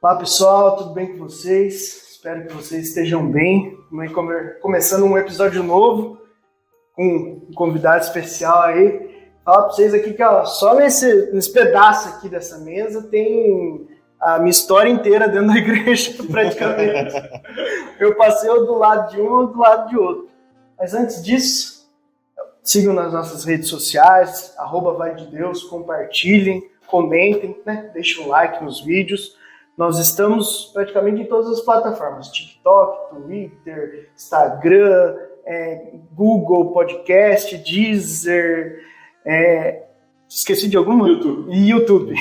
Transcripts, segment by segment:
Olá pessoal, tudo bem com vocês? Espero que vocês estejam bem. Começando um episódio novo com um convidado especial aí. Falar para vocês aqui que ó, só nesse, nesse pedaço aqui dessa mesa tem a minha história inteira dentro da igreja, praticamente. Eu passei do lado de um ou do lado de outro. Mas antes disso, sigam nas nossas redes sociais, arroba de Deus, compartilhem, comentem, né? deixem um like nos vídeos. Nós estamos praticamente em todas as plataformas: TikTok, Twitter, Instagram, é, Google Podcast, Deezer. É, esqueci de alguma? YouTube. YouTube.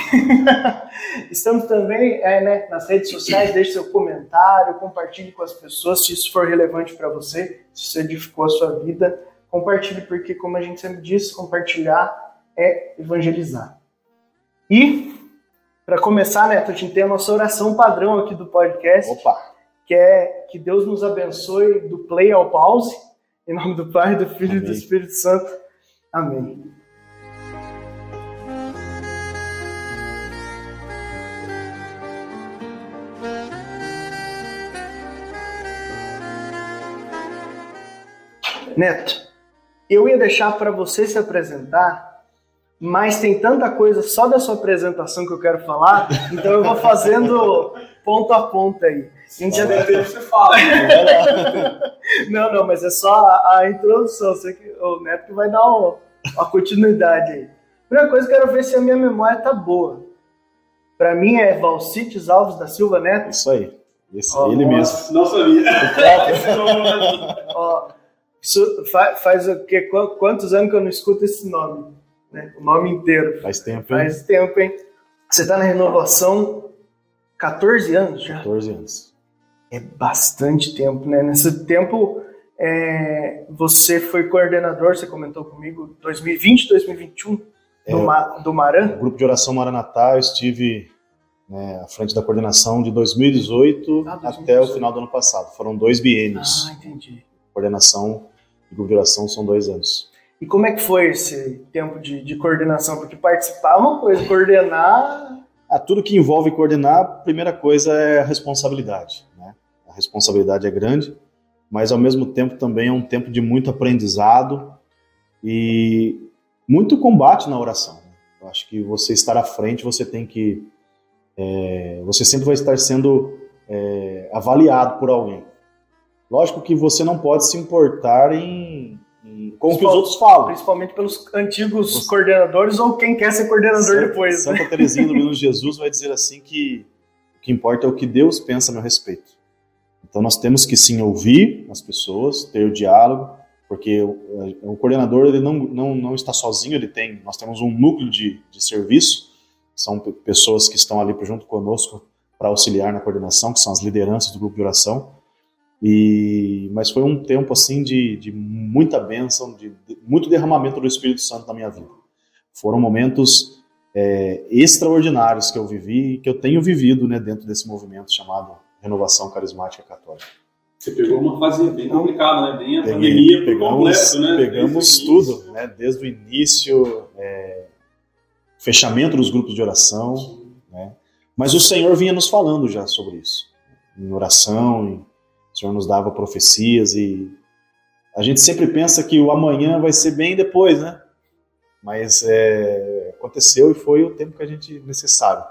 estamos também é, né, nas redes sociais. Deixe seu comentário, compartilhe com as pessoas se isso for relevante para você, se isso edificou a sua vida. Compartilhe, porque, como a gente sempre diz, compartilhar é evangelizar. E para começar, Neto, a gente tem a nossa oração padrão aqui do podcast. Opa! Que é que Deus nos abençoe do play ao pause. Em nome do Pai, do Filho Amém. e do Espírito Santo. Amém. Neto, eu ia deixar para você se apresentar mas tem tanta coisa só da sua apresentação que eu quero falar, então eu vou fazendo ponto a ponto aí. A gente já deve você fala. não, não, mas é só a, a introdução. Sei que o Neto que vai dar uma, uma continuidade aí. Primeira coisa, eu quero ver se a minha memória tá boa. Para mim é Valcites Alves da Silva Neto. Isso aí. Esse, oh, ele mesmo. Não sabia. Ó, isso faz, faz o quê? Quantos anos que eu não escuto esse nome? Né? O nome inteiro. Faz tempo, hein? Faz tempo, hein? Você está na renovação 14 anos já? 14 anos. É bastante tempo, né? Nesse tempo, é, você foi coordenador, você comentou comigo, 2020, 2021, é, do, Ma, do Maran? O grupo de oração Maranatá, eu estive né, à frente da coordenação de 2018, ah, 2018 até o final do ano passado. Foram dois biênios. Ah, entendi. Coordenação e grupo de oração são dois anos. E como é que foi esse tempo de, de coordenação? Porque participar é uma coisa, coordenar. Ah, tudo que envolve coordenar, a primeira coisa é a responsabilidade. Né? A responsabilidade é grande, mas ao mesmo tempo também é um tempo de muito aprendizado e muito combate na oração. Né? Eu acho que você estar à frente, você tem que. É, você sempre vai estar sendo é, avaliado por alguém. Lógico que você não pode se importar em com o que os outros falam. Principalmente pelos antigos Você... coordenadores ou quem quer ser coordenador Santa, depois. Santa né? Teresinha do Menino Jesus vai dizer assim que o que importa é o que Deus pensa a meu respeito. Então nós temos que sim ouvir as pessoas, ter o diálogo, porque o, o coordenador ele não, não, não está sozinho, ele tem, nós temos um núcleo de, de serviço, são pessoas que estão ali junto conosco para auxiliar na coordenação, que são as lideranças do grupo de oração, e, mas foi um tempo assim de, de muita bênção, de, de, muito derramamento do Espírito Santo na minha vida. Foram momentos é, extraordinários que eu vivi e que eu tenho vivido né, dentro desse movimento chamado Renovação Carismática Católica. Você pegou uma fase bem complicada, né? Bem a Peguei, pandemia pegamos, completo, né? Pegamos tudo, né? Desde o início, é, fechamento dos grupos de oração, né? Mas o Senhor vinha nos falando já sobre isso, em oração, em o Senhor nos dava profecias e a gente sempre pensa que o amanhã vai ser bem depois, né? Mas é, aconteceu e foi o tempo que a gente necessário.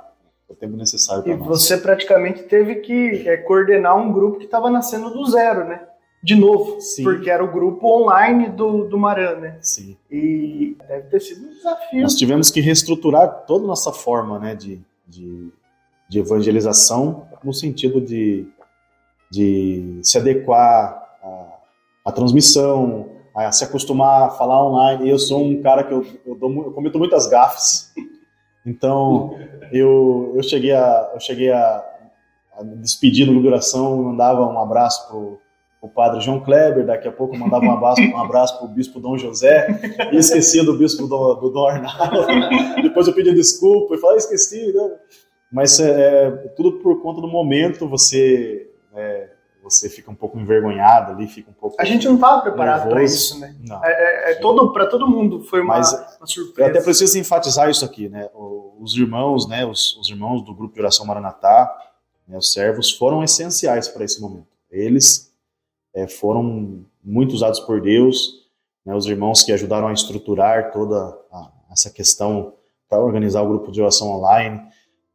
O tempo necessário para nós. E você praticamente teve que é, coordenar um grupo que estava nascendo do zero, né? De novo, Sim. porque era o grupo online do, do Maran, né? Sim. E deve ter sido um desafio. Nós tivemos que reestruturar toda a nossa forma né, de, de, de evangelização no sentido de de se adequar à, à transmissão, a se acostumar a falar online. Eu sou um cara que eu, eu, dou, eu cometo muitas gafes. Então, eu, eu cheguei a, eu cheguei a, a despedir no duração, mandava um abraço pro, o padre João Kleber, daqui a pouco mandava um abraço, um abraço para o bispo Dom José, e esquecia do bispo do, do Dom Arnaldo. Depois eu pedi desculpa e falei, ah, esqueci, né? Mas é, é, tudo por conta do momento, você é, você fica um pouco envergonhado ali, fica um pouco. A gente não estava preparado para isso, né? Não. É, é, é todo para todo mundo foi uma, Mas, uma, surpresa. Eu até preciso enfatizar isso aqui, né? Os irmãos, né? Os, os, irmãos do grupo de oração Maranatá, Né? Os servos foram essenciais para esse momento. Eles é, foram muito usados por Deus, né? os irmãos que ajudaram a estruturar toda a, essa questão para organizar o grupo de oração online,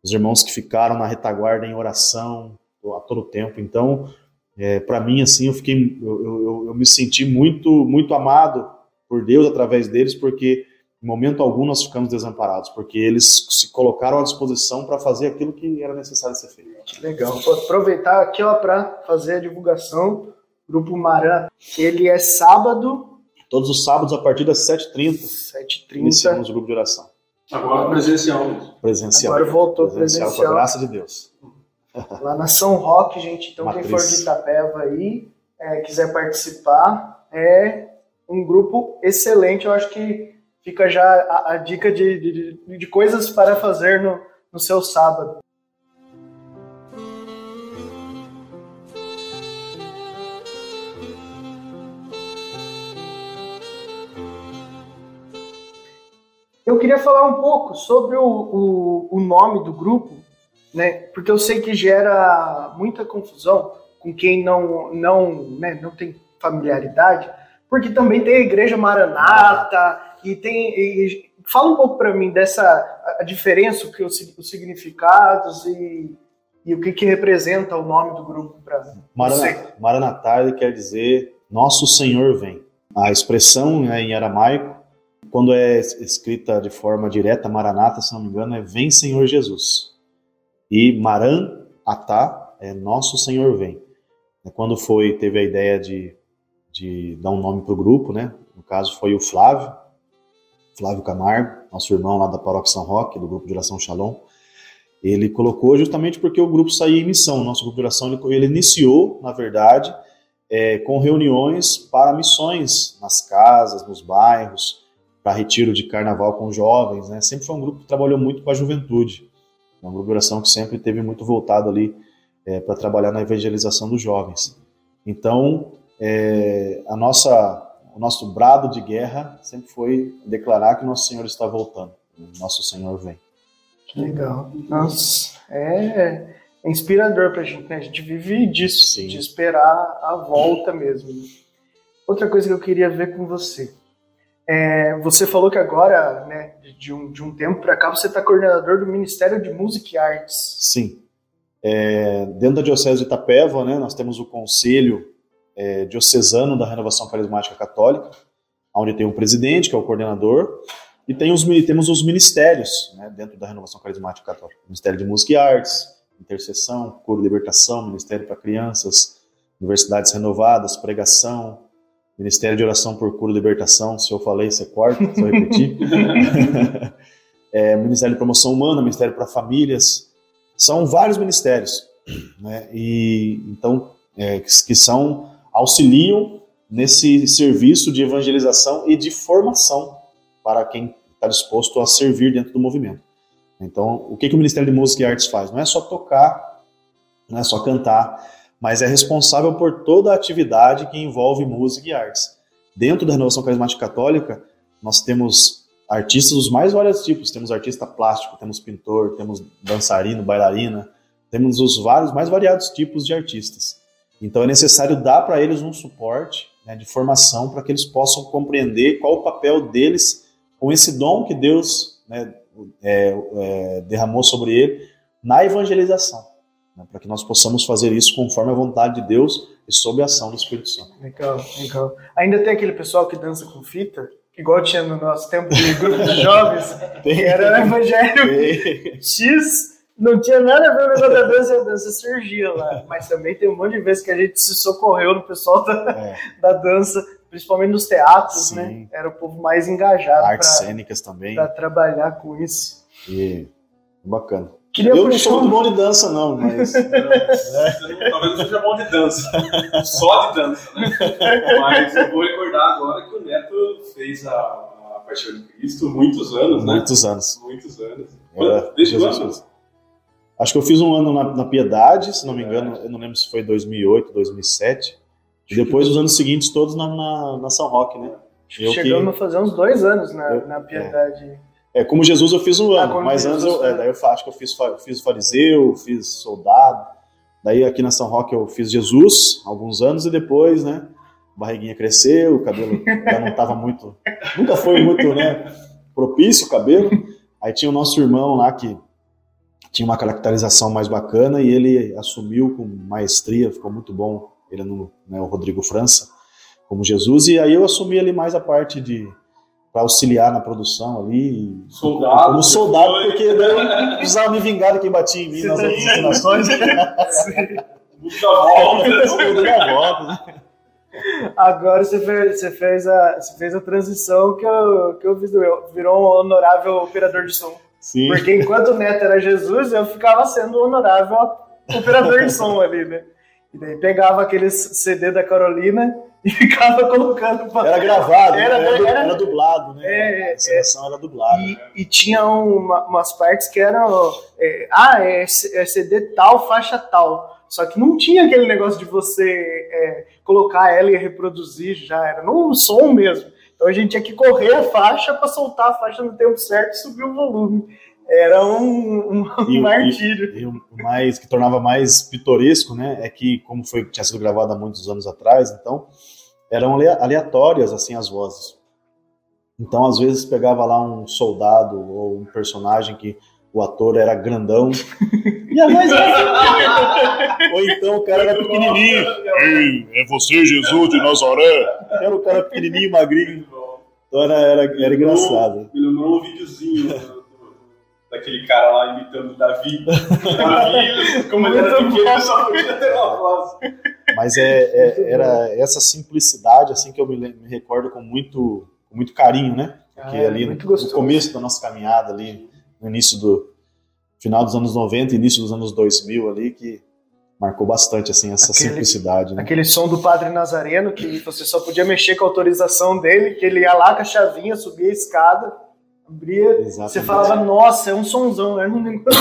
os irmãos que ficaram na retaguarda em oração a todo tempo. Então, é, para mim, assim, eu fiquei, eu, eu, eu, me senti muito, muito amado por Deus através deles, porque em momento algum nós ficamos desamparados, porque eles se colocaram à disposição para fazer aquilo que era necessário ser feito. Legal. Vou aproveitar aqui para fazer a divulgação. Grupo Maran, ele é sábado. Todos os sábados a partir das 7h30. 7h30. Iniciamos o grupo de oração. Agora presencial. Presencial. Agora voltou presencial. presencial. Com a graça de Deus. Lá na São Roque, gente. Então, Matriz. quem for de Itapeva aí, é, quiser participar, é um grupo excelente. Eu acho que fica já a, a dica de, de, de, coisas para fazer no, no seu sábado. Eu queria falar um pouco sobre o, o, o nome do grupo, né? Porque eu sei que gera muita confusão com quem não não né, não tem familiaridade, porque também tem a Igreja Maranata e tem e, fala um pouco para mim dessa a diferença, o que os, os significados e, e o que, que representa o nome do grupo para Maranatá, Maranatá quer dizer Nosso Senhor vem. A expressão né, em aramaico quando é escrita de forma direta, Maranata, se não me engano, é Vem Senhor Jesus. E Maran Atá é Nosso Senhor Vem. É quando foi, teve a ideia de, de dar um nome para o grupo, né? No caso foi o Flávio, Flávio Camargo, nosso irmão lá da Paróquia São Roque, do grupo de oração Shalom. Ele colocou justamente porque o grupo saía em missão. Nosso grupo de oração ele, ele iniciou, na verdade, é, com reuniões para missões nas casas, nos bairros, para retiro de carnaval com jovens, né? Sempre foi um grupo que trabalhou muito com a juventude. Uma oração que sempre teve muito voltado ali é, para trabalhar na evangelização dos jovens. Então, é, a nossa, o nosso brado de guerra sempre foi declarar que nosso Senhor está voltando. Nosso Senhor vem. Que legal. Nossa, é, é inspirador para a gente, né? A gente vive disso, Sim. de esperar a volta mesmo. Outra coisa que eu queria ver com você é, você falou que agora, né, de um, de um tempo para cá, você está coordenador do Ministério de Música e Artes. Sim. É, dentro da Diocese de Itapeva, né, nós temos o Conselho é, Diocesano da Renovação Carismática Católica, onde tem um presidente, que é o coordenador, e tem os, temos os ministérios né, dentro da Renovação Carismática Católica. Ministério de Música e Artes, Intercessão, Coro Libertação, Ministério para Crianças, Universidades Renovadas, Pregação, Ministério de Oração por Cura e Libertação, se eu falei, você corta, se eu repetir. é, Ministério de Promoção Humana, Ministério para Famílias, são vários ministérios, né? E então é, que são auxiliam nesse serviço de evangelização e de formação para quem está disposto a servir dentro do movimento. Então, o que, que o Ministério de Música e Artes faz? Não é só tocar, não é só cantar, mas é responsável por toda a atividade que envolve música e artes. Dentro da Renovação Carismática Católica, nós temos artistas dos mais vários tipos. Temos artista plástico, temos pintor, temos dançarino, bailarina, temos os vários mais variados tipos de artistas. Então é necessário dar para eles um suporte né, de formação para que eles possam compreender qual o papel deles com esse dom que Deus né, é, é, derramou sobre ele na evangelização né, para que nós possamos fazer isso conforme a vontade de Deus e sob a ação do Espírito Santo. Legal, legal. Ainda tem aquele pessoal que dança com fita, igual tinha no nosso tempo de grupo de jovens, que era evangelho X, não tinha nada a ver com a da dança, a dança surgia lá. Mas também tem um monte de vezes que a gente se socorreu no pessoal da, é. da dança, principalmente nos teatros, né? Sim. né? Era o povo mais engajado. Artes pra, cênicas também. Para trabalhar com isso. E bacana. Queria eu não sou muito bom de dança, não, mas. Não, é. Talvez não seja bom de dança. Só de dança, né? Mas eu vou recordar agora que o Neto fez a, a Paixão de Cristo muitos anos, né? Muitos anos. Muitos anos. É, Desde quando? Acho que eu fiz um ano na, na, Piedade, se não me engano, eu não lembro se foi 2008, 2007. E depois os anos seguintes todos na, na, na São Roque, né? Eu Chegamos que... a fazer uns dois anos na, eu, na Piedade. É. É, como Jesus eu fiz um ah, ano, mas antes eu, é, daí eu acho que eu fiz, fiz fariseu, fiz soldado, Daí aqui na São Roque eu fiz Jesus alguns anos e depois, né? Barriguinha cresceu, o cabelo já não estava muito. Nunca foi muito, né? Propício o cabelo. Aí tinha o nosso irmão lá que tinha uma caracterização mais bacana e ele assumiu com maestria, ficou muito bom. Ele no, né, o Rodrigo França como Jesus e aí eu assumi ali mais a parte de para auxiliar na produção ali. Soldado. Como soldado, porque daí eu precisava me vingar de quem batia em mim nas outras encenações. Muita volta. Né? Agora você fez, você fez, a, você fez a transição que eu, que eu fiz, virou um honorável operador de som. Sim. Porque enquanto o Neto era Jesus, eu ficava sendo o honorável operador de som ali, né? E daí pegava aqueles CD da Carolina e ficava colocando. pra- Era gravado, Era- era, era, era- era dublado, né? É, a seleção era dublada. E, e tinha uma- umas partes que eram. é, ah, é, é CD tal, faixa tal. Só que não tinha aquele negócio de você é, colocar ela e reproduzir já, era no som mesmo. Então a gente tinha que correr a faixa para soltar a faixa no tempo certo e subir o volume. Era um, um, E martírio. E o mais que tornava mais pitoresco, né, é que como foi tinha sido gravado há muitos anos atrás, então eram ale- aleatórias assim as vozes. Então às vezes pegava lá um soldado ou um personagem que o ator era grandão e a voz era ou então o cara era pequenininho. Ei, é você Jesus de Nazaré? Era o cara pequenininho, magrinho. Então era, era, era engraçado. Me lembrou um videozinho do- daquele cara lá imitando o Davi. Davi, como ele era pequeno, só podia ter uma voz. Mas é, é- era essa simplicidade assim que eu me, me recordo com muito, com muito carinho, né? Porque Ah, ali muito no, gostoso. começo da nossa caminhada ali, no início do final dos anos 90, início dos anos 2000 ali que marcou bastante assim essa Aquele- simplicidade, né? Aquele som do Padre Nazareno, que você só podia mexer com a autorização dele, que ele ia lá com a chavinha, subia a escada, abria, Exatamente. Você falava, nossa, é um sonzão, era um negócio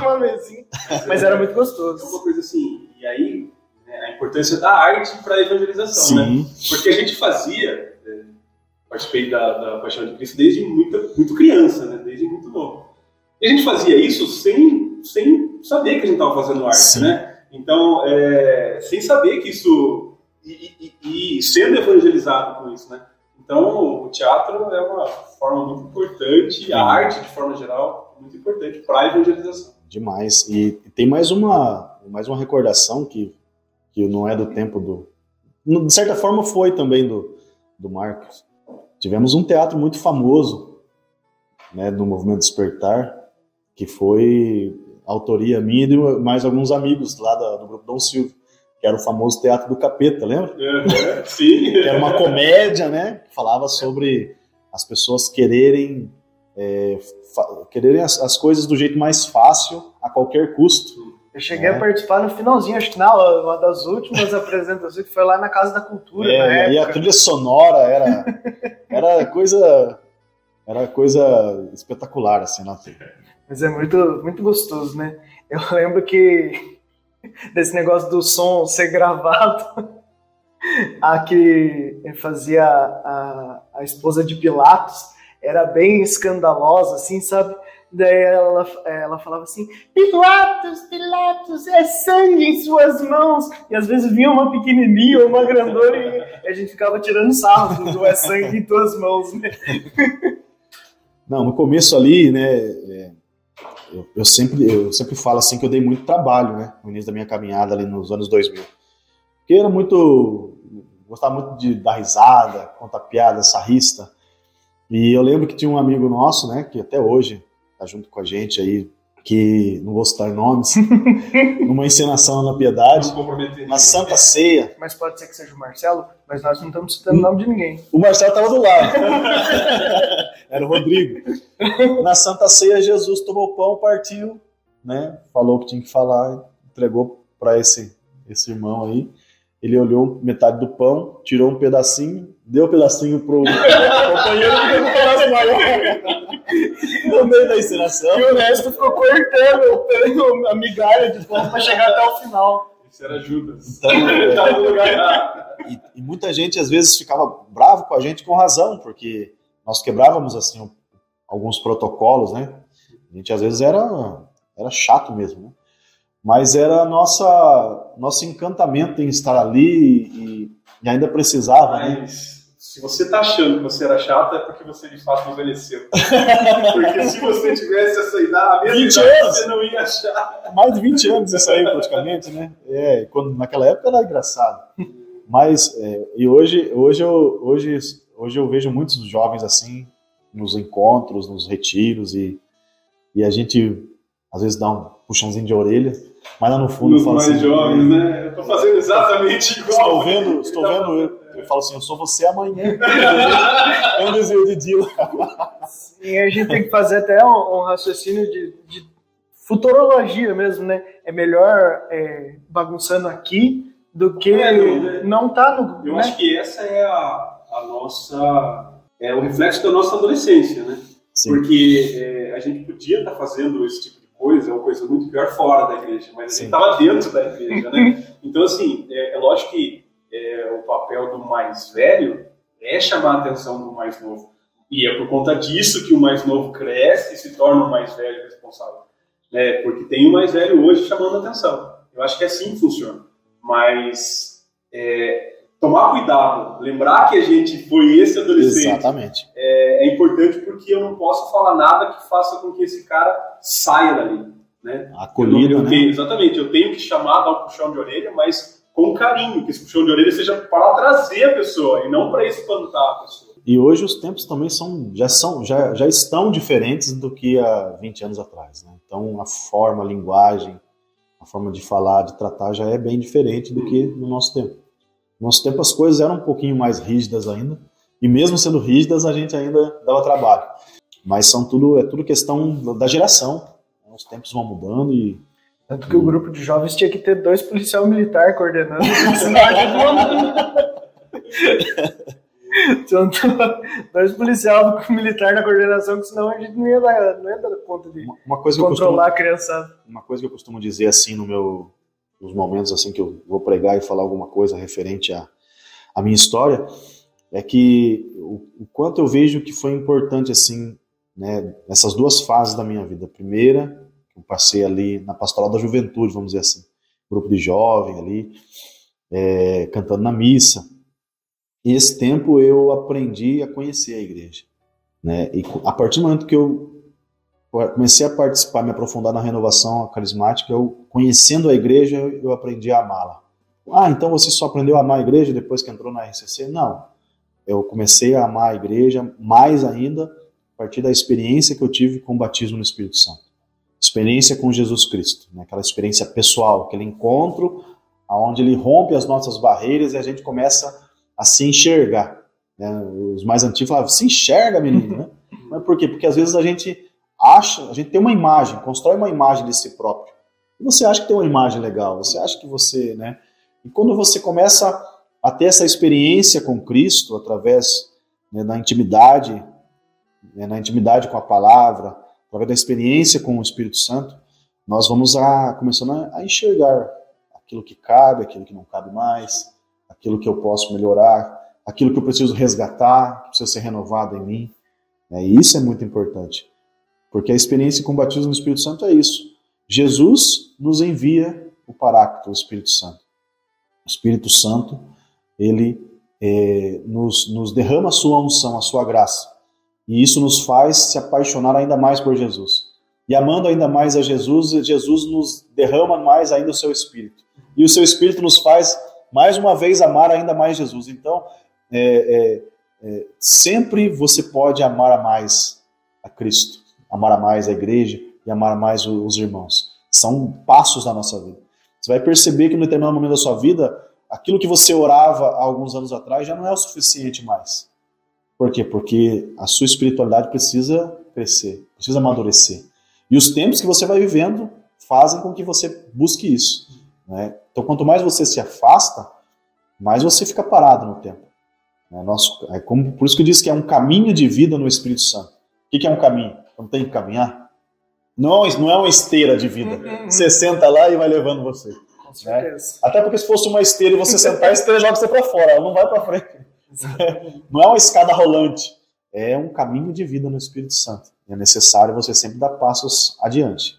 uma mesinha. Mas era muito É gostoso. uma coisa assim, e aí, né, a importância da arte para a evangelização, né? Sim, Porque a gente fazia, é, participei da, da Paixão de Cristo desde muita, muito criança, né? Desde muito novo. E a gente fazia isso sem, sem saber que a gente estava fazendo arte, Sim. né? Então, é, sem saber que isso... E, e- e sendo evangelizado com isso, né? Então, o teatro é uma forma muito importante, a arte, de forma geral, muito importante para a evangelização. demais. E tem mais uma, mais uma recordação que, que não é do tempo do. De certa forma foi também do, do Marcos. Tivemos um teatro muito famoso né, do Movimento Despertar, que foi autoria minha e de mais alguns amigos lá da- do grupo Dom Silvio, que era o famoso Teatro do Capeta, lembra? É, sim. que era uma comédia, né? Que falava sobre as pessoas quererem é, quererem as, as coisas do jeito mais fácil a qualquer custo. Eu cheguei É. a participar no finalzinho, acho que na uma das últimas apresentações, que foi lá na Casa da Cultura, na É, e a trilha sonora era era coisa era coisa espetacular assim, né? Mas é muito, muito gostoso, né? Eu lembro que desse negócio do som ser gravado, a que fazia a, a esposa de Pilatos era bem escandalosa, assim, sabe? Daí ela, ela falava assim: Pilatos, Pilatos, é sangue em suas mãos. E às vezes vinha uma pequenininha ou uma grandona e a gente ficava tirando sarro do, é sangue em tuas mãos, né? Não, no começo ali, né, é, eu, eu sempre eu sempre falo assim que eu dei muito trabalho, né, no início da minha caminhada ali nos anos 2000. Porque era muito gostava muito de dar risada, contar piada, sarrista. E eu lembro que tinha um amigo nosso, né, que até hoje tá junto com a gente aí, que não vou citar nomes, numa encenação na Piedade, na Santa Ceia. Mas pode ser que seja o Marcelo, mas nós não estamos citando o nome de ninguém. O Marcelo estava do lado. Era o Rodrigo. Na Santa Ceia, Jesus tomou o pão, partiu, né? Falou o que tinha que falar, entregou para esse, esse irmão aí. Ele olhou metade do pão, tirou um pedacinho, deu um pedacinho pro companheiro que teve um pedaço maior. No meio da encenação. E o resto ficou cortando a migalha de pão para chegar até o final. Isso era Judas. Então, é. E, e muita gente às vezes ficava bravo com a gente com razão, porque nós quebrávamos assim alguns protocolos, né? A gente às vezes era era chato mesmo, né? mas era nossa nosso encantamento em estar ali e, e ainda precisava. Né? Mas se você está achando que você era chato, é porque você de fato envelheceu. porque se você tivesse essa idade, a mesma idade, anos. você não ia achar. Mais de 20 anos isso aí, praticamente, né? É, quando, naquela época era engraçado. Mas, é, e hoje, hoje, eu, hoje, hoje eu vejo muitos jovens assim, nos encontros, nos retiros, e, e a gente às vezes dá um puxãozinho de orelha mas lá no fundo Os eu falo mais assim, jovens, né? Eu tô fazendo exatamente igual. Estou vendo, estou tá vendo eu, eu falo assim, eu sou você amanhã. é um desenho de Dio. Sim, a gente tem que fazer até um, um raciocínio de, de, futurologia mesmo, né? É melhor é, bagunçando aqui do que é, não, não tá no. Eu né? acho que essa é a nossa. É o reflexo da nossa adolescência, né? Sim. Porque é, a gente podia estar tá fazendo esse tipo coisa, é uma coisa muito pior fora da igreja, mas Sim. ele estava dentro da igreja, né? Então, assim, é, é lógico que é, o papel do mais velho é chamar a atenção do mais novo. E é por conta disso que o mais novo cresce e se torna o mais velho responsável. Né? Porque tem o mais velho hoje chamando a atenção. Eu acho que é assim que funciona. Mas é, tomar cuidado, lembrar que a gente foi esse adolescente. Exatamente. É, é, importante porque eu não posso falar nada que faça com que esse cara saia dali. Né? Acolhido, eu, eu né? tenho, Exatamente, eu tenho que chamar, dar um puxão de orelha, mas com carinho, que esse puxão de orelha seja para trazer a pessoa e não para espantar a pessoa. E hoje os tempos também são já são já, já estão diferentes do que há 20 anos atrás, né? Então a forma, a linguagem, a forma de falar, de tratar já é bem diferente do que no nosso tempo. No nosso tempo as coisas eram um pouquinho mais rígidas ainda, e mesmo sendo rígidas a gente ainda dava trabalho. Mas são tudo é tudo questão da geração. Os tempos vão mudando e tanto que o grupo de jovens tinha que ter dois policial militar coordenando. Tinha dois policial militar na coordenação, que senão a gente não ia dar, não ia dar conta de uma coisa controlar costumo, a criançada. Uma coisa que eu costumo dizer assim no meu, nos momentos assim que eu vou pregar e falar alguma coisa referente à, à minha história, é que o, o quanto eu vejo que foi importante assim, né, duas fases da minha vida. A primeira, eu passei ali na pastoral da juventude, vamos dizer assim, grupo de jovem ali, é, cantando na missa. E esse tempo eu aprendi a conhecer a igreja. Né? E a partir do momento que eu comecei a participar, me aprofundar na renovação carismática, eu conhecendo a igreja, eu aprendi a amá-la. Ah, então você só aprendeu a amar a igreja depois que entrou na RCC? Não. Eu comecei a amar a igreja mais ainda a partir da experiência que eu tive com o batismo no Espírito Santo experiência com Jesus Cristo, né? aquela experiência pessoal, aquele encontro onde ele rompe as nossas barreiras e a gente começa a se enxergar. Né? Os mais antigos falavam, se enxerga, menino. Né? Mas por quê? Porque às vezes a gente acha, a gente tem uma imagem, constrói uma imagem de si próprio. E você acha que tem uma imagem legal, você acha que você, né? E quando você começa a ter essa experiência com Cristo através né, da intimidade, né, na intimidade com a palavra, através da experiência com o Espírito Santo, nós vamos a, começando a, enxergar aquilo que cabe, aquilo que não cabe mais, aquilo que eu posso melhorar, aquilo que eu preciso resgatar, que precisa ser renovado em mim. É, isso é muito importante, porque a experiência com o batismo no Espírito Santo é isso. Jesus nos envia o Paráclito, o Espírito Santo. O Espírito Santo, ele é, nos, nos derrama a sua unção, a sua graça. E isso nos faz se apaixonar ainda mais por Jesus. E amando ainda mais a Jesus, Jesus nos derrama mais ainda o seu Espírito. E o seu Espírito nos faz, mais uma vez, amar ainda mais Jesus. Então, é, é, é, sempre você pode amar mais a Cristo, amar mais a igreja e amar mais os irmãos. São passos da nossa vida. Você vai perceber que no determinado momento da sua vida, aquilo que você orava há alguns anos atrás já não é o suficiente mais. Por quê? Porque a sua espiritualidade precisa crescer, precisa amadurecer. E os tempos que você vai vivendo fazem com que você busque isso. Né? Então, quanto mais você se afasta, mais você fica parado no tempo. É, nosso, é como, por isso que diz que é um caminho de vida no Espírito Santo. O que é um caminho? Não tem que caminhar. Não, não é uma esteira de vida. Uhum, uhum. Você senta lá e vai levando você. Com né? certeza. Né? Até porque se fosse uma esteira e você sentar, a esteira joga você para fora, ela não vai para frente. Não é uma escada rolante. É um caminho de vida no Espírito Santo. E é necessário você sempre dar passos adiante.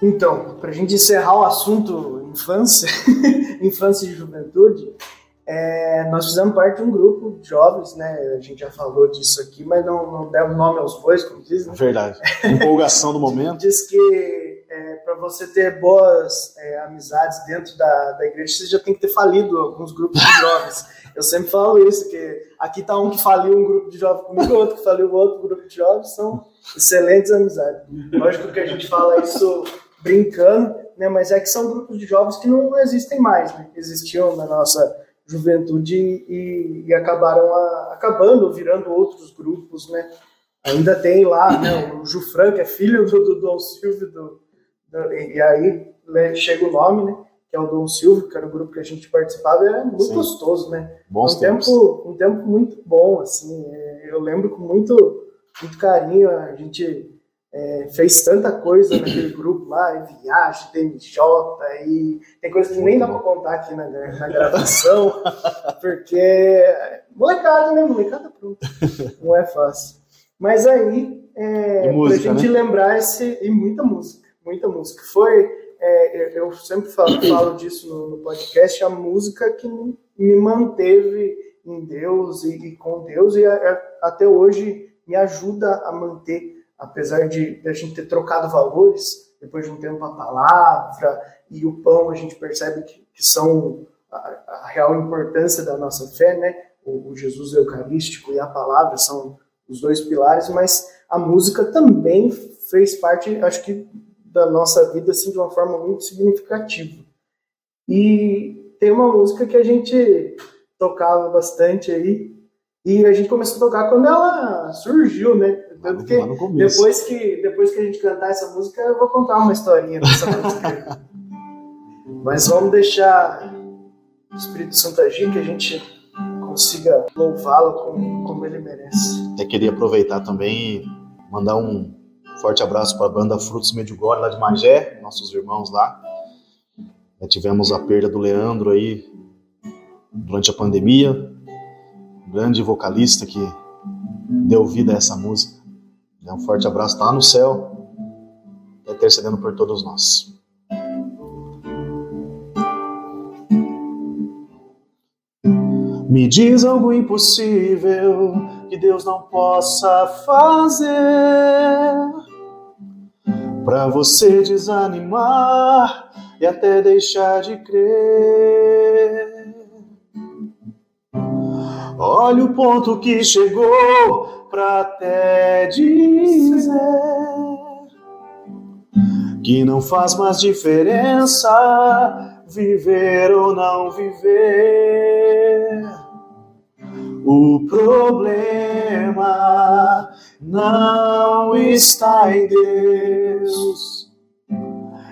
Então, para a gente encerrar o assunto infância, infância e juventude, é, nós fizemos parte de um grupo de jovens, né? A gente já falou disso aqui, mas não, não deu nome aos bois, como diz. Né? Verdade. Empolgação do momento. Diz que é, para você ter boas é, amizades dentro da, da igreja, você já tem que ter falido alguns grupos de jovens. Eu sempre falo isso, que aqui tá um que faliu um grupo de jovens comigo, outro que faliu outro grupo de jovens, são excelentes amizades. Lógico que a gente fala isso brincando, né? Mas é que são grupos de jovens que não existem mais, né? Existiam na nossa juventude e, e acabaram a, acabando virando outros grupos, né? Ainda tem lá né, o Jufran, que é filho do, do Dom Silvio, do, do, e aí né, chega o nome, né? Que é o Dom Silvio, que era o grupo que a gente participava, era muito Sim. gostoso, né? Bons um tempo, um tempo muito bom, assim. É, eu lembro com muito, muito carinho, a gente é, fez tanta coisa naquele grupo lá, em viagem, TMJ, e tem coisa que nem dá para contar aqui na, na gravação, porque molecada, né? Molecada pronto. Não é fácil. Mas aí, é, música, pra gente né? lembrar esse. E muita música, muita música. Foi. É, eu sempre falo, falo disso no, no, podcast, a música que me manteve em Deus e, e com Deus, e a, a, até hoje me ajuda a manter apesar de a gente ter trocado valores, depois de um tempo a palavra e o pão a gente percebe que, que são a, a, real importância da nossa fé, né? O, o, Jesus Eucarístico e a palavra são os dois pilares, mas a música também fez parte, acho que, da nossa vida assim, de uma forma muito significativa. E tem uma música que a gente tocava bastante aí, e a gente começou a tocar quando ela surgiu, né? Tanto que depois que depois que a gente cantar essa música, eu vou contar uma historinha dessa música. Mas vamos deixar o Espírito Santo agir, que a gente consiga louvá-lo como, como ele merece. Eu queria aproveitar também e mandar um forte abraço para a banda Frutos Medjugorje lá de Magé, nossos irmãos lá. Já tivemos a perda do Leandro aí durante a pandemia, um grande vocalista que deu vida a essa música. Um forte abraço, está no céu, intercedendo por todos nós. Me diz algo impossível que Deus não possa fazer para você desanimar e até deixar de crer. Olha o ponto que chegou pra até dizer que não faz mais diferença viver ou não viver. O problema não está em Deus,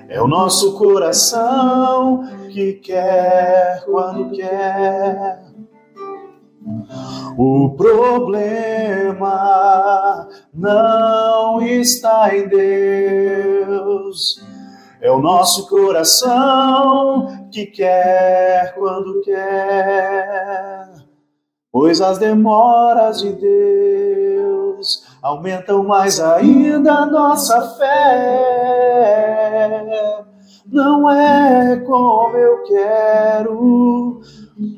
é o nosso coração que quer quando quer o problema não está em Deus. É o nosso coração que quer quando quer. Pois as demoras de Deus aumentam mais ainda a nossa fé. Não é como eu quero,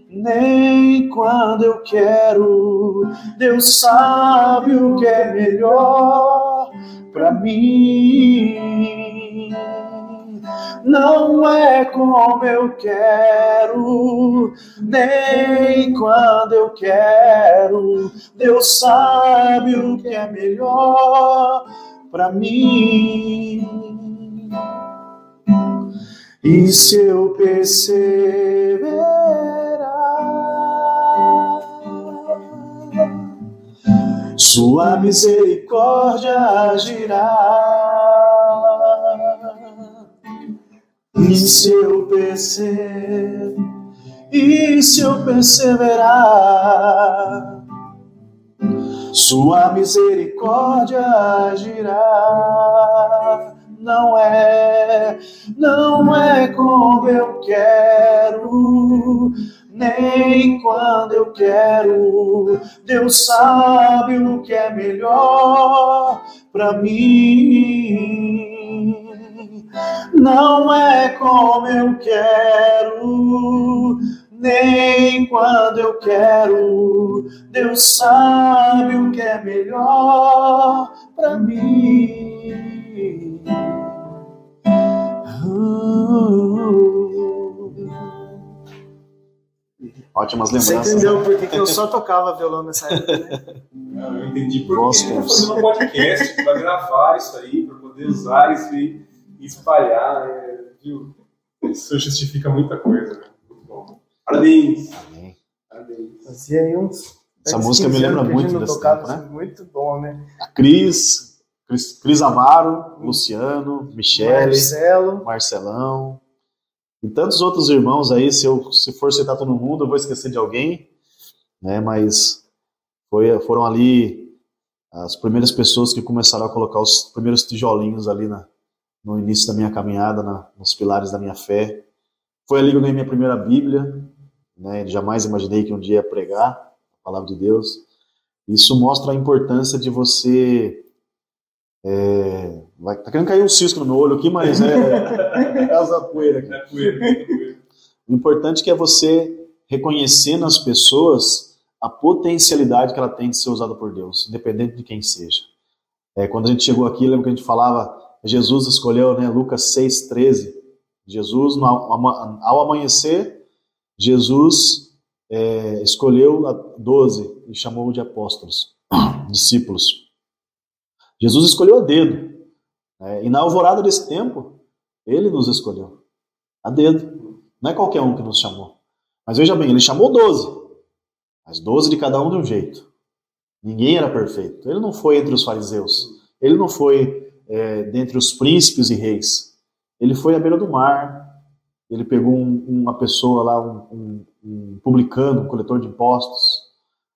nem quando eu quero. Deus sabe o que é melhor para mim. Não é como eu quero, nem quando eu quero. Deus sabe o que é melhor para mim. E se eu perceber sua misericórdia agirá. E se eu percebo, e se eu perseverar, sua misericórdia agirá. Não é, não é como eu quero nem quando eu quero. Deus sabe o que é melhor para mim. não é como eu quero, nem quando eu quero. Deus sabe o que é melhor para mim. Ótimas lembranças. Você entendeu por que eu só tocava violão nessa época, né? eu entendi por que você fazer um podcast para gravar isso aí, para poder usar isso e espalhar, é, viu? Isso justifica muita coisa, né? Muito bom. Parabéns! Amém. Parabéns. Fazia aí uns. Essa música me lembra muito desse tocava, tempo, né? Muito bom, né? A Cris, Cris, Cris Amaro, Luciano, Michele, Marcelo. Marcelão, e tantos outros irmãos aí, se eu se for citar todo mundo, eu vou esquecer de alguém, né? Mas foi, foram ali as primeiras pessoas que começaram a colocar os primeiros tijolinhos ali na, no início da minha caminhada, na, nos pilares da minha fé. Foi ali que eu ganhei minha primeira Bíblia, né? Jamais imaginei que um dia ia pregar a palavra de Deus. Isso mostra a importância de você é, vai, tá querendo cair um cisco no meu olho aqui, mas é, é asa poeira aqui. É poeira, é poeira. O importante é que é você reconhecer nas pessoas a potencialidade que ela tem de ser usada por Deus, independente de quem seja. É, quando a gente chegou aqui, lembra que a gente falava, Jesus escolheu, né, Lucas 6,13, Jesus, ao amanhecer, Jesus é, escolheu 12 e chamou de apóstolos, discípulos. Jesus escolheu a dedo. Né? E na alvorada desse tempo, ele nos escolheu. A dedo. Não é qualquer um que nos chamou. Mas veja bem, ele chamou doze. Mas doze de cada um de um jeito. Ninguém era perfeito. Ele não foi entre os fariseus. Ele não foi é, dentre os príncipes e reis. Ele foi à beira do mar. Ele pegou um, uma pessoa lá, um, um, um publicano, um coletor de impostos.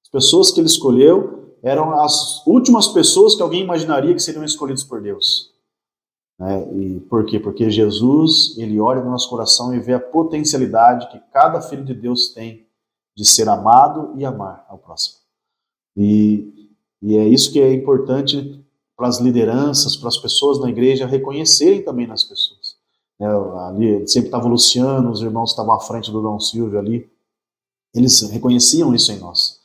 As pessoas que ele escolheu eram as últimas pessoas que alguém imaginaria que seriam escolhidos por Deus. Né? E por quê? Porque Jesus, ele olha no nosso coração e vê a potencialidade que cada filho de Deus tem de ser amado e amar ao próximo. E, e é isso que é importante para as lideranças, para as pessoas na igreja reconhecerem também nas pessoas. Né? Ali sempre estava o Luciano, os irmãos estavam à frente do Dom Silvio ali, eles reconheciam isso em nós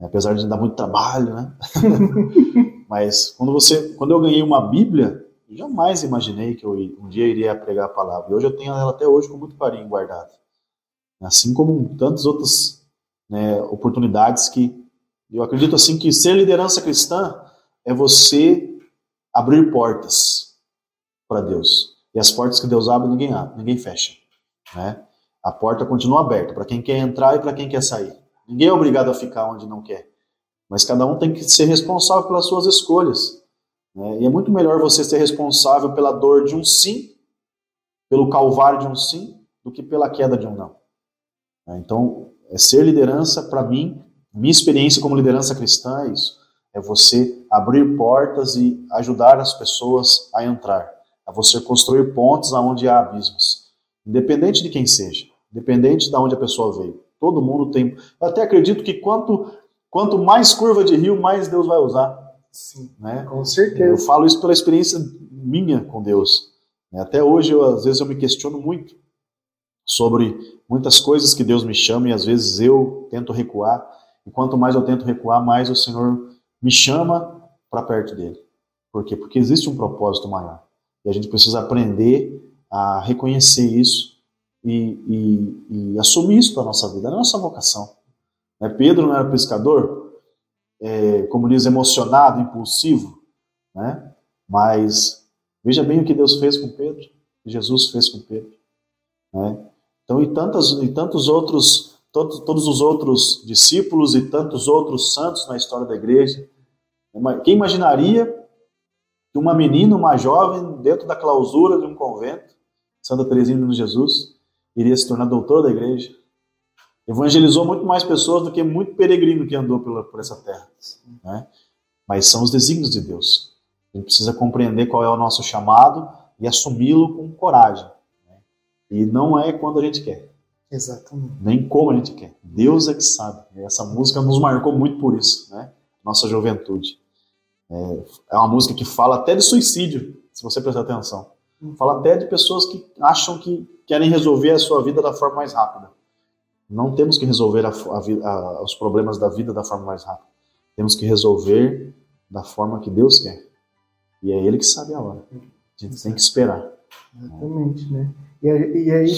apesar de dar muito trabalho, né? Mas quando você, quando eu ganhei uma Bíblia, jamais imaginei que eu um dia iria pregar a palavra. E hoje eu tenho ela até hoje com muito carinho guardada. Assim como tantas outras né, oportunidades que eu acredito assim que ser liderança cristã é você abrir portas para Deus. E as portas que Deus abre, ninguém abre, ninguém fecha. Né? A porta continua aberta para quem quer entrar e para quem quer sair. Ninguém é obrigado a ficar onde não quer. Mas cada um tem que ser responsável pelas suas escolhas. Né? E é muito melhor você ser responsável pela dor de um sim, pelo calvário de um sim, do que pela queda de um não. Né? Então, é ser liderança, para mim, minha experiência como liderança cristã é isso. É você abrir portas e ajudar as pessoas a entrar. É você construir pontes aonde há abismos. Independente de quem seja. Independente de onde a pessoa veio. Todo mundo tem. Eu até acredito que quanto, quanto mais curva de rio, mais Deus vai usar. Sim, né? com certeza. Eu falo isso pela experiência minha com Deus. Até hoje, eu, às vezes, eu me questiono muito sobre muitas coisas que Deus me chama e às vezes eu tento recuar. E quanto mais eu tento recuar, mais o Senhor me chama para perto dele. Por quê? Porque existe um propósito maior. E a gente precisa aprender a reconhecer isso e, e, e assumir isso para a nossa vida, é a nossa vocação. Né? Pedro não era pescador, é, como diz, emocionado, impulsivo, né? mas veja bem o que Deus fez com Pedro, que Jesus fez com Pedro. Né? Então, e, tantas, e tantos outros, todos, todos os outros discípulos e tantos outros santos na história da igreja. Quem imaginaria que uma menina, uma jovem, dentro da clausura de um convento, Santa Teresinha de Jesus, iria se tornar doutor da igreja. Evangelizou muito mais pessoas do que muito peregrino que andou pela, por essa terra. Né? Mas são os desígnios de Deus. A gente precisa compreender qual é o nosso chamado e assumi-lo com coragem. Né? E não é quando a gente quer. Exatamente. Nem como a gente quer. Deus é que sabe. Essa música nos marcou muito por isso, né? Nossa juventude. É, é uma música que fala até de suicídio, se você prestar atenção. Fala até de pessoas que acham que querem resolver a sua vida da forma mais rápida. Não temos que resolver a, a, os problemas da vida da forma mais rápida. Temos que resolver da forma que Deus quer. E é Ele que sabe a hora. A gente tem que esperar. Exatamente, né? E, e aí,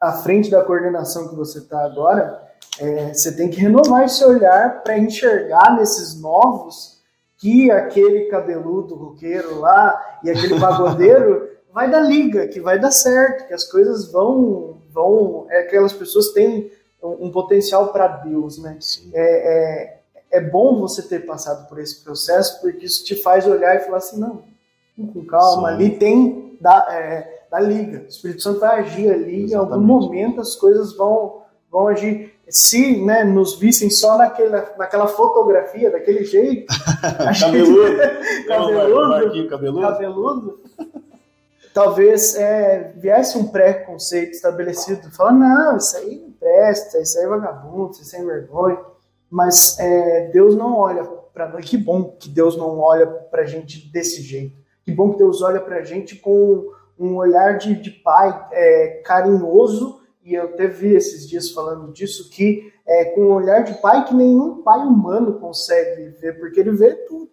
à frente da coordenação que você está agora, é, você tem que renovar esse olhar para enxergar nesses novos que aquele cabeludo roqueiro lá e aquele pagodeiro vai dar liga, que vai dar certo, que as coisas vão. Vão é, aquelas pessoas têm um, um potencial para Deus, né? É, é, é, bom você ter passado por esse processo, porque isso te faz olhar e falar assim: não, com calma, Sim. ali tem da, é, da liga. O Espírito Santo vai agir ali, Exatamente. em algum momento as coisas vão, vão agir. Se né, nos vissem só naquela, naquela fotografia, daquele jeito. cabeludo. cabeludo, cabeludo. cabeludo talvez é, viesse um preconceito estabelecido, falando, não, isso aí não presta, isso aí é vagabundo, isso aí é vergonha. Mas é, Deus não olha para nós. Que bom que Deus não olha para a gente desse jeito. Que bom que Deus olha para a gente com um olhar de, de pai é, carinhoso. E eu vi esses dias falando disso, que é com um olhar de pai que nenhum pai humano consegue ver, porque ele vê tudo.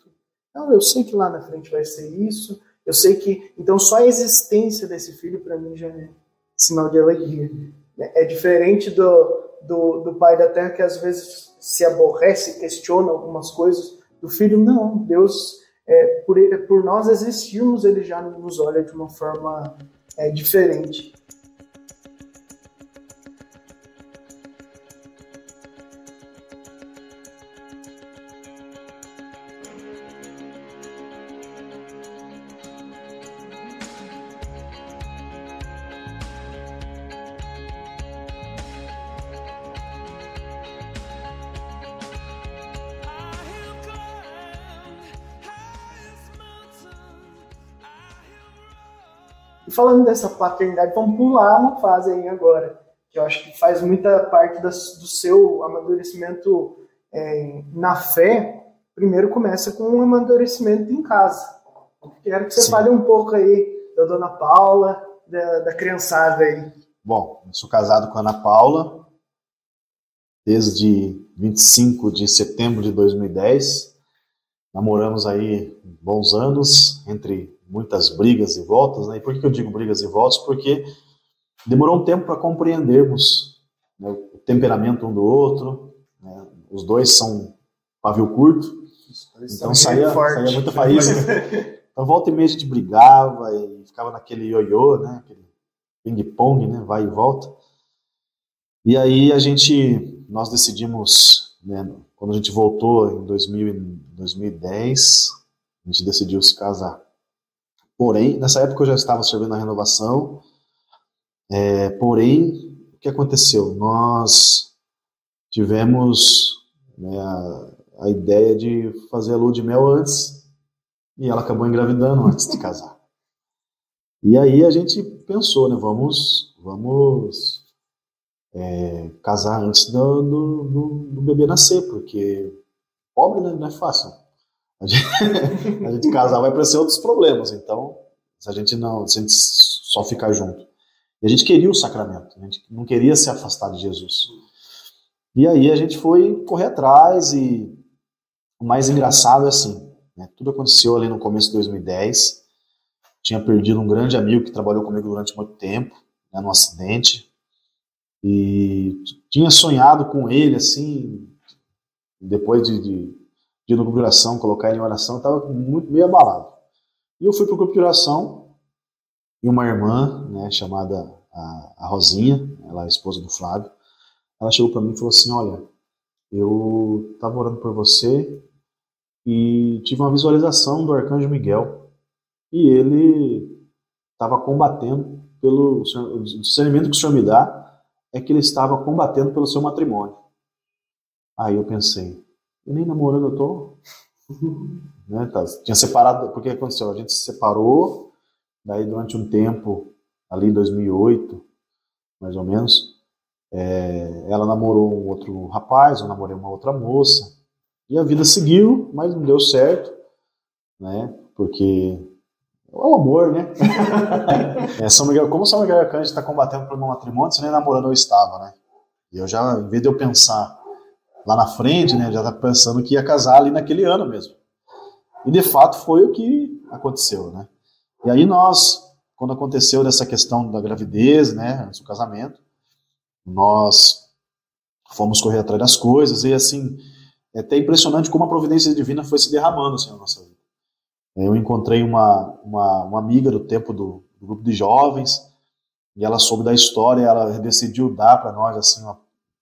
Então, eu sei que lá na frente vai ser isso, eu sei que, então, só a existência desse filho para mim já é sinal de alegria. É diferente do, do, do pai da terra que às vezes se aborrece, questiona algumas coisas. Do filho, não. Deus, é, por, por nós existirmos, ele já nos olha de uma forma é, diferente. Falando dessa paternidade, vamos pular uma fase aí agora, que eu acho que faz muita parte do seu amadurecimento é, na fé. Primeiro começa com um amadurecimento em casa. Quero que você Sim. fale um pouco aí da dona Paula, da, da criançada aí. Bom, eu sou casado com a Ana Paula desde 25 de setembro de 2010. Namoramos aí bons anos, entre muitas brigas e voltas, né? E por que eu digo brigas e voltas? Porque demorou um tempo para compreendermos né, o temperamento um do outro. Né? Os dois são pavio curto, então saía, saía muita faísca. então volta e meia a gente brigava e ficava naquele ioiô, né? Aquele ping-pong, né? Vai e volta. E aí a gente, nós decidimos, né, quando a gente voltou em 2000, 2010, a gente decidiu se casar. Porém, nessa época eu já estava servindo na renovação. É, porém, o que aconteceu? Nós tivemos né, a, a, ideia de fazer a lua de mel antes e ela acabou engravidando antes de casar. E aí a gente pensou, né? Vamos, vamos é, casar antes do, do, do, bebê nascer, porque pobre né, não é fácil. A gente, a gente casar vai aparecer outros problemas. Então, se a gente não, se a gente só ficar junto. E a gente queria o sacramento, a gente não queria se afastar de Jesus. E aí a gente foi correr atrás e o mais engraçado é assim, né, tudo aconteceu ali no começo de 2010. Tinha perdido um grande amigo que trabalhou comigo durante muito tempo, né, num acidente. E tinha sonhado com ele assim, depois de, de de inauguração, colocar ele em oração, estava muito meio abalado. E eu fui para o grupo de oração e uma irmã, né, chamada a, a Rosinha, ela é esposa do Flávio, ela chegou para mim e falou assim: Olha, eu estava orando por você e tive uma visualização do arcanjo Miguel e ele estava combatendo pelo discernimento que o senhor me dá é que ele estava combatendo pelo seu matrimônio. Aí eu pensei, e nem namorando eu tô. né, tá, tinha separado, porque aconteceu? A gente se separou, daí durante um tempo, ali em 2008, mais ou menos, é, ela namorou um outro rapaz, eu namorei uma outra moça, e a vida seguiu, mas não deu certo, né, porque É o amor, né? é, São Miguel, como São Miguel Arcanjo está combatendo pelo meu matrimônio, se nem namorando eu estava, né? E eu já, em vez de eu pensar lá na frente, né, já estava pensando que ia casar ali naquele ano mesmo. E de fato foi o que aconteceu, né? E aí nós, quando aconteceu dessa questão da gravidez, né, antes do casamento, nós fomos correr atrás das coisas e assim, é até impressionante como a providência divina foi se derramando assim, na nossa vida. Eu encontrei uma, uma, uma amiga do tempo do, do, grupo de jovens e ela soube da história, ela decidiu dar para nós assim uma,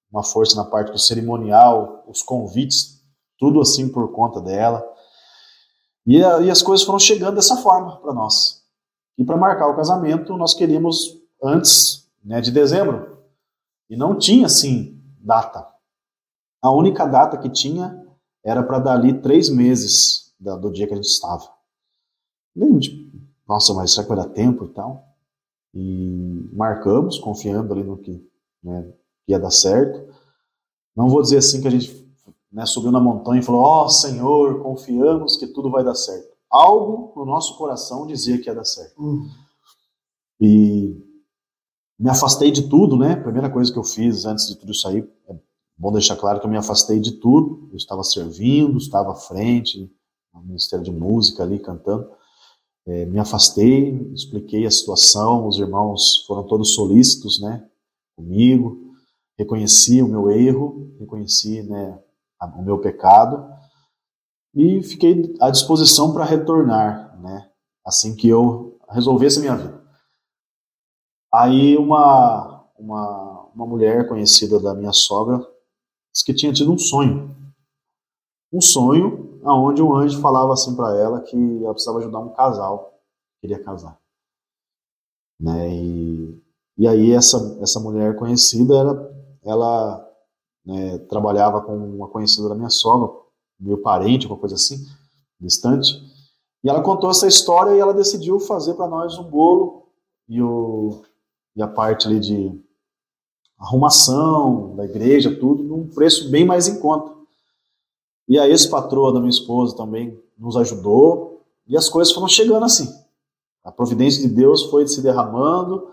uma força na parte do cerimonial, os convites, tudo assim por conta dela. E, a, e as coisas foram chegando dessa forma para nós. E para marcar o casamento, nós queríamos antes né, de dezembro. E não tinha assim data. A única data que tinha era para dali três meses do dia que a gente estava. A gente, nossa, mas será que vai dar tempo e tal? E marcamos, confiando ali no que né, ia dar certo. Não vou dizer assim que a gente né, subiu na montanha e falou: Ó oh, Senhor, confiamos que tudo vai dar certo. Algo no nosso coração dizia que ia dar certo. Uhum. E me afastei de tudo, né? A primeira coisa que eu fiz antes de tudo isso aí, é bom deixar claro que eu me afastei de tudo. Eu estava servindo, estava à frente, no Ministério de Música ali cantando. É, me afastei, expliquei a situação, os irmãos foram todos solícitos, né, comigo, reconheci o meu erro, reconheci, né, o meu pecado e fiquei à disposição para retornar, né, assim que eu resolvesse a minha vida. Aí uma, uma, uma mulher conhecida da minha sogra disse que tinha tido um sonho. Um sonho onde um anjo falava assim para ela que ela precisava ajudar um casal que queria casar. Né? E, e aí essa, essa mulher conhecida, ela, ela né, trabalhava com uma conhecida da minha sogra, meu parente, uma coisa assim, distante. E ela contou essa história e ela decidiu fazer para nós um bolo e o, e a parte ali de arrumação da igreja, tudo, num preço bem mais em conta. E a ex-patroa da minha esposa também nos ajudou, e as coisas foram chegando assim. A providência de Deus foi se derramando,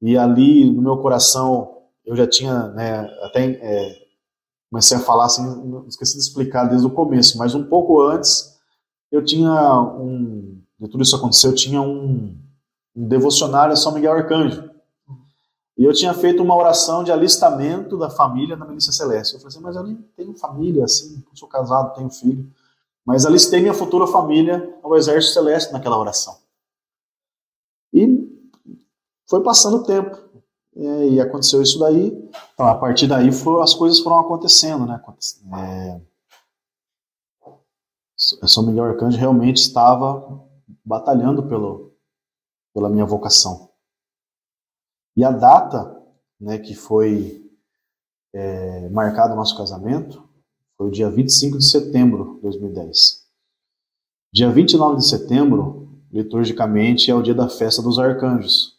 e ali no meu coração eu já tinha, né, até é, comecei a falar assim, esqueci de explicar desde o começo, mas um pouco antes eu tinha um, de tudo isso aconteceu, eu tinha um, um devocionário a São Miguel Arcanjo. E eu tinha feito uma oração de alistamento da família na Milícia Celeste. Eu falei assim, mas eu nem tenho família, assim, sou casado, tenho filho. Mas alistei minha futura família ao Exército Celeste naquela oração. E foi passando o tempo. É, e aconteceu isso daí. Então, a partir daí foi, as coisas foram acontecendo, né? É, São Miguel Arcanjo realmente estava batalhando pelo, pela minha vocação. E a data né, que foi é, marcado o nosso casamento foi o dia 25 de setembro de 2010. Dia 29 de setembro, liturgicamente, é o dia da festa dos arcanjos.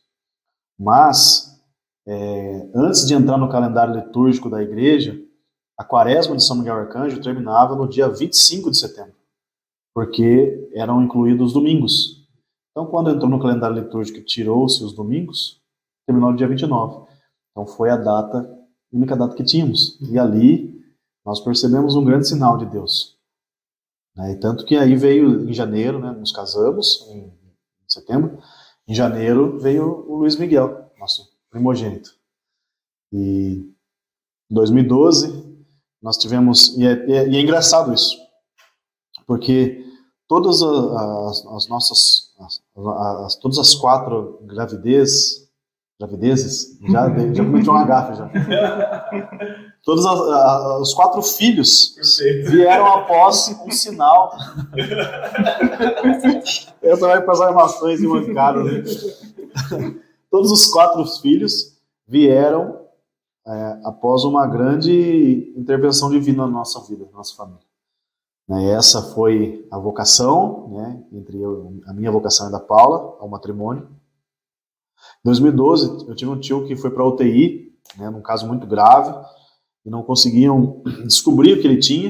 Mas, é, antes de entrar no calendário litúrgico da igreja, a quaresma de São Miguel Arcanjo terminava no dia 25 de setembro, porque eram incluídos os domingos. Então, quando entrou no calendário litúrgico e tirou-se os domingos, terminou no dia 29. Então foi a data, a única data que tínhamos. E ali nós percebemos um grande sinal de Deus. Né? E tanto que aí veio em janeiro, né, nos casamos, em setembro, em janeiro veio o Luiz Miguel, nosso primogênito. E em 2012 nós tivemos, e é, é, e é engraçado isso, porque todas as, as nossas, as, as, todas as quatro gravidezes gravidezes, já, já cometi uma gafe já. Todos as, a, os quatro filhos vieram após um sinal. Essa vai para as armações e mancadas. Né? Todos os quatro filhos vieram é, após uma grande intervenção divina na nossa vida, na nossa família. Né, essa foi a vocação, né, entre eu, a minha vocação e da Paula, ao matrimônio. Em 2012, eu tive um tio que foi para UTI, né, num caso muito grave, e não conseguiam descobrir o que ele tinha.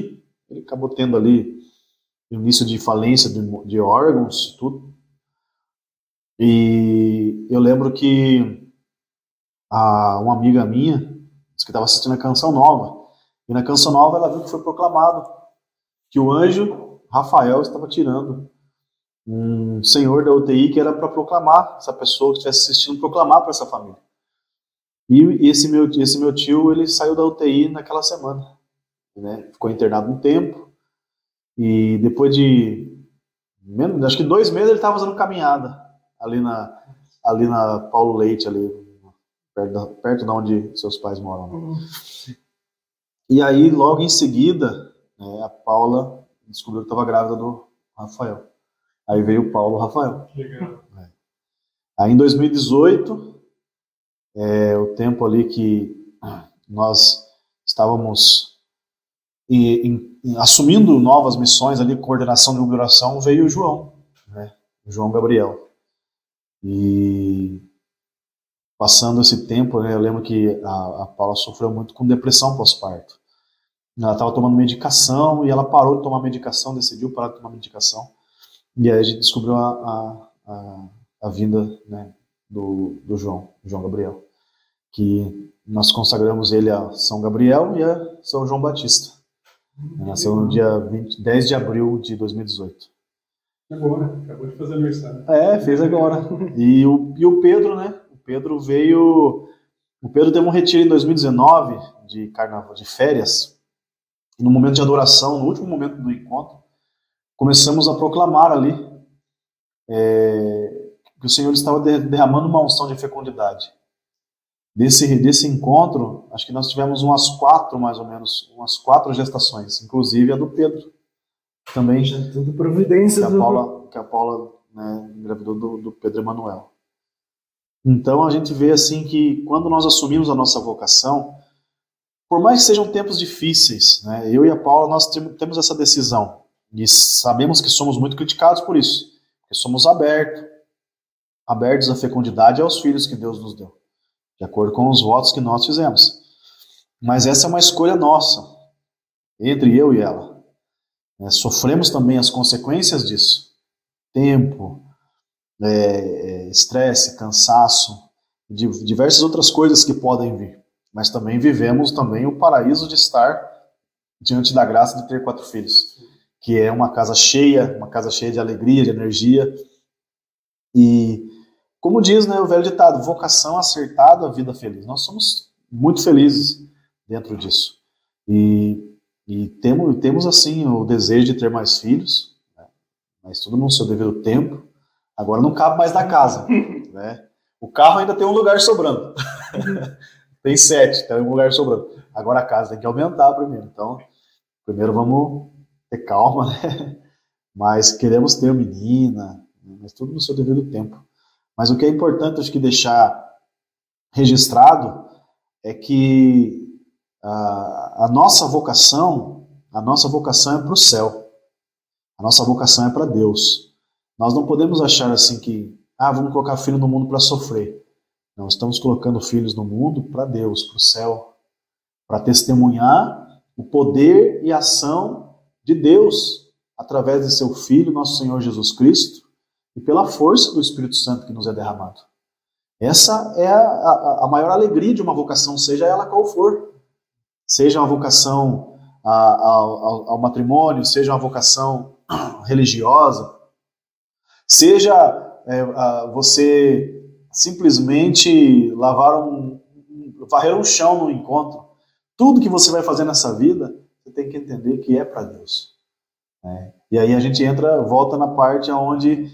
Ele acabou tendo ali início de falência de, de órgãos, tudo. E eu lembro que a, uma amiga minha disse que estava assistindo a Canção Nova. E na Canção Nova ela viu que foi proclamado que o anjo Rafael estava tirando um senhor da UTI que era para proclamar, essa pessoa que estivesse assistindo, proclamar para essa família. E esse meu, esse meu tio, ele saiu da UTI naquela semana. Né? Ficou internado um tempo. E depois de, menos, acho que dois meses, ele estava fazendo caminhada ali na, ali na Paulo Leite, ali, perto, da, perto de onde seus pais moram. Né? E aí, logo em seguida, né, a Paula descobriu que estava grávida do Rafael. Aí veio o Paulo Rafael. Legal. É. Aí em 2018, é, o tempo ali que nós estávamos em, em, assumindo novas missões ali, coordenação de oração, veio o João, né? o João Gabriel. E passando esse tempo, né, eu lembro que a, a Paula sofreu muito com depressão pós-parto. Ela estava tomando medicação e ela parou de tomar medicação, decidiu parar de tomar medicação. E aí a gente descobriu a, a, a, a vinda né, do, do João, João Gabriel, que nós consagramos ele a São Gabriel e a São João Batista. Ele nasceu no dia 20, 10 de abril de 2018. Agora, acabou de fazer aniversário. É, fez agora. E o, e o Pedro, né? O Pedro veio. O Pedro teve um retiro em 2019 de carnaval, de férias, no momento de adoração, no último momento do encontro começamos a proclamar ali é, que o Senhor estava derramando uma unção de fecundidade. Desse, desse encontro, acho que nós tivemos umas quatro, mais ou menos, umas quatro gestações, inclusive a do Pedro. Também. Já tudo providência. Que a Paula, que a Paula né, engravidou do, do Pedro Emanuel. Então a gente vê assim que quando nós assumimos a nossa vocação, por mais que sejam tempos difíceis, né, eu e a Paula nós temos essa decisão e sabemos que somos muito criticados por isso, porque somos abertos, abertos à fecundidade e aos filhos que Deus nos deu, de acordo com os votos que nós fizemos. Mas essa é uma escolha nossa, entre eu e ela. É, sofremos também as consequências disso: tempo, é, é, estresse, cansaço, diversas outras coisas que podem vir. Mas também vivemos também o paraíso de estar diante da graça de ter quatro filhos que é uma casa cheia, uma casa cheia de alegria, de energia. E como diz né, o velho ditado, vocação acertada, vida feliz. Nós somos muito felizes dentro disso. E, e temos, temos, assim, o desejo de ter mais filhos, né, mas tudo no seu devido tempo. Agora não cabe mais na casa. Né? O carro ainda tem um lugar sobrando. tem sete, tem um lugar sobrando. Agora a casa tem que aumentar primeiro. Então, primeiro vamos ter calma, né? Mas queremos ter menina, né? mas tudo no seu devido tempo. Mas o que é importante, acho que deixar registrado é que a, a nossa vocação, a nossa vocação é para o céu. A nossa vocação é para Deus. Nós não podemos achar assim que, ah, vamos colocar filho no mundo para sofrer. Não, estamos colocando filhos no mundo para Deus, para o céu, para testemunhar o poder e ação de Deus através de seu Filho, nosso Senhor Jesus Cristo, e pela força do Espírito Santo que nos é derramado. Essa é a, a, maior alegria de uma vocação, seja ela qual for. Seja uma vocação ao, ao matrimônio, seja uma vocação religiosa, seja é, você simplesmente lavar um, varrer um chão no encontro. Tudo que você vai fazer nessa vida tem que entender que é para Deus. Né? E aí a gente entra, volta na parte onde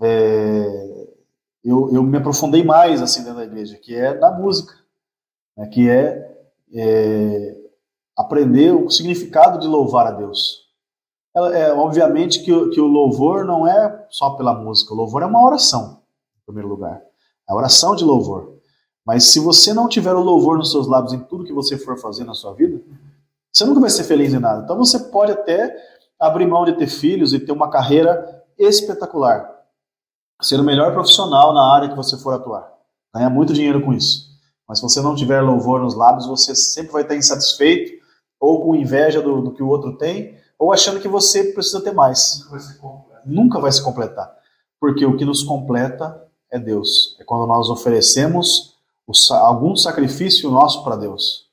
é, eu, eu me aprofundei mais assim dentro da igreja, que é da música, né? que é, é, aprender o significado de louvar a Deus. É, é, obviamente que, que o louvor não é só pela música, o louvor é uma oração, em primeiro lugar. A oração de louvor. Mas se você não tiver o louvor nos seus lábios em tudo que você for fazer na sua vida, você nunca vai ser feliz em nada. Então você pode até abrir mão de ter filhos e ter uma carreira espetacular. Ser o melhor profissional na área que você for atuar. Ganhar muito dinheiro com isso. Mas se você não tiver louvor nos lábios, você sempre vai estar insatisfeito, ou com inveja do, do que o outro tem, ou achando que você precisa ter mais. Nunca vai se completar. Nunca vai se completar. Porque o que nos completa é Deus. É quando nós oferecemos algum sacrifício nosso para Deus.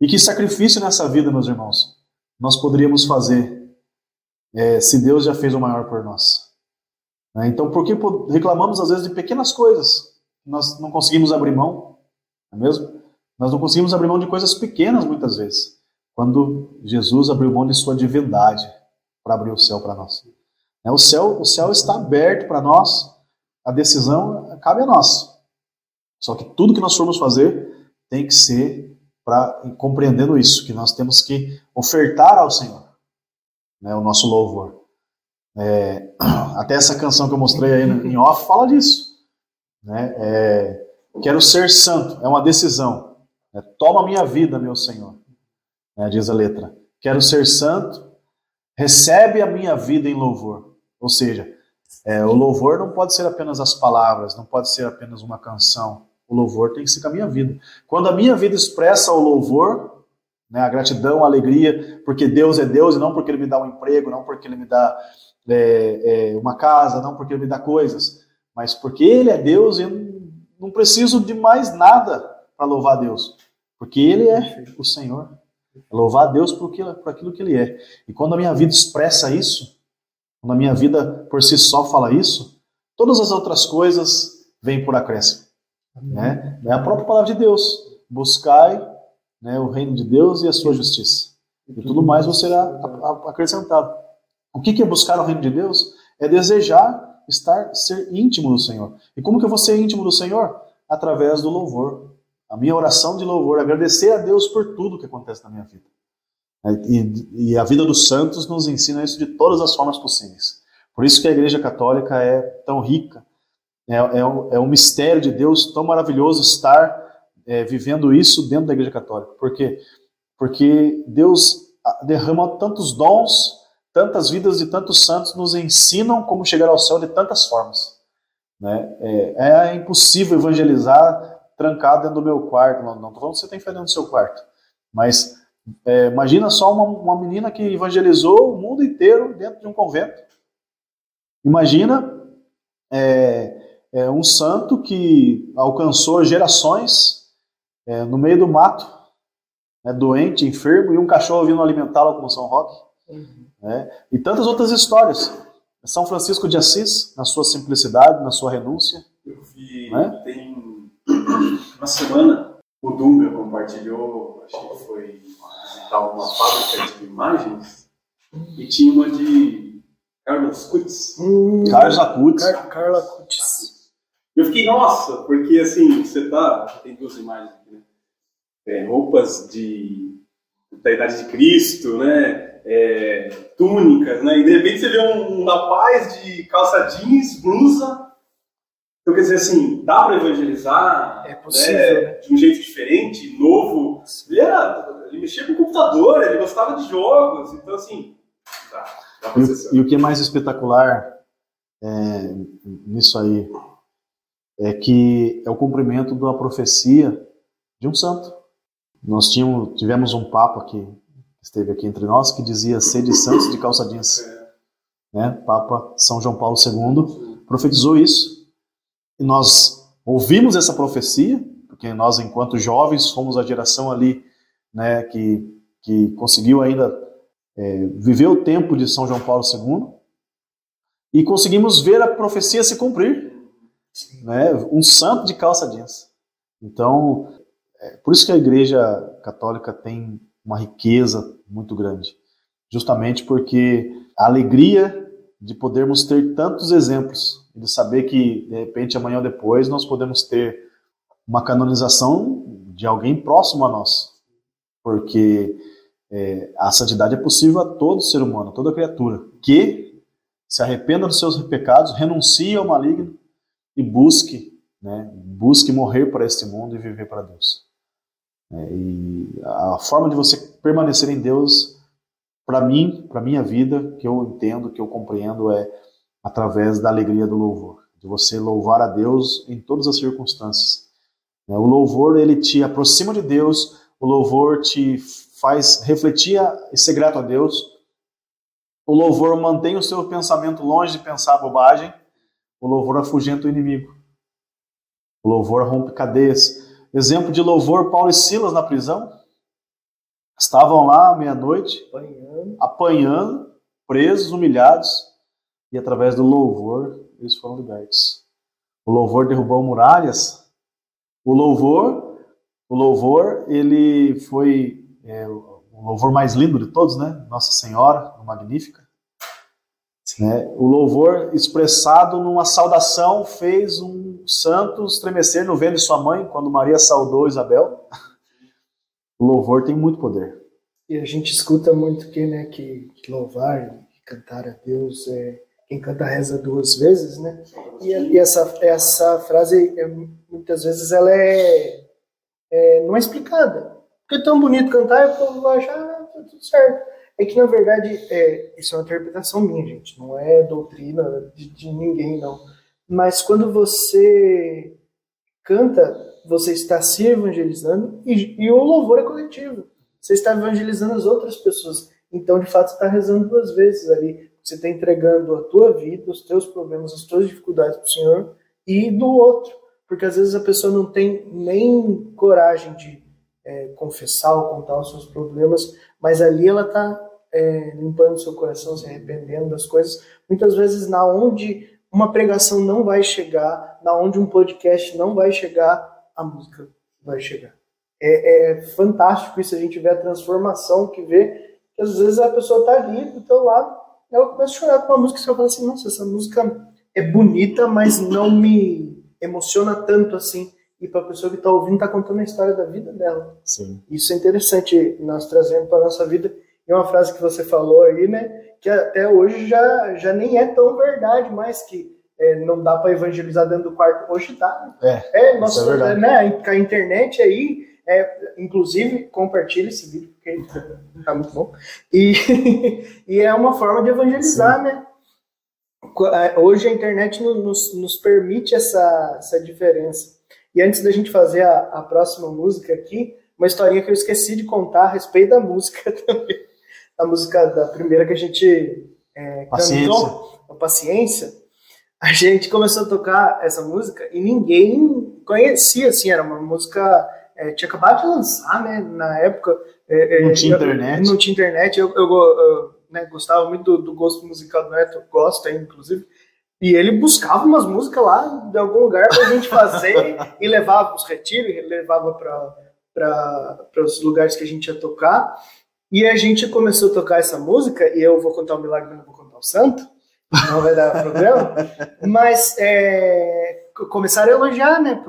E que sacrifício nessa vida, meus irmãos, nós poderíamos fazer é, se Deus já fez o maior por nós? Né? Então, por que reclamamos às vezes de pequenas coisas? Nós não conseguimos abrir mão, não é mesmo? Nós não conseguimos abrir mão de coisas pequenas muitas vezes, quando Jesus abriu mão de sua divindade para abrir o céu para nós. Né? O céu, o céu está aberto para nós, a decisão cabe a nós. Só que tudo que nós formos fazer tem que ser compreendendo isso, que nós temos que ofertar ao Senhor né, o nosso louvor. É, até essa canção que eu mostrei aí em off fala disso. Né? É, quero ser santo, é uma decisão. É, Toma minha vida, meu Senhor, né, diz a letra. Quero ser santo, recebe a minha vida em louvor. Ou seja, é, o louvor não pode ser apenas as palavras, não pode ser apenas uma canção. O louvor tem que ser com a minha vida. Quando a minha vida expressa o louvor, né, a gratidão, a alegria, porque Deus é Deus e não porque Ele me dá um emprego, não porque Ele me dá é, é, uma casa, não porque Ele me dá coisas, mas porque Ele é Deus e eu não preciso de mais nada para louvar Deus, porque Ele é o Senhor. Louvar Deus por, por aquilo que Ele é. E quando a minha vida expressa isso, quando a minha vida por si só fala isso, todas as outras coisas vêm por acréscimo. Né? É a própria palavra de Deus. Buscai né, o reino de Deus e a sua justiça. E tudo mais você será acrescentado. O que é buscar o reino de Deus? É desejar estar, ser íntimo do Senhor. E como que eu vou ser íntimo do Senhor? Através do louvor. A minha oração de louvor, agradecer a Deus por tudo que acontece na minha vida. E, e, a vida dos santos nos ensina isso de todas as formas possíveis. Por isso que a Igreja Católica é tão rica. É, é, um, é um mistério de Deus tão maravilhoso estar é, vivendo isso dentro da Igreja Católica. Por quê? Porque Deus derrama tantos dons, tantas vidas de tantos santos nos ensinam como chegar ao céu de tantas formas. Né? É, é impossível evangelizar trancado dentro do meu quarto. Não estou falando que você tem fé dentro do seu quarto, mas é, imagina só uma, uma menina que evangelizou o mundo inteiro dentro de um convento. Imagina é, é, um santo que alcançou gerações é, no meio do mato, né, doente, enfermo, e um cachorro vindo alimentá-lo como São Roque. Uhum. Né, e tantas outras histórias. São Francisco de Assis, na sua simplicidade, na sua renúncia. Eu vi, né? tem uma semana, o Dunga compartilhou, acho que foi visitar uma fábrica de imagens, e tinha uma de Carlos Kutz. Hum, Carlos Acutis. Car Carla Kutz. Eu fiquei, nossa, porque assim, você tá. Tem duas imagens aqui, né? É, roupas de, da idade de Cristo, né? É, túnicas, né? E de repente você vê um, um rapaz de calça jeans, blusa. Então quer dizer assim, dá para evangelizar é possível, né? né? de um jeito diferente, novo. Ele, era, ele mexia com o computador, ele gostava de jogos, então assim. Dá, dá e, e o que é mais espetacular é, nisso aí é que é o cumprimento da profecia de um santo. Nós tínhamos, tivemos um papa que esteve aqui entre nós que dizia sede santos de calça jeans. Né? Papa São João Paulo II profetizou isso. E nós ouvimos essa profecia, porque nós, enquanto jovens, fomos a geração ali né, que, que conseguiu ainda é, viver o tempo de São João Paulo II e conseguimos ver a profecia se cumprir né? Um santo de calça jeans. Então, é por isso que a Igreja Católica tem uma riqueza muito grande, justamente porque a alegria de podermos ter tantos exemplos, de saber que de repente amanhã ou depois nós podemos ter uma canonização de alguém próximo a nós, porque é, a santidade é possível a todo ser humano, a toda criatura, que se arrependa dos seus pecados, renuncie ao maligno e busque, né, busque morrer para este mundo e viver para Deus. É, e a forma de você permanecer em Deus, para mim, para minha vida, que eu entendo, que eu compreendo, é através da alegria do louvor, de você louvar a Deus em todas as circunstâncias. É, o louvor ele te aproxima de Deus, o louvor te faz refletir e ser grato a Deus. O louvor mantém o seu pensamento longe de pensar bobagem o louvor afugenta o inimigo. O louvor rompe cadeias. Exemplo de louvor, Paulo e Silas na prisão. Estavam lá meia-noite, apanhando. apanhando, presos, humilhados, e através do louvor eles foram libertos. O louvor derrubou muralhas. O louvor, o louvor, ele foi é, o louvor mais lindo de todos, né? Nossa Senhora, magnífica. Né? O louvor expressado numa saudação fez um santo estremecer no vento de sua mãe, quando Maria saudou Isabel. O louvor tem muito poder. E a gente escuta muito que, né, que, louvar e cantar a Deus é quem canta reza duas vezes, né? E, e essa, essa frase, é, muitas vezes, ela é, é, não é explicada. Porque é tão bonito cantar, e o povo vai achar, ah, tá tudo certo. É que, na verdade, é, isso é uma interpretação minha, gente. Não é doutrina de, de ninguém, não. Mas quando você canta, você está se evangelizando e, e, o louvor é coletivo. Você está evangelizando as outras pessoas. Então, de fato, você está rezando duas vezes ali. Você está entregando a tua vida, os teus problemas, as tuas dificuldades para o Senhor e do outro. Porque às vezes a pessoa não tem nem coragem de é, confessar ou contar os seus problemas, mas ali ela está é, limpando seu coração, se arrependendo das coisas. Muitas vezes, na onde uma pregação não vai chegar, na onde um podcast não vai chegar, a música vai chegar. É, é fantástico isso, a gente vê a transformação que vê, que às vezes a pessoa está ali do teu lado, ela começa a chorar com uma música e você fala assim, nossa, essa música é bonita, mas não me emociona tanto assim. E para a pessoa que está ouvindo, está contando a história da vida dela. Sim. Isso é interessante nós trazemos para nossa vida. E uma frase que você falou aí, né, que até hoje já, já nem é tão verdade mais, que é, não dá para evangelizar dentro do quarto. Hoje tá. É, é, nossa, é verdade. né, a internet aí, é, inclusive, compartilhe esse vídeo, porque tá muito bom. E, e é uma forma de evangelizar, Sim. né? É, hoje a internet nos, nos permite essa, essa diferença. E antes da gente fazer a, a próxima música aqui, uma historinha que eu esqueci de contar a respeito da música também a música da primeira que a gente é, paciência. cantou, a Paciência, a gente começou a tocar essa música e ninguém conhecia, assim, era uma música, é, tinha acabado de lançar, né, na época. É, é não tinha internet. Não tinha internet, eu, eu, eu né, gostava muito do, do, gosto musical do Neto, gosto ainda, inclusive, e ele buscava umas músicas lá de algum lugar pra gente fazer e levava os retiros, levava para os lugares que a gente ia tocar. E a gente começou a tocar essa música, e eu vou contar o milagre, mas não vou contar o santo, não vai dar problema. Mas é, começaram a elogiar, né,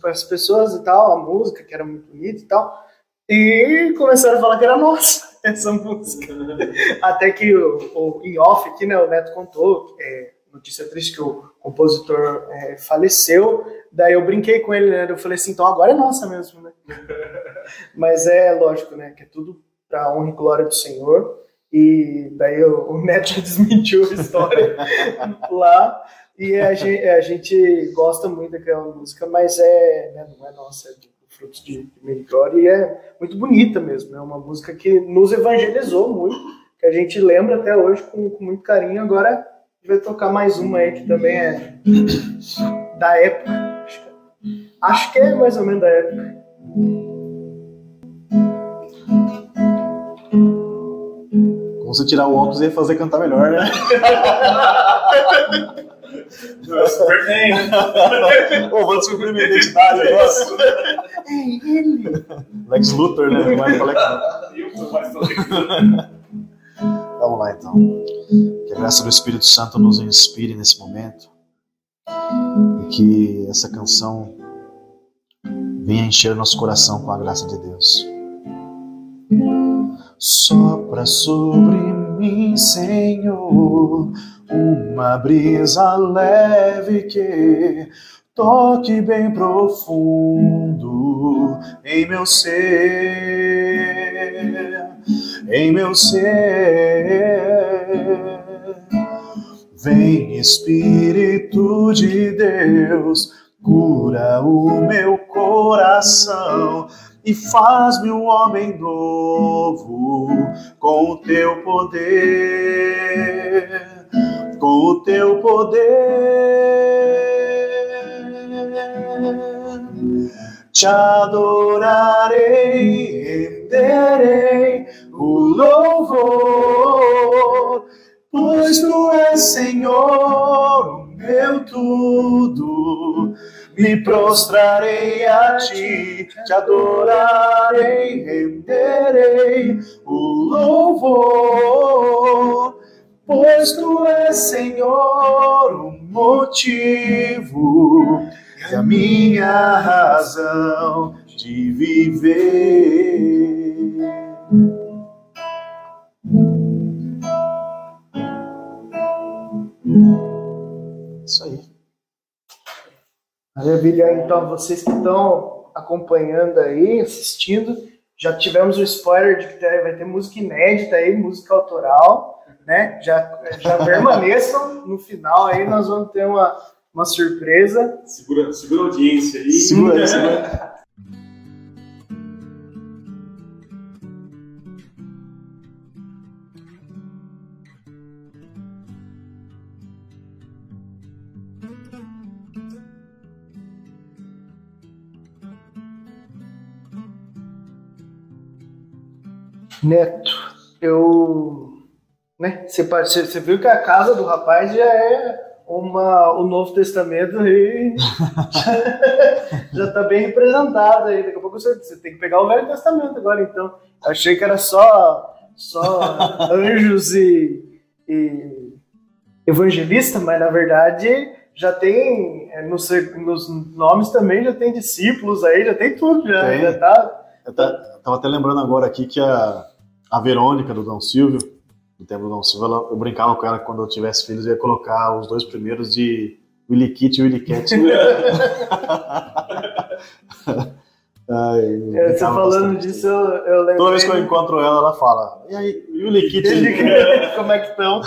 para as pessoas e tal, a música, que era muito bonita e tal. E começaram a falar que era nossa essa música. Até que o, o em off aqui, né, o Neto contou, é, notícia triste que o compositor é, faleceu. Daí eu brinquei com ele, né? Eu falei assim, então agora é nossa mesmo, né? Mas é lógico, né? Que é tudo para a honra e glória do Senhor. E daí o, Neto já desmentiu a história lá. E a gente, a gente, gosta muito daquela música, mas é, né, não é nossa, é do Frutos de, de e é muito bonita mesmo. É uma música que nos evangelizou muito, que a gente lembra até hoje com, com muito carinho. Agora a gente vai tocar mais uma aí que também é da época. Acho que é mais ou menos da época. Você tirar o óculos e fazer cantar melhor, né? Super bem, né? Pô, vou descobrir minha identidade agora. É ele. Lex Luthor, né? Não é Vamos lá, então. Que a graça do Espírito Santo nos inspire nesse momento. E que essa canção venha encher o nosso coração com a graça de Deus. Sopra sobre mim, Senhor, uma brisa leve que toque bem profundo em meu ser, em meu ser. Vem, Espírito de Deus, cura o meu coração e faz-me um homem novo com o teu poder, com o teu poder. te adorarei, renderei o louvor, pois tu és Senhor, o meu tudo. Me prostrarei a ti, te adorarei, renderei o louvor, pois tu és Senhor, o motivo e a minha razão de viver. Isso aí. Maravilha. Então, vocês que estão acompanhando aí, assistindo, já tivemos o spoiler de que vai ter música inédita aí, música autoral, né? Já, já permaneçam no final aí, nós vamos ter uma uma surpresa. Segura, segura a audiência aí. Segura, segura. Neto, eu. Né, você, você viu que a casa do rapaz já é uma, o Novo Testamento aí já está bem representado aí. Daqui a pouco você, você, tem que pegar o Velho Testamento agora, então. Achei que era só, só anjos e, e evangelista, mas na verdade já tem é, nos, nos, nomes também já tem discípulos aí, já tem tudo, já, tem. já tá. Eu tava até lembrando agora aqui que a, a Verônica do Dom Silvio, no tempo do Dom Silva, eu brincava com ela que quando eu tivesse filhos eu ia colocar os dois primeiros de Willy Kit e Willy Cat. Ai, é, você falando disso, eu, eu lembro. Toda vez que eu encontro ela, ela fala: E aí, Willy Kit? Como é que estão?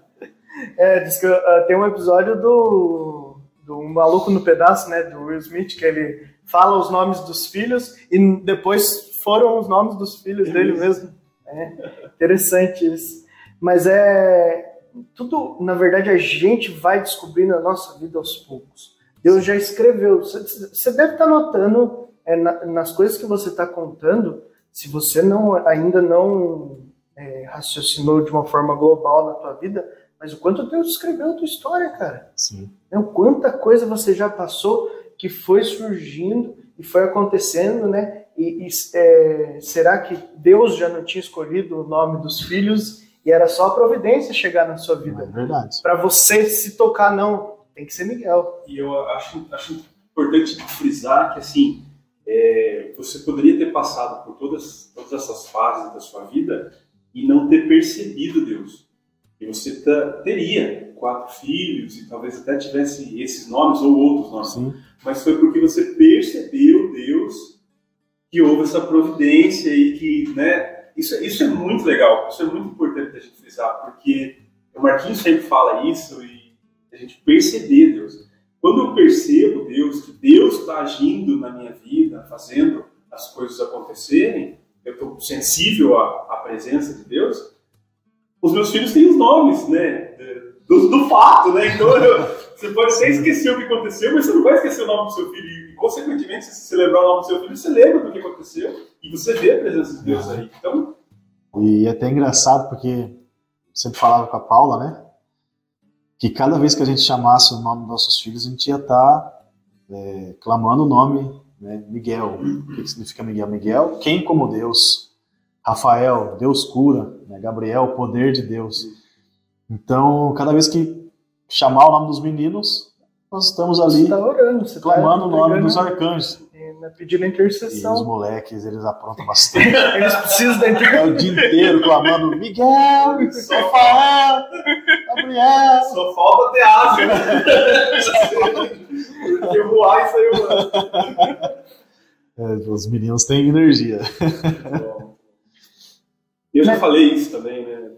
é, diz que uh, tem um episódio do, do um Maluco no Pedaço, né, do Will Smith, que ele fala os nomes dos filhos e depois foram os nomes dos filhos dele mesmo. É interessante isso. Mas é tudo, na verdade, a gente vai descobrindo a nossa vida aos poucos. Deus já escreveu. Você deve estar notando é, nas coisas que você está contando, se você não ainda não é, raciocinou de uma forma global na tua vida, mas o quanto Deus escreveu a tua história, cara. Sim. É, o quanta coisa você já passou que foi surgindo e foi acontecendo, né? E, e é, será que Deus já não tinha escolhido o nome dos filhos e era só a providência chegar na sua vida? É verdade. Para você se tocar, não, tem que ser Miguel. E eu acho, acho importante frisar que, assim, é, você poderia ter passado por todas, todas essas fases da sua vida e não ter percebido Deus. E você teria quatro filhos e talvez até tivesse esses nomes ou outros nomes. Sim. Mas foi porque você percebeu Deus que houve essa providência e que, né, isso, isso é muito legal, isso é muito importante a gente frisar, porque o Marquinhos sempre fala isso e a gente perceber Deus. Quando eu percebo Deus, que Deus está agindo na minha vida, fazendo as coisas acontecerem, eu estou sensível à, à, presença de Deus, os meus filhos têm os nomes, né, do, do fato, né, então você pode até esquecer o que aconteceu, mas você não vai esquecer o nome do seu filho consequentemente, se você lembrar o nome do seu filho, você lembra do que aconteceu e você vê a presença de Deus aí. Então... E é até engraçado porque sempre falava com a Paula, né? Que cada vez que a gente chamasse o nome dos nossos filhos, a gente ia estar tá, é, clamando o nome né? Miguel. O que significa Miguel? Miguel, quem como Deus? Rafael, Deus cura. Né? Gabriel, poder de Deus. Então, cada vez que chamar o nome dos meninos, nós estamos ali você tá orando, você clamando tá o nome dos arcanjos. Né, pedindo intercessão. E os moleques, eles aprontam bastante. eles precisam da intercessão. É o dia inteiro clamando: Miguel, falta, Gabriel. Só falta ter asa. Porque voar e saiu. É, os meninos têm energia. Eu já falei isso também, né?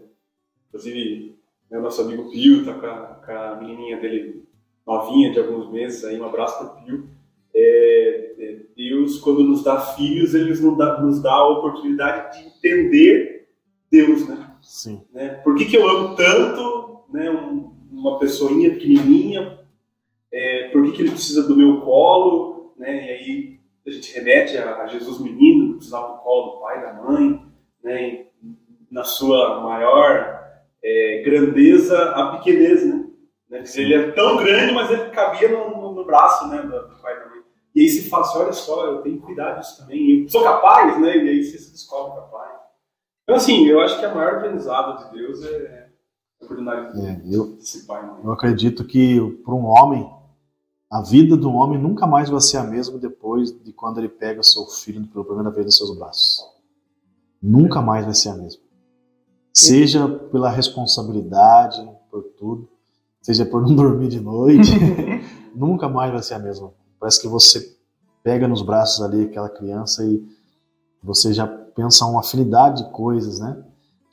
Inclusive, né, nosso amigo Pio tá com a, com a menininha dele novinha de alguns meses, aí um abraço para Pio. É, é, Deus, quando nos dá filhos, ele nos dá, nos dá a oportunidade de entender Deus, né? Sim. Né? Por que, que eu amo tanto né, um, uma pessoinha pequenininha? É, por que, que ele precisa do meu colo? Né? E aí a gente remete a, Jesus menino, que precisava do colo do pai, da mãe, né? na sua maior é, grandeza, a pequenez, né? né? Ele é tão grande, mas ele cabia no, no, no braço né, do, do pai e da mãe. E aí se fala assim, olha só, eu tenho que cuidar disso também, eu sou capaz, né? E aí você se descobre capaz. Então assim, eu acho que a maior aprendizado de Deus é a culinária é, eu, desse pai. Né? Eu acredito que para um homem, a vida do homem nunca mais vai ser a mesma depois de quando ele pega seu filho pela primeira vez nos seus braços. Nunca mais vai ser a mesma. Seja pela responsabilidade, por tudo, seja por não dormir de noite, nunca mais vai ser a mesma. Parece que você pega nos braços ali aquela criança e você já pensa uma afinidade de coisas, né?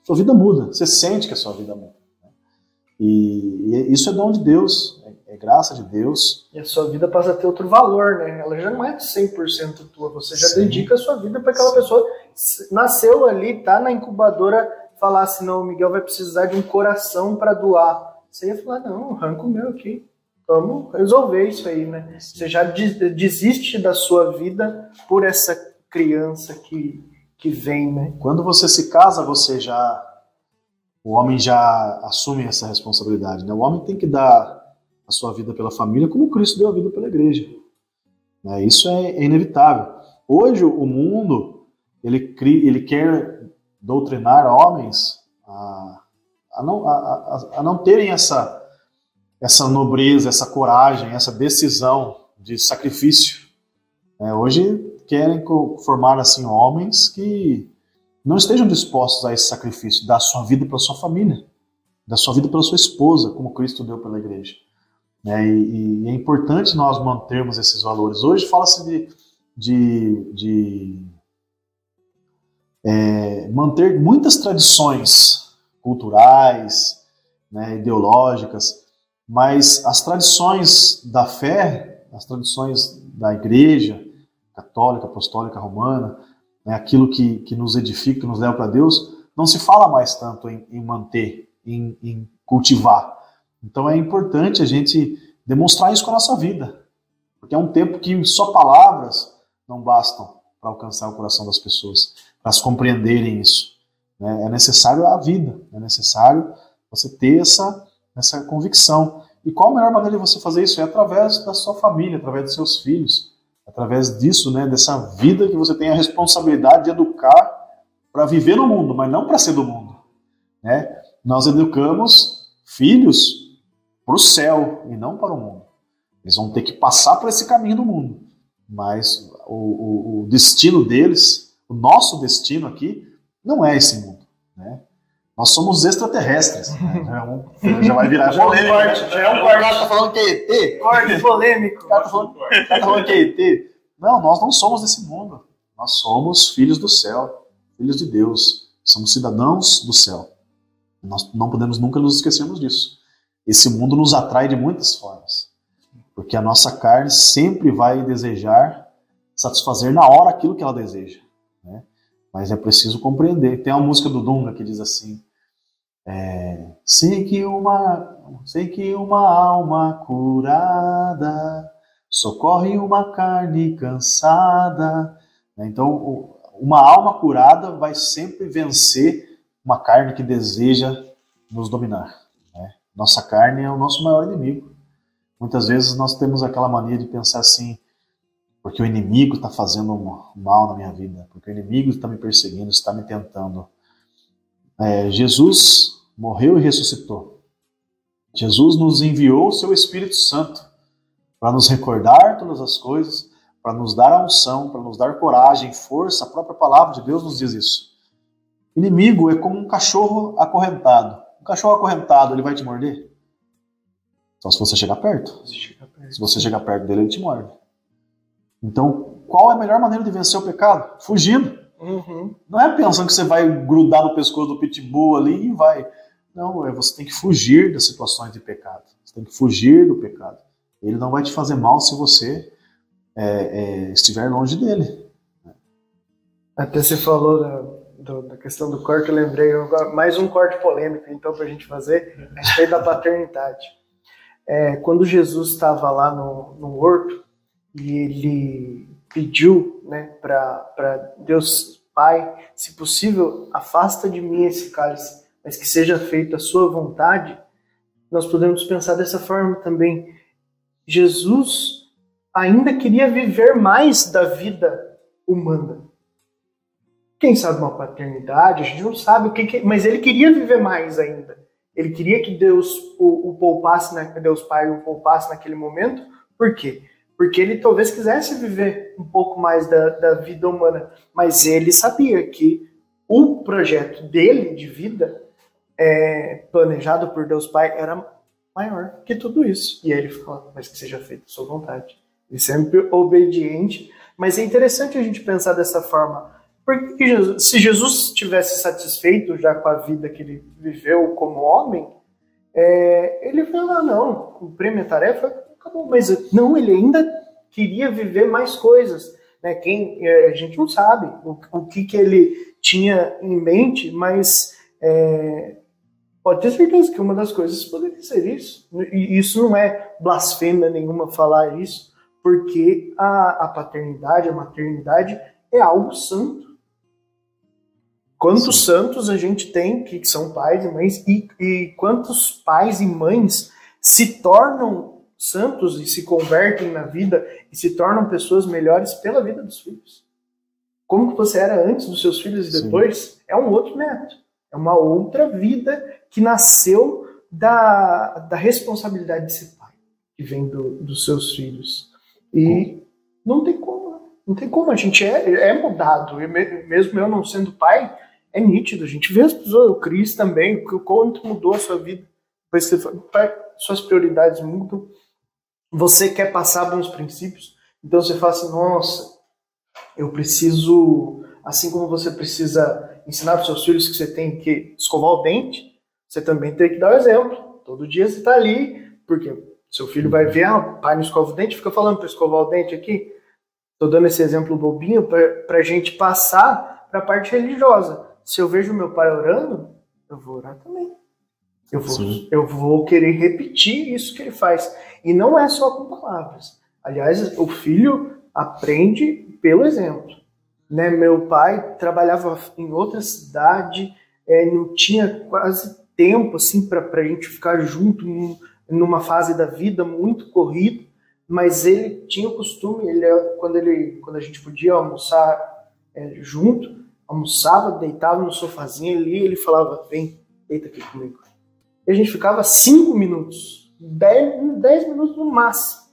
Sua vida muda, você sente que a sua vida muda. Né? E, e, isso é dom de Deus, é, é, graça de Deus. E a sua vida passa a ter outro valor, né? Ela já não é 100% tua, você já Sim. dedica a sua vida para aquela Sim. pessoa. Nasceu ali, tá na incubadora, falar assim, não, o Miguel vai precisar de um coração para doar. Você ia falar, não, arranca o meu aqui. Vamos resolver isso aí, né? Você já desiste da sua vida por essa criança que, que vem, né? Quando você se casa, você já. O homem já assume essa responsabilidade, né? O homem tem que dar a sua vida pela família como Cristo deu a vida pela igreja. Né? Isso é, é inevitável. Hoje, o mundo ele, cria, ele quer doutrinar homens a, a, não, a, a não terem essa, essa nobreza, essa coragem, essa decisão de sacrifício. É, hoje querem formar assim homens que não estejam dispostos a esse sacrifício, dar sua vida pela sua família, dar sua vida pela sua esposa, como Cristo deu pela igreja. É, e, e, é importante nós mantermos esses valores. Hoje fala-se de, de, de é, manter muitas tradições culturais, né, ideológicas, mas as tradições da fé, as tradições da igreja católica, apostólica, romana, né, aquilo que, que nos edifica, que nos leva para Deus, não se fala mais tanto em, em manter, em, em cultivar. Então é importante a gente demonstrar isso com a nossa vida, porque é um tempo que só palavras não bastam para alcançar o coração das pessoas, se compreenderem isso. Né? É necessário a vida, é necessário você ter essa, essa convicção. E qual a melhor maneira de você fazer isso? É através da sua família, através dos seus filhos, através disso, né, dessa vida que você tem a responsabilidade de educar para viver no mundo, mas não para ser do mundo. Né? Nós educamos filhos para o céu e não para o mundo. Eles vão ter que passar por esse caminho do mundo, mas o, o, o destino deles, o nosso destino aqui, não é esse mundo. Né? Nós somos extraterrestres. Né? Já, é já vai virar já polêmico. É um corte, já é um corte. O cara tá falando que é ET. Corte polêmico. O cara tá falando, tá falando que é ET. Não, nós não somos desse mundo. Nós somos filhos do céu, filhos de Deus. Somos cidadãos do céu. Nós não podemos nunca nos esquecermos disso. Esse mundo nos atrai de muitas formas. Porque a nossa carne sempre vai desejar satisfazer na hora aquilo que ela deseja. Mas é preciso compreender. Tem uma música do Dunga que diz assim: é, sei que uma sei que uma alma curada socorre uma carne cansada. Né? Então, uma alma curada vai sempre vencer uma carne que deseja nos dominar. Né? Nossa carne é o nosso maior inimigo. Muitas vezes nós temos aquela mania de pensar assim, porque o inimigo está fazendo mal na minha vida, porque o inimigo está me perseguindo, está me tentando. É, Jesus morreu e ressuscitou. Jesus nos enviou o seu Espírito Santo para nos recordar todas as coisas, para nos dar a unção, para nos dar coragem, força. A própria palavra de Deus nos diz isso. Inimigo é como um cachorro acorrentado. Um cachorro acorrentado, ele vai te morder? Só se você chegar perto. Se você chegar perto dele, ele te morde. Então, qual é a melhor maneira de vencer o pecado? Fugindo. Uhum. Não é pensando que você vai grudar no pescoço do pitbull ali e vai. Não, é você tem que fugir das situações de pecado. Você tem que fugir do pecado. Ele não vai te fazer mal se você é, é, estiver longe dele. Até você falou da, do, da questão do corte, eu lembrei mais um corte polêmico, então, para a gente fazer, a respeito da paternidade. É, quando Jesus estava lá no, no horto, e ele pediu né, para Deus Pai, se possível, afasta de mim esse cálice, mas que seja feita a sua vontade, nós podemos pensar dessa forma também. Jesus ainda queria viver mais da vida humana. Quem sabe uma paternidade, a gente não sabe o que, que mas ele queria viver mais ainda. Ele queria que Deus o, o poupasse, na, Deus Pai o poupasse naquele momento. Por quê? Porque ele talvez quisesse viver um pouco mais da, da vida humana, mas ele sabia que o projeto dele de vida, é, planejado por Deus Pai, era maior que tudo isso. E aí ele falou, mas que seja feita a sua vontade. E sempre obediente. Mas é interessante a gente pensar dessa forma. Porque Jesus, se Jesus tivesse satisfeito já com a vida que ele viveu como homem, é, ele falou, ah, não, cumpri minha tarefa, acabou. Mas não, ele ainda queria viver mais coisas. Né? Quem, é, a gente não sabe o, o que, que ele tinha em mente, mas é, pode ter certeza que uma das coisas poderia ser isso. E isso não é blasfêmia nenhuma falar isso, porque a, a paternidade, a maternidade é algo santo. Quantos Sim. santos a gente tem que são pais e mães, e, e quantos pais e mães se tornam santos e se convertem na vida e se tornam pessoas melhores pela vida dos filhos. Como que você era antes dos seus filhos e depois Sim. é um outro método. É uma outra vida que nasceu da, da responsabilidade de ser pai, que vem do, dos seus filhos. E não tem como, né? não tem como. A gente é, é mudado. mesmo eu não sendo pai, é nítido. A gente vê as pessoas, o Cris também, o quanto mudou a sua vida. Depois que você, suas prioridades mudam você quer passar bons princípios, então você fala assim, nossa, eu preciso, assim como você precisa ensinar para os seus filhos que você tem que escovar o dente, você também tem que dar o exemplo. Todo dia você está ali, porque seu filho vai ver, ah, pai não escova o dente, fica falando para escovar o dente aqui. Estou dando esse exemplo bobinho para a gente passar para a parte religiosa. Se eu vejo meu pai orando, eu vou orar também. Eu vou, eu vou querer repetir isso que ele faz. E não é só com palavras. Aliás, o filho aprende pelo exemplo. Né? Meu pai trabalhava em outra cidade, é, não tinha quase tempo assim para a gente ficar junto numa fase da vida muito corrida, mas ele tinha o costume, ele, quando, ele, quando a gente podia almoçar é, junto, almoçava, deitava no sofazinho ali, ele falava, vem, deita aqui comigo. E a gente ficava cinco minutos 10, 10 minutos no máximo.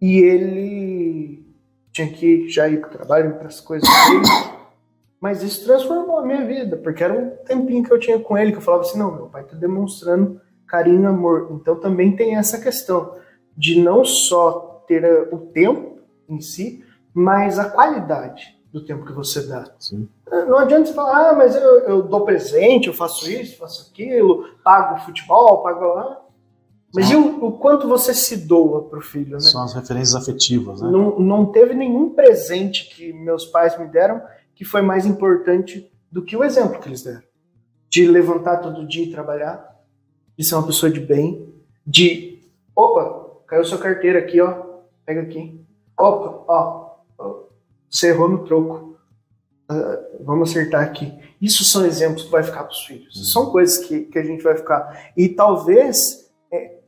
E ele tinha que já ir para o trabalho, para as coisas dele. Mas isso transformou a minha vida, porque era um tempinho que eu tinha com ele, que eu falava assim, não, meu pai está demonstrando carinho e amor. Então também tem essa questão de não só ter o tempo em si, mas a qualidade do tempo que você dá. Sim. Não adianta você falar, ah, mas eu, eu dou presente, eu faço isso, faço aquilo, pago futebol, pago lá. Mas e o, o, quanto você se doa para o filho, né? São as referências afetivas, né? Não, não teve nenhum presente que meus pais me deram que foi mais importante do que o exemplo que eles deram. De levantar todo dia e trabalhar, de ser uma pessoa de bem, de... Opa, caiu sua carteira aqui, ó. Pega aqui. Opa, ó. Você errou no troco. Uh, vamos acertar aqui. Isso são exemplos que vai ficar para os filhos. Uhum. São coisas que, que a gente vai ficar. E talvez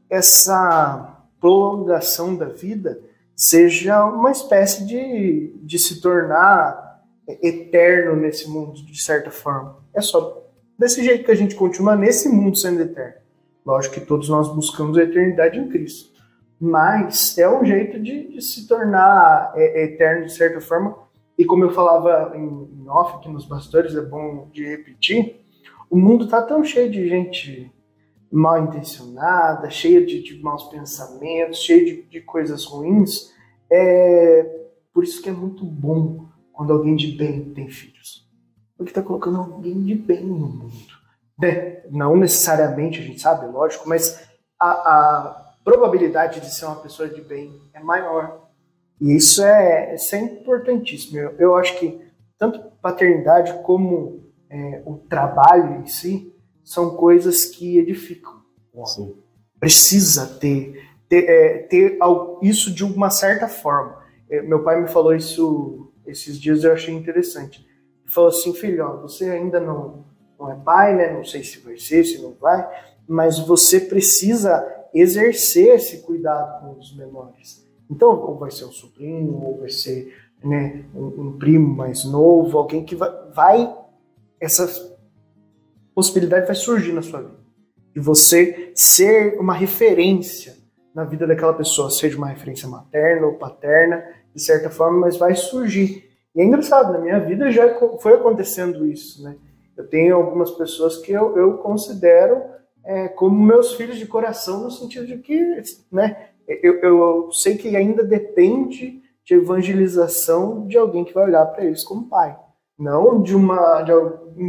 essa prolongação da vida seja uma espécie de, de se tornar eterno nesse mundo, de certa forma. É só desse jeito que a gente continua nesse mundo sendo eterno. Lógico que todos nós buscamos a eternidade em Cristo. Mas é um jeito de, de se tornar é, eterno de certa forma. E como eu falava em, em off aqui nos bastidores, é bom de repetir, o mundo está tão cheio de gente mal intencionada, cheia de, de maus pensamentos, cheia de, de coisas ruins. É por isso que é muito bom quando alguém de bem tem filhos. Porque está colocando alguém de bem no mundo. Né? Não necessariamente, a gente sabe, lógico, mas a, a, probabilidade de ser uma pessoa de bem é maior. E isso é, isso é importantíssimo. Eu, eu acho que tanto paternidade como é, o trabalho em si são coisas que edificam. Sim. Precisa ter, ter, é, ter isso de uma certa forma. é, meu pai me falou isso esses dias, eu achei interessante. Ele falou assim, filho, ó, você ainda não, não é pai, né? Não sei se vai ser, se não vai, mas você precisa exercer esse cuidado com os menores. Então, ou vai ser um sobrinho, ou vai ser né, um, um primo mais novo, alguém que vai, vai essa possibilidade vai surgir na sua vida. De você ser uma referência na vida daquela pessoa, seja uma referência materna ou paterna, de certa forma, mas vai surgir. E é engraçado, na minha vida já foi acontecendo isso, né? Eu tenho algumas pessoas que eu, eu considero é, como meus filhos de coração, no sentido de que, né, eu, eu sei que ainda depende de evangelização de alguém que vai olhar para eles como pai. Não de uma. De,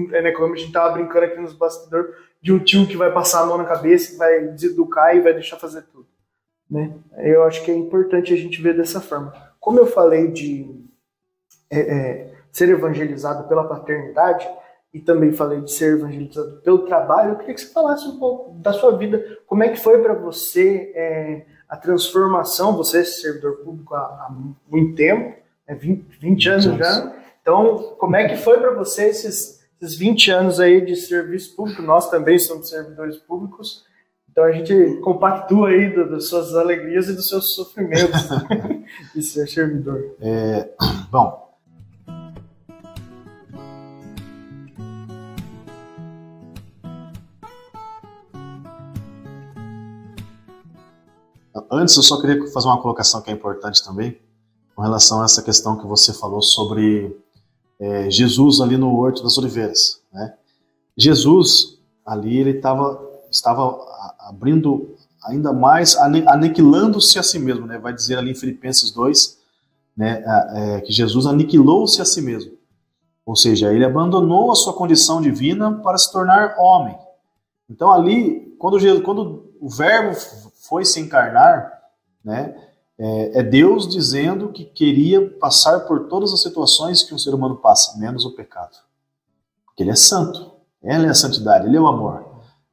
né, como a gente tava brincando aqui nos bastidores, de um tio que vai passar a mão na cabeça, vai deseducar e vai deixar fazer tudo. Né? Eu acho que é importante a gente ver dessa forma. Como eu falei de é, é, ser evangelizado pela paternidade, e também falei de ser evangelizado pelo trabalho, eu queria que você falasse um pouco da sua vida. Como é que foi para você é, a transformação? Você é servidor público há, há muito tempo, né, 20, 20 anos já. Então, como é que foi para você esses, esses 20 anos aí de serviço público? Nós também somos servidores públicos. Então a gente compactua aí das suas alegrias e dos seus sofrimentos de ser servidor. É, bom, Antes, eu só queria fazer uma colocação que é importante também, com relação a essa questão que você falou sobre é, Jesus ali no Horto das Oliveiras. Né? Jesus, ali, ele tava, estava abrindo ainda mais, aniquilando-se a si mesmo. Né? Vai dizer ali em Filipenses 2 né, é, que Jesus aniquilou-se a si mesmo. Ou seja, ele abandonou a sua condição divina para se tornar homem. Então, ali, quando, Jesus, quando o Verbo foi se encarnar, né, é, é, Deus dizendo que queria passar por todas as situações que um ser humano passa, menos o pecado. Porque ele é santo, ele é a santidade, ele é o amor.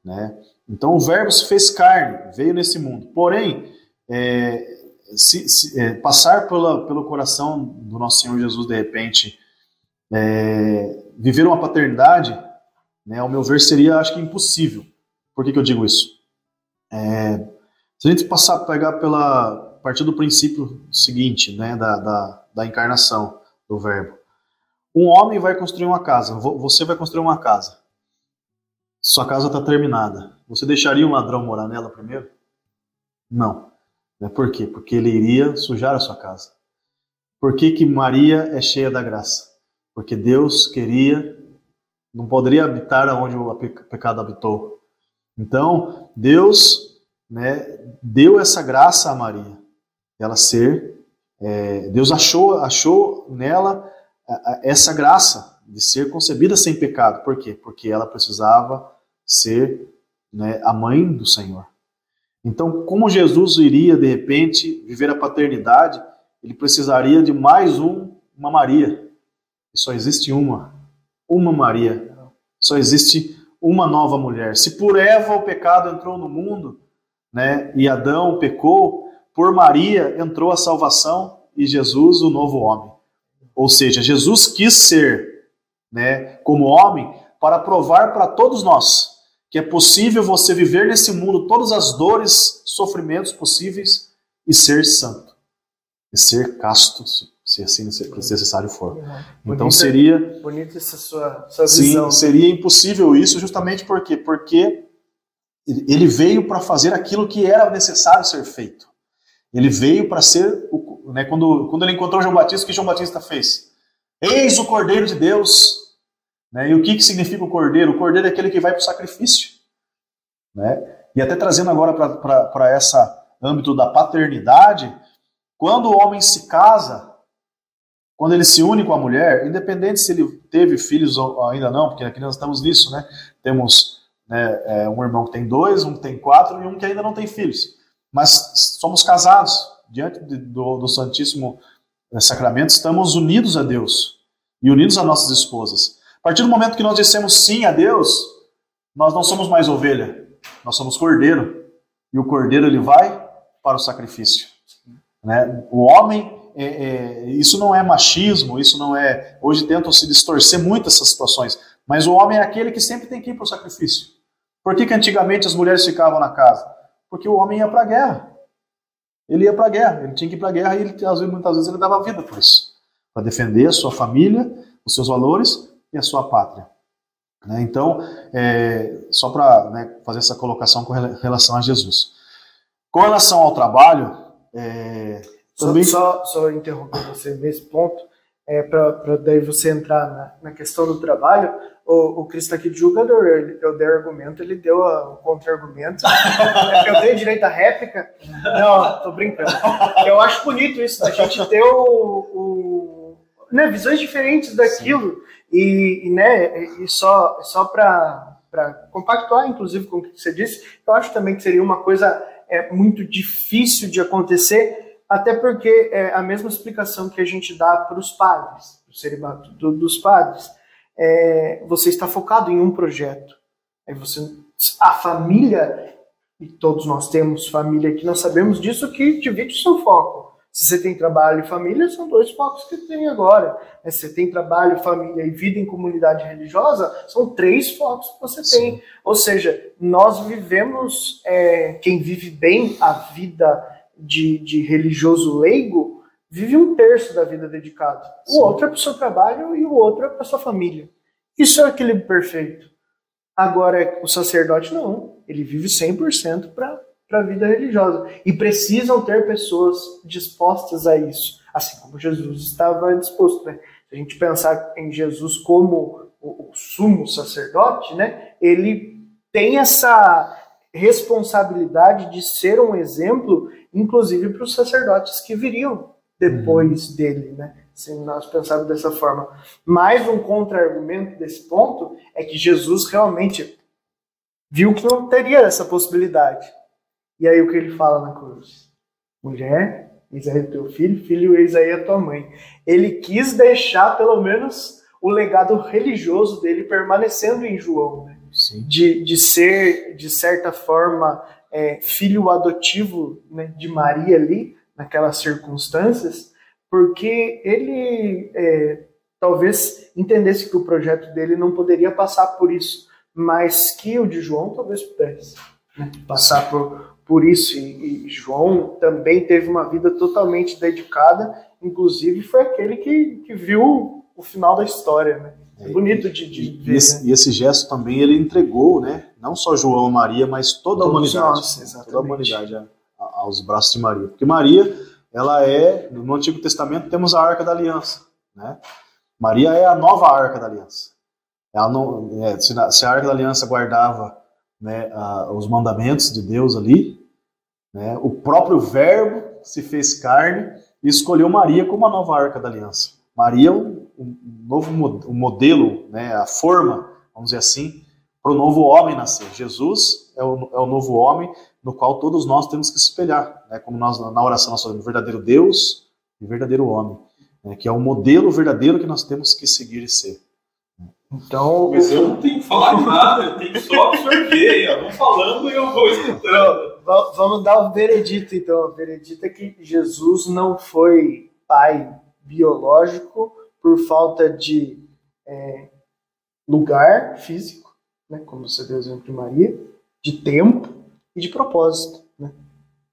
Né? Então o Verbo se fez carne, veio nesse mundo. Porém, é, se, se, é, passar pela, pelo coração do nosso Senhor Jesus, de repente, é, viver uma paternidade, né, ao meu ver, seria, acho que, impossível. Por que, que eu digo isso? É, se a gente passar, pegar pela, partir do princípio seguinte, né, da, da, da encarnação do verbo. Um homem vai construir uma casa, você vai construir uma casa. Sua casa está terminada. Você deixaria um ladrão morar nela primeiro? Não. Né, por quê? Porque ele iria sujar a sua casa. Por que, que Maria é cheia da graça? Porque Deus queria, não poderia habitar onde o pecado habitou. Então, Deus né, deu essa graça a Maria ela ser. É, Deus achou, achou nela essa graça de ser concebida sem pecado. Por quê? Porque ela precisava ser né, a mãe do Senhor. Então, como Jesus iria, de repente, viver a paternidade, ele precisaria de mais um, uma Maria. E só existe uma. Uma Maria. Só existe uma nova mulher. Se por Eva o pecado entrou no mundo, né, e Adão pecou, por Maria entrou a salvação e Jesus o novo homem. Ou seja, Jesus quis ser, né, como homem, para provar para todos nós que é possível você viver nesse mundo todas as dores, sofrimentos possíveis e ser santo, e ser casto, se assim necessário for. Então seria bonita essa sua, sua visão. Sim, seria impossível isso justamente porque porque ele veio para fazer aquilo que era necessário ser feito. Ele veio para ser, o, né, quando, quando ele encontrou João Batista, o que João Batista fez? Eis o Cordeiro de Deus. Né? E o que, que significa o Cordeiro? O Cordeiro é aquele que vai para o sacrifício. Né? E até trazendo agora para esse âmbito da paternidade, quando o homem se casa, quando ele se une com a mulher, independente se ele teve filhos ou ainda não, porque aqui nós estamos nisso, né? Temos né, é, um irmão que tem dois, um que tem quatro e um que ainda não tem filhos mas somos casados diante do, do Santíssimo eh, Sacramento, estamos unidos a Deus e unidos a nossas esposas. A partir do momento que nós dissemos sim a Deus, nós não somos mais ovelha, nós somos cordeiro. E o cordeiro ele vai para o sacrifício. Né? O homem é, é, isso não é machismo, isso não é. Hoje tentam se distorcer muito essas situações, mas o homem é aquele que sempre tem que ir para o sacrifício. Por que, que antigamente as mulheres ficavam na casa? Porque o homem ia para a guerra. Ele ia para a guerra, ele tinha que ir para a guerra e ele, às vezes, muitas vezes ele dava vida por isso para defender a sua família, os seus valores e a sua pátria. Né? Então, é, só para né, fazer essa colocação com relação a Jesus. Com relação ao trabalho, é, também... Só, só, só interromper você nesse ponto, é, para daí você entrar na, na, questão do trabalho, o, o Cristo aqui de julgador, ele, eu dei argumento, ele deu o contra-argumento. eu tenho direito à réplica? Não, tô brincando. Eu acho bonito isso, a gente ter o, o né, visões diferentes daquilo. E, e, né, e só, só para compactuar, inclusive, com o que você disse, eu acho também que seria uma coisa é, muito difícil de acontecer, até porque é a mesma explicação que a gente dá para os padres, para o celibato do, dos padres. É, você está focado em um projeto. Aí você, a família, e todos nós temos família que nós sabemos disso, que divide o seu foco. Se você tem trabalho e família, são dois focos que tem agora. Se você tem trabalho, família e vida em comunidade religiosa, são três focos que você Sim. tem. Ou seja, nós vivemos, é, quem vive bem a vida de, de religioso leigo, vive um terço da vida dedicado. O outro é para o seu trabalho e o outro é para a sua família. Isso é o equilíbrio perfeito. Agora, o sacerdote não. Ele vive 100% para para a vida religiosa. E precisam ter pessoas dispostas a isso, assim como Jesus estava disposto. Né? Se a gente pensar em Jesus como o, o sumo sacerdote, né? ele tem essa responsabilidade de ser um exemplo, inclusive para os sacerdotes que viriam depois uhum. dele, né? Se nós pensarmos dessa forma. Mais um contra-argumento desse ponto é que Jesus realmente viu que não teria essa possibilidade. E aí o que ele fala na cruz? Mulher, eis aí o teu filho, filho, eis aí a tua mãe. Ele quis deixar pelo menos o legado religioso dele permanecendo em João, né? de, de ser, de certa forma, é, filho adotivo né, de Maria ali, naquelas circunstâncias, porque ele é, talvez entendesse que o projeto dele não poderia passar por isso, mas que o de João talvez pudesse né, passar por, por isso. E, e, João também teve uma vida totalmente dedicada, inclusive foi aquele que, que viu o final da história, né? É bonito de, de e, ver. Esse, né? E esse gesto também ele entregou, né? Não só João e Maria, mas toda a humanidade. Nós, toda a humanidade aos braços de Maria. Porque Maria, ela é, no Antigo Testamento temos a Arca da Aliança, né? Maria é a nova Arca da Aliança. Ela não, é, se, se, a Arca da Aliança guardava né, a, os mandamentos de Deus ali, né? O próprio Verbo se fez carne e escolheu Maria como a nova arca da aliança. Maria é um, um novo um modelo, né? a forma, vamos dizer assim, para o novo homem nascer. Jesus é o, é o novo homem no qual todos nós temos que se espelhar, né? como nós na oração nós falamos, verdadeiro Deus e verdadeiro homem, né? que é o modelo verdadeiro que nós temos que seguir e ser. Então, Mas eu não tenho que falar nada, eu tenho só absorver. Eu vou falando e eu vou escutando vamos dar o veredito, então. O veredito é que Jesus não foi pai biológico por falta de é, lugar físico, né, como você deu exemplo de Maria, de tempo e de propósito. Né?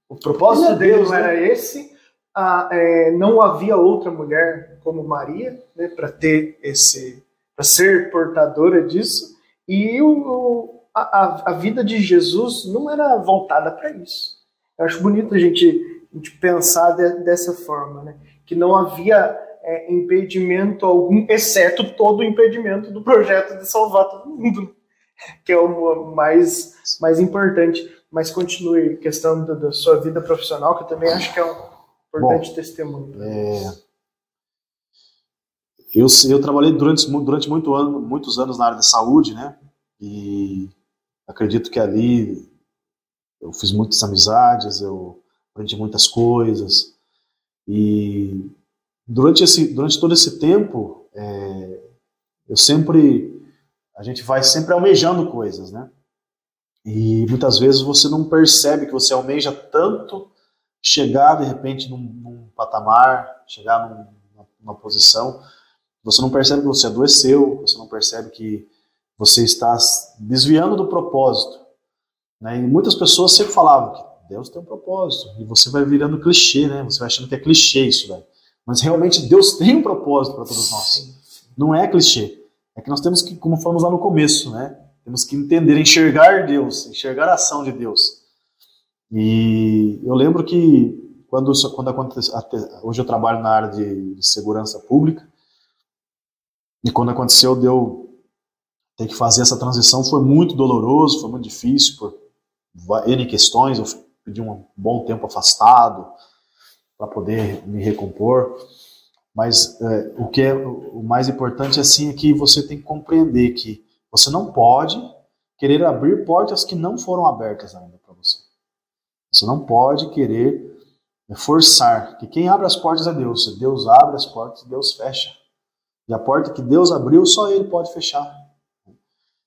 O propósito dele Deus, era né? esse, a, é, não havia outra mulher como Maria né, para ter esse, para ser portadora disso, e o, a, a, vida de Jesus não era voltada para isso. Eu acho bonito a gente, a gente pensar de, dessa forma, né? que não havia é, impedimento algum, exceto todo o impedimento do projeto de salvar todo mundo, que é o mais, mais importante. Mas continue questão da, da sua vida profissional, que eu também acho que é um importante Bom, testemunho. É... Eu, eu trabalhei durante, durante muito ano, muitos anos na área de saúde, né? E acredito que ali eu fiz muitas amizades, eu aprendi muitas coisas. E durante, esse, durante todo esse tempo, é, eu sempre, a gente vai sempre almejando coisas, né? E muitas vezes você não percebe que você almeja tanto chegar de repente num, num patamar, chegar num, numa posição, você não percebe que você adoeceu, você não percebe que você está desviando do propósito. Né? E muitas pessoas sempre falavam que Deus tem um propósito, e você vai virando clichê, né? Você vai achando que é clichê isso. Mas realmente Deus tem um propósito para todos nós. Não é clichê. É que nós temos que, como falamos lá no começo, né? Temos que entender, enxergar Deus, enxergar a ação de Deus. E eu lembro que quando, quando aconteceu, hoje eu trabalho na área de, de segurança pública, e quando aconteceu, deu ter que fazer essa transição foi muito doloroso, foi muito difícil por N questões. Eu pedi um bom tempo afastado para poder me recompor. Mas é, o que é o mais importante assim é que você tem que compreender que você não pode querer abrir portas que não foram abertas ainda para você. Você não pode querer forçar que quem abre as portas é Deus. Se Deus abre as portas, Deus fecha. E a porta que Deus abriu, só Ele pode fechar.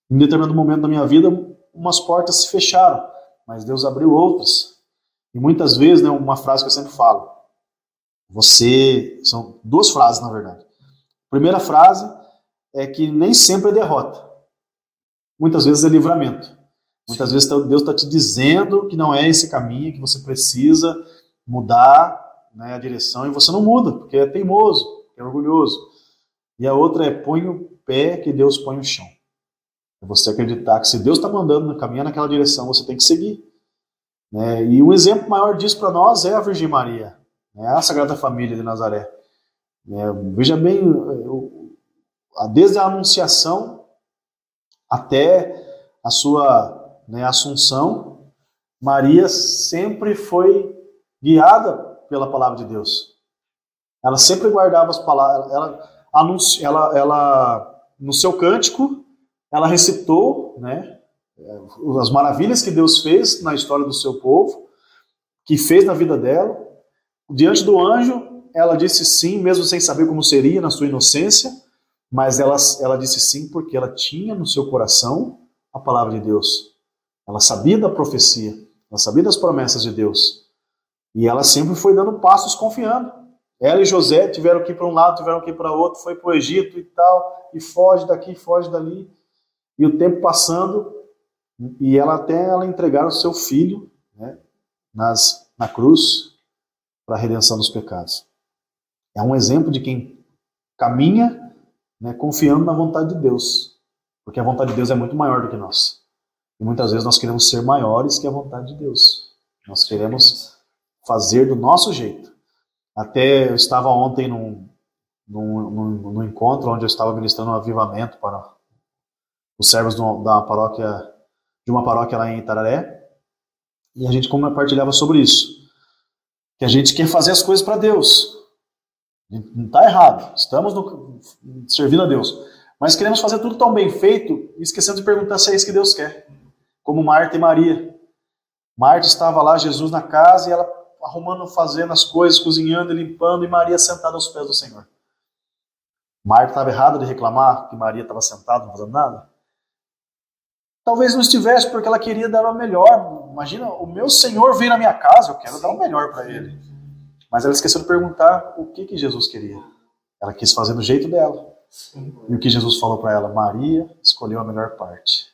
Em determinado momento da minha vida, umas portas se fecharam, mas Deus abriu outras. E muitas vezes, né, uma frase que eu sempre falo, você. São duas frases, na verdade. A primeira frase é que nem sempre é derrota. Muitas vezes é livramento. Muitas vezes Deus está te dizendo que não é esse caminho, que você precisa mudar né, a direção e você não muda, porque é teimoso, é orgulhoso. E a outra é põe o pé que Deus põe no chão. É você acreditar que se Deus está mandando caminhar naquela direção, você tem que seguir. Né? E um exemplo maior disso para nós é a Virgem Maria, né? a Sagrada Família de Nazaré. É, veja bem, desde a Anunciação até a sua né, Assunção, Maria sempre foi guiada pela palavra de Deus. Ela sempre guardava as palavras, ela, ela, ela no seu cântico, ela recitou né, as maravilhas que Deus fez na história do seu povo, que fez na vida dela. Diante do anjo, ela disse sim, mesmo sem saber como seria na sua inocência, mas ela, ela disse sim porque ela tinha no seu coração a palavra de Deus. Ela sabia da profecia, ela sabia das promessas de Deus. E ela sempre foi dando passos confiando. Ela e José tiveram que ir para um lado, tiveram que ir para outro, foi para o Egito e tal, e foge daqui, foge dali. E o tempo passando, e ela até ela entregar o seu filho né, nas, na cruz para a redenção dos pecados. É um exemplo de quem caminha né, confiando na vontade de Deus, porque a vontade de Deus é muito maior do que nós. E muitas vezes nós queremos ser maiores que a vontade de Deus. Nós queremos fazer do nosso jeito. Até eu estava ontem num, num, num, num encontro onde eu estava ministrando um avivamento para os servos da paróquia, de uma paróquia lá em Itararé, e a gente compartilhava sobre isso. Que a gente quer fazer as coisas para Deus. Não está errado, estamos no, servindo a Deus. Mas queremos fazer tudo tão bem feito, esquecendo de perguntar se é isso que Deus quer. Como Marta e Maria. Marta estava lá, Jesus na casa, e ela arrumando, fazendo as coisas, cozinhando e limpando, e Maria sentada aos pés do Senhor. Marta estava errada de reclamar que Maria estava sentada, não fazendo nada? Talvez não estivesse porque ela queria dar o melhor. Imagina, o meu Senhor veio na minha casa, eu quero dar o melhor para ele. Mas ela esqueceu de perguntar o que, que Jesus queria. Ela quis fazer do jeito dela. E o que Jesus falou para ela? Maria escolheu a melhor parte.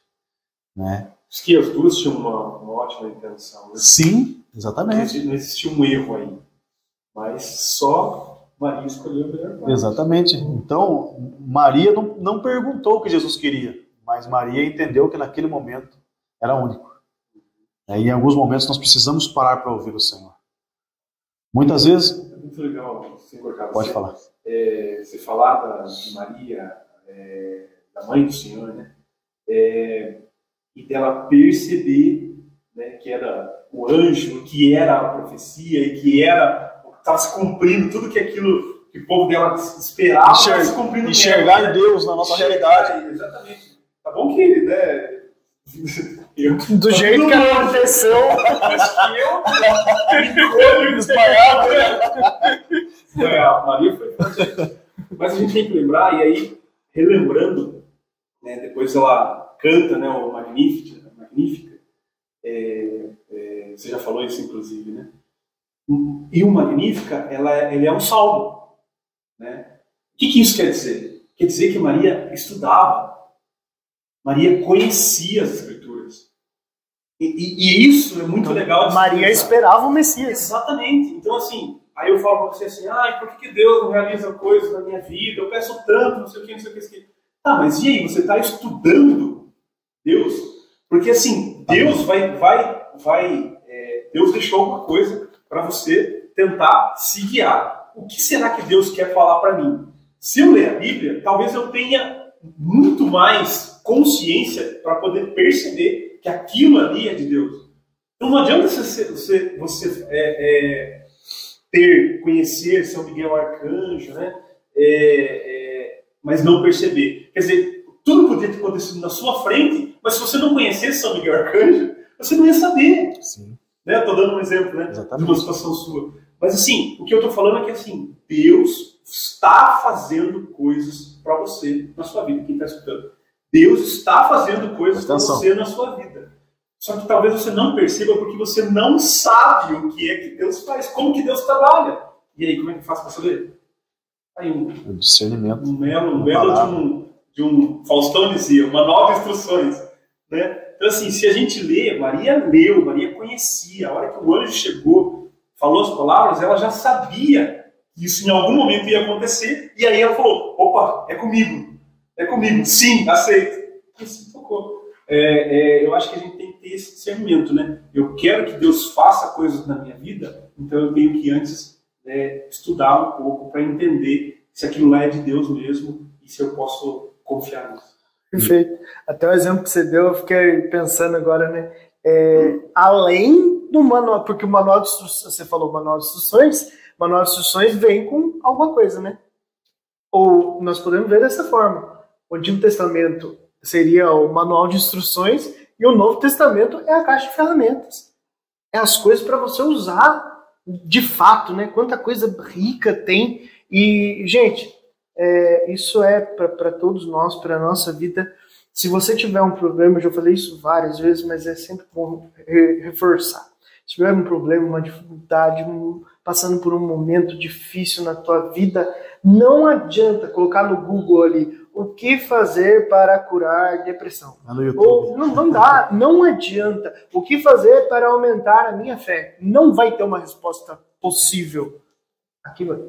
Né? Diz que as duas tinham uma, uma ótima intenção. Né? Sim, exatamente. Não existia um erro aí. Mas só Maria escolheu a melhor parte. Exatamente. Então, Maria não, não perguntou o que Jesus queria. Mas Maria entendeu que naquele momento era único. E em alguns momentos nós precisamos parar para ouvir o Senhor. Muitas vezes. É muito legal, senhor Carlos. Pode falar. É, você falava de Maria, é, da mãe do Senhor, né? É, e dela perceber né, que era o anjo, que era a profecia e que era estava se cumprindo tudo que aquilo que o povo dela esperava, Enxerga, se cumprindo enxergar mesmo, né? Deus na nossa realidade. Exatamente. Tá bom que, né? Eu, Do jeito que aconteceu, acho que eu espalhado. É, a Maria foi Mas a gente tem que lembrar, e aí, relembrando, né, depois ela canta né, o Magnífica, Magnífica é, é, você já falou isso, inclusive, né? e o Magnífica, ela, é, ele é um salmo. Né? O que, que isso quer dizer? Quer dizer que Maria estudava, Maria conhecia as Escrituras. E, e, e isso é muito então, legal. Maria esperava o Messias. Exatamente. Então, assim, aí eu falo para você assim: ah, por que Deus não realiza coisas na minha vida? Eu peço tanto, não sei o que, não sei o que. Não sei o que. Ah, mas e aí? Você está estudando Deus? Porque, assim, Deus vai. vai, vai é, Deus deixou alguma coisa para você tentar se guiar. O que será que Deus quer falar para mim? Se eu ler a Bíblia, talvez eu tenha muito mais consciência para poder perceber que aquilo ali é de Deus. Então não adianta você, você, você é, é, ter, conhecer São Miguel Arcanjo, né? É, é, mas não perceber. Quer dizer, tudo poderia ter acontecido na sua frente, mas se você não conhecesse São Miguel Arcanjo, você não ia saber. Sim. Né? Estou dando um exemplo né? de uma situação sua. Mas assim, o que eu estou falando é que assim, Deus está fazendo coisas para você na sua vida. Quem está escutando? Deus está fazendo coisas para você na sua vida. Só que talvez você não perceba porque você não sabe o que é que Deus faz, como que Deus trabalha. E aí, como é que faz para saber? Aí um, o discernimento. Um belo, um belo de um, de um Faustão dizia, uma nova instruções. Né? Então, assim, se a gente lê, Maria leu, Maria conhecia, a hora que o anjo chegou, falou as palavras, ela já sabia que isso em algum momento ia acontecer, e aí ela falou: opa, é comigo, é comigo, sim, aceito. E assim tocou. É, é, eu acho que a gente tem que ter esse discernimento, né? Eu quero que Deus faça coisas na minha vida, então eu tenho que antes é, estudar um pouco para entender se aquilo lá é de Deus mesmo e se eu posso confiar nisso. Perfeito. Até o exemplo que você deu, eu fiquei pensando agora, né? É, além do manual, porque o manual de instruções, você falou manual de instruções, manual de instruções vem com alguma coisa, né? Ou nós podemos ver dessa forma. O Antigo Testamento seria o manual de instruções e o Novo Testamento é a caixa de ferramentas. É as coisas para você usar de fato, né? Quanta coisa rica tem. E, gente, é, isso é para todos nós, para a nossa vida. Se você tiver um problema, eu já falei isso várias vezes, mas é sempre bom reforçar. Se tiver um problema, uma dificuldade, um, passando por um momento difícil na tua vida, não adianta colocar no Google ali o que fazer para curar depressão. É Ou, não, não dá, não adianta. O que fazer para aumentar a minha fé? Não vai ter uma resposta possível. Aqui vai.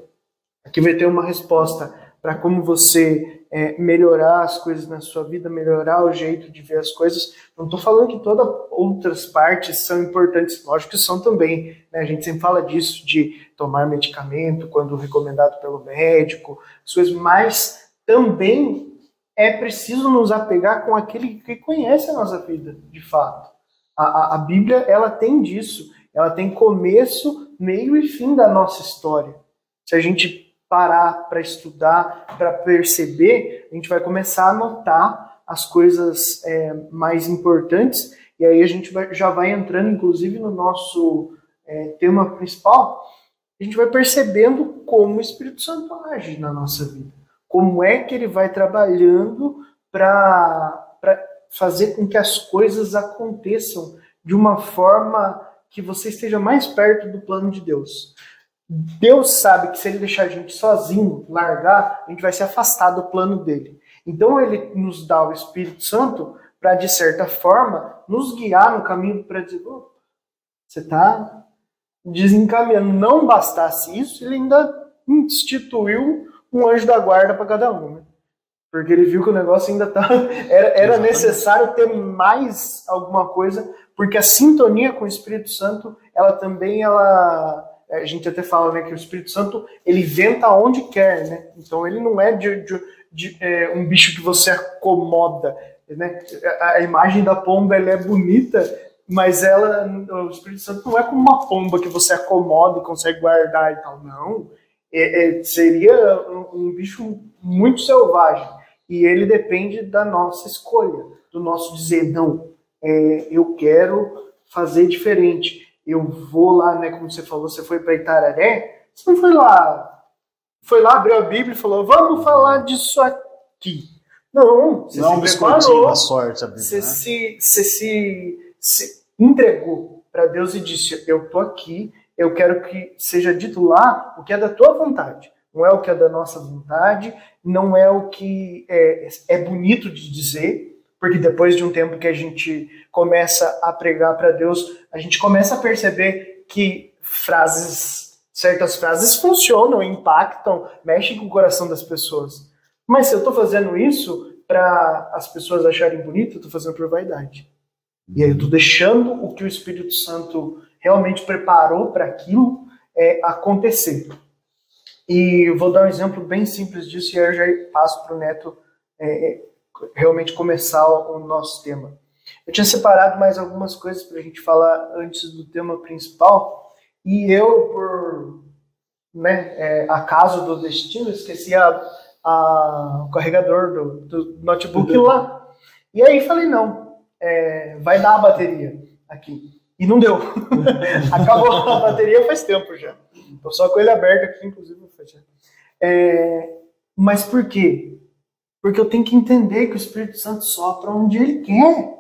Aqui vai ter uma resposta para como você é, melhorar as coisas na sua vida, melhorar o jeito de ver as coisas. Não estou falando que todas outras partes são importantes, lógico que são também. Né? A gente sempre fala disso, de tomar medicamento quando recomendado pelo médico, as coisas, mas também é preciso nos apegar com aquele que conhece a nossa vida, de fato. A, a, a Bíblia, ela tem disso, ela tem começo, meio e fim da nossa história. Se a gente parar para estudar, para perceber, a gente vai começar a notar as coisas é, mais importantes e aí a gente vai, já vai entrando, inclusive, no nosso é, tema principal, a gente vai percebendo como o Espírito Santo age na nossa vida, como é que ele vai trabalhando para fazer com que as coisas aconteçam de uma forma que você esteja mais perto do plano de Deus. Deus sabe que se ele deixar a gente sozinho, largar, a gente vai se afastar do plano dele. Então ele nos dá o Espírito Santo para, de certa forma, nos guiar no caminho para dizer: oh, você está desencaminhando. Não bastasse isso, ele ainda instituiu um anjo da guarda para cada um. Né? Porque ele viu que o negócio ainda tá. Era, era necessário ter mais alguma coisa, porque a sintonia com o Espírito Santo, ela também ela a gente até fala né, que o Espírito Santo ele venta onde quer, né? Então ele não é de, de, de é, um bicho que você acomoda, né? A, a imagem da pomba ela é bonita, mas ela, o Espírito Santo não é como uma pomba que você acomoda e consegue guardar e tal, não. É, é, seria um, um bicho muito selvagem e ele depende da nossa escolha, do nosso dizer não, é, eu quero fazer diferente eu vou lá, né, como você falou, você foi para Itararé, você não foi lá, foi lá, abriu a Bíblia e falou, vamos falar disso aqui. Não, você não se preparou, da sorte, a Bíblia, você, né? se, você se, se entregou para Deus e disse, eu tô aqui, eu quero que seja dito lá o que é da tua vontade. Não é o que é da nossa vontade, não é o que é, é bonito de dizer, porque depois de um tempo que a gente começa a pregar para Deus, a gente começa a perceber que frases, certas frases funcionam, impactam, mexem com o coração das pessoas. Mas se eu estou fazendo isso para as pessoas acharem bonito, eu estou fazendo por vaidade. E aí eu estou deixando o que o Espírito Santo realmente preparou para aquilo é, acontecer. E vou dar um exemplo bem simples disso e aí eu já passo para o Neto é, realmente começar o nosso tema. Eu tinha separado mais algumas coisas para a gente falar antes do tema principal e eu, por né, é, acaso do destino, esqueci a, a, o carregador do, do notebook lá. E aí falei, não, é, vai dar a bateria aqui. E não deu. Acabou a bateria faz tempo já. Estou só com ele aberto aqui, inclusive. É, mas por quê? Porque eu tenho que entender que o Espírito Santo sopra onde ele quer.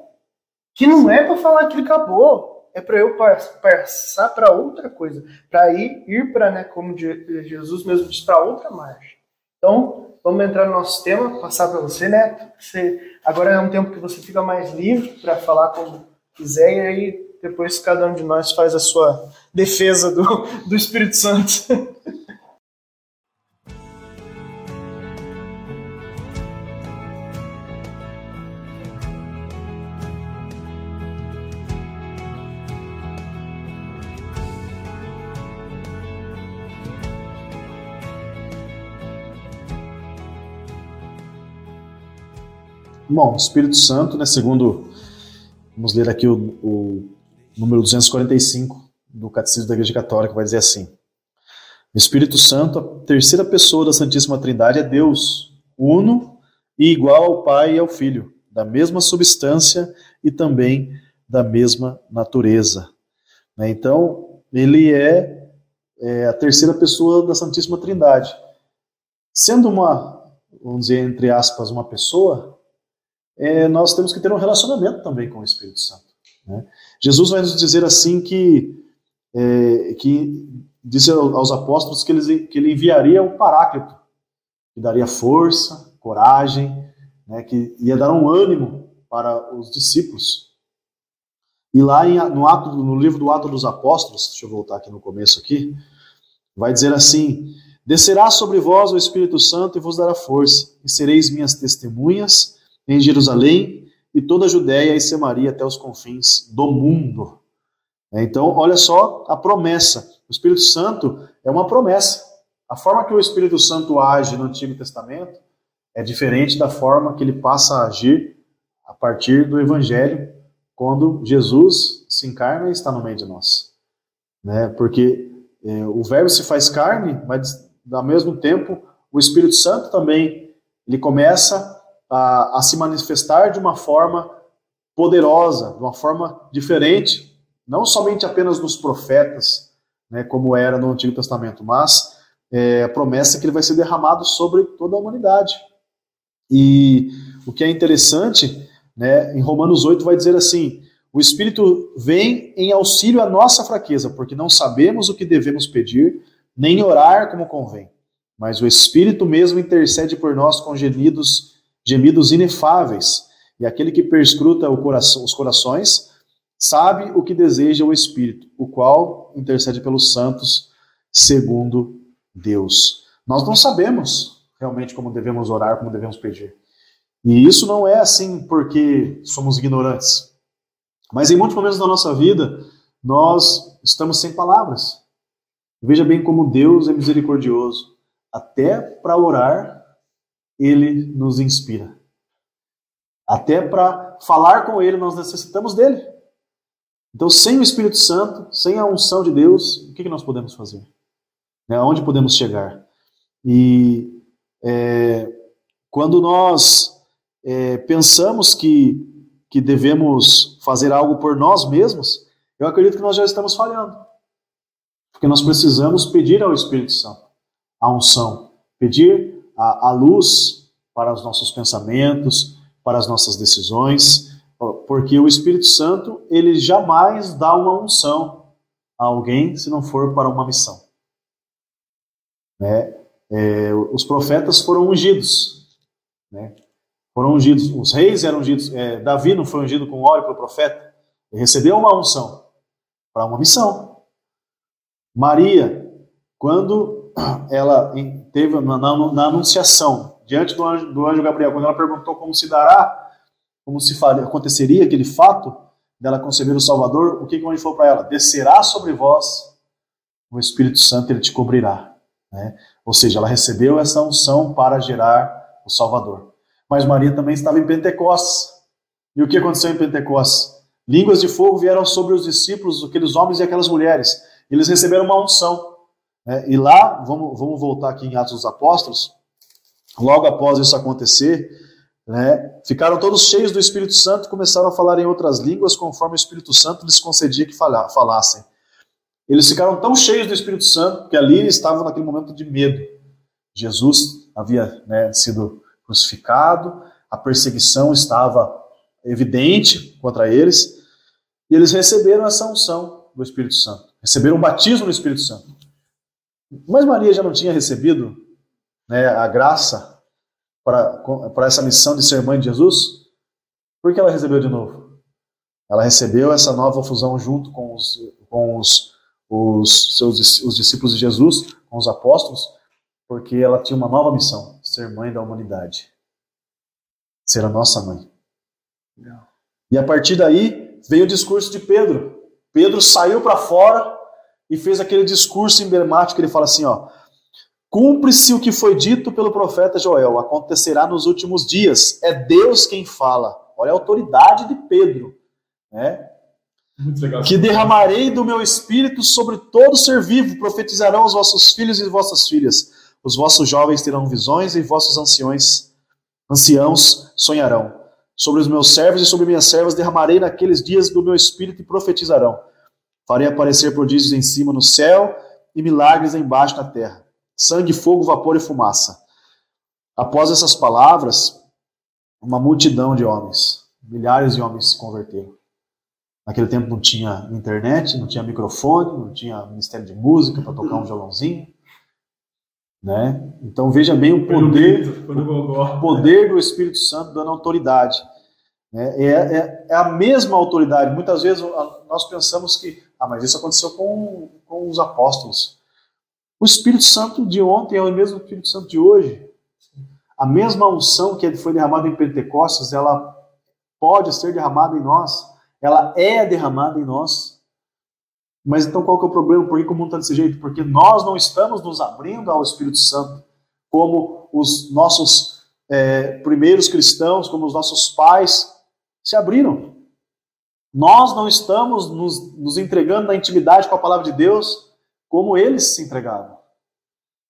Que não é para falar que ele acabou. É para eu passar para outra coisa. Para ir, ir para, né, como Jesus mesmo disse, para outra margem. Então, vamos entrar no nosso tema, passar para você, Neto. Você, agora é um tempo que você fica mais livre para falar como quiser, e aí depois cada um de nós faz a sua defesa do, do Espírito Santo. Bom, Espírito Santo, né, segundo, vamos ler aqui o, o número 245 do Catecismo da Igreja Católica, vai dizer assim: Espírito Santo, a terceira pessoa da Santíssima Trindade, é Deus, uno e igual ao Pai e ao Filho, da mesma substância e também da mesma natureza. Né? Então, ele é, é a terceira pessoa da Santíssima Trindade. Sendo uma, vamos dizer, entre aspas, uma pessoa, é, nós temos que ter um relacionamento também com o Espírito Santo. Né? Jesus vai nos dizer assim que, é, que disse aos apóstolos que ele, que ele enviaria o Paráclito, que daria força, coragem, né, que ia dar um ânimo para os discípulos. E lá em, no, ato, no livro do Ato dos Apóstolos, deixa eu voltar aqui no começo aqui, vai dizer assim: Descerá sobre vós o Espírito Santo e vos dará força, e sereis minhas testemunhas em Jerusalém e toda a Judéia e Samaria até os confins do mundo. Então, olha só a promessa. O Espírito Santo é uma promessa. A forma que o Espírito Santo age no Antigo Testamento é diferente da forma que ele passa a agir a partir do Evangelho, quando Jesus se encarna e está no meio de nós. Né? Porque é, o Verbo se faz carne, mas ao mesmo tempo o Espírito Santo também ele começa a, a se manifestar de uma forma poderosa, de uma forma diferente, não somente apenas nos profetas, né, como era no Antigo Testamento, mas é, a promessa que ele vai ser derramado sobre toda a humanidade. E o que é interessante, né, em Romanos 8 vai dizer assim: o Espírito vem em auxílio à nossa fraqueza, porque não sabemos o que devemos pedir, nem orar como convém. Mas o Espírito mesmo intercede por nós com gemidos gemidos inefáveis, e aquele que perscruta coração, os corações sabe o que deseja o Espírito, o qual intercede pelos santos segundo Deus. Nós não sabemos realmente como devemos orar, como devemos pedir. E isso não é assim porque somos ignorantes. Mas em muitos momentos da nossa vida, nós estamos sem palavras. Veja bem como Deus é misericordioso. Até para orar, ele nos inspira. Até para falar com ele, nós necessitamos dele. Então, sem o Espírito Santo, sem a unção de Deus, o que, nós podemos fazer? Né? Aonde podemos chegar? E é, quando nós é, pensamos que, que devemos fazer algo por nós mesmos, eu acredito que nós já estamos falhando. Porque nós precisamos pedir ao Espírito Santo a unção, pedir a, a luz para os nossos pensamentos, para as nossas decisões, porque o Espírito Santo, ele jamais dá uma unção a alguém se não for para uma missão. Né? É, os profetas foram ungidos, né? foram ungidos. Os reis eram ungidos. É, Davi não foi ungido com óleo pelo profeta. Ele recebeu uma unção para uma missão. Maria, quando ela teve na, na, na anunciação diante do anjo, do anjo, Gabriel, quando ela perguntou como se dará, como se faria, aconteceria aquele fato dela conceber o Salvador, o que, que o anjo falou para ela? Descerá sobre vós o Espírito Santo, ele te cobrirá. Né? Ou seja, ela recebeu essa unção para gerar o Salvador. Mas Maria também estava em Pentecostes. E o que aconteceu em Pentecostes? Línguas de fogo vieram sobre os discípulos, aqueles homens e aquelas mulheres. Eles receberam uma unção. Né? E lá, vamos, vamos voltar aqui em Atos dos Apóstolos, logo após isso acontecer, né, ficaram todos cheios do Espírito Santo e começaram a falar em outras línguas conforme o Espírito Santo lhes concedia que falassem. Eles ficaram tão cheios do Espírito Santo que ali estavam naquele momento de medo. Jesus havia né, sido crucificado, a perseguição estava evidente contra eles, e eles receberam essa unção do Espírito Santo, receberam o batismo do Espírito Santo. Mas Maria já não tinha recebido né, a graça para essa missão de ser mãe de Jesus? Por que ela recebeu de novo? Ela recebeu essa nova fusão junto com os, com os, os seus os discípulos de Jesus, com os apóstolos, porque ela tinha uma nova missão: ser mãe da humanidade, ser a nossa mãe. E a partir daí veio o discurso de Pedro. Pedro saiu para fora e fez aquele discurso emblemático que ele fala assim, ó: Cumpre-se o que foi dito pelo profeta Joel, acontecerá nos últimos dias. É Deus quem fala. Olha a autoridade de Pedro, né? Que derramarei do meu espírito sobre todo ser vivo, profetizarão os vossos filhos e vossas filhas. Os vossos jovens terão visões e vossos anciões, anciãos sonharão. Sobre os meus servos e sobre minhas servas derramarei naqueles dias do meu espírito e profetizarão. Farei aparecer prodígios em cima no céu e milagres embaixo na terra sangue, fogo, vapor e fumaça. Após essas palavras, uma multidão de homens, milhares de homens se converteram. Naquele tempo não tinha internet, não tinha microfone, não tinha ministério de música para tocar um violãozinho. Né? Então veja bem o poder, o poder do Espírito Santo dando autoridade. Né? É, é, é, a mesma autoridade. Muitas vezes nós pensamos que, ah, mas isso aconteceu com, com os apóstolos. O Espírito Santo de ontem é o mesmo Espírito Santo de hoje. A mesma unção que foi derramada em Pentecostes, ela pode ser derramada em nós. Ela é derramada em nós. Mas então qual que é o problema? Por que o mundo está desse jeito? Porque nós não estamos nos abrindo ao Espírito Santo como os nossos é, primeiros cristãos, como os nossos pais se abriram. Nós não estamos nos, nos entregando na intimidade com a palavra de Deus como eles se entregaram.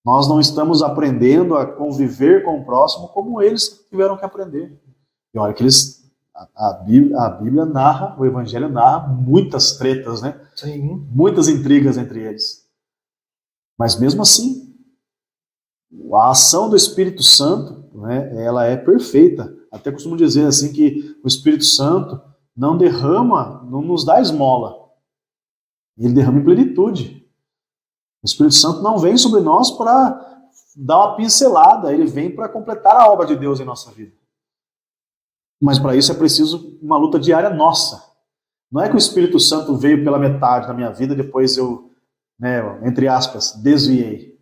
Nós não estamos aprendendo a conviver com o próximo como eles tiveram que aprender. E olha que eles, a, a, Bíblia, a Bíblia, narra, o Evangelho narra muitas tretas, né? Sim. Muitas intrigas entre eles. Mas mesmo assim, a ação do Espírito Santo, né, ela é perfeita. Até costumo dizer assim que o Espírito Santo não derrama, não nos dá esmola. Ele derrama em plenitude. O Espírito Santo não vem sobre nós para dar uma pincelada, ele vem para completar a obra de Deus em nossa vida. Mas para isso é preciso uma luta diária nossa. Não é que o Espírito Santo veio pela metade da minha vida, depois eu, né, entre aspas, desviei.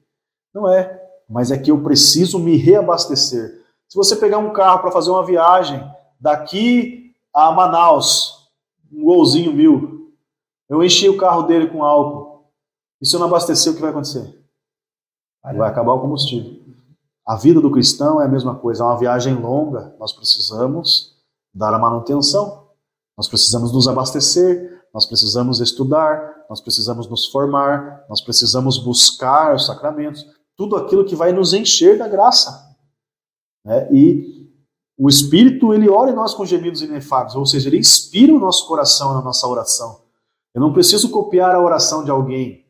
Não é. Mas é que eu preciso me reabastecer. Se você pegar um carro para fazer uma viagem daqui a Manaus, um golzinho mil, eu enchi o carro dele com álcool. E se eu não abastecer, o que vai acontecer? Vai acabar o combustível. A vida do cristão é a mesma coisa, é uma viagem longa, nós precisamos dar a manutenção, nós precisamos nos abastecer, nós precisamos estudar, nós precisamos nos formar, nós precisamos buscar os sacramentos, tudo aquilo que vai nos encher da graça. Né? E o Espírito, ele ora em nós com gemidos inefáveis, ou seja, ele inspira o nosso coração na nossa oração. Eu não preciso copiar a oração de alguém,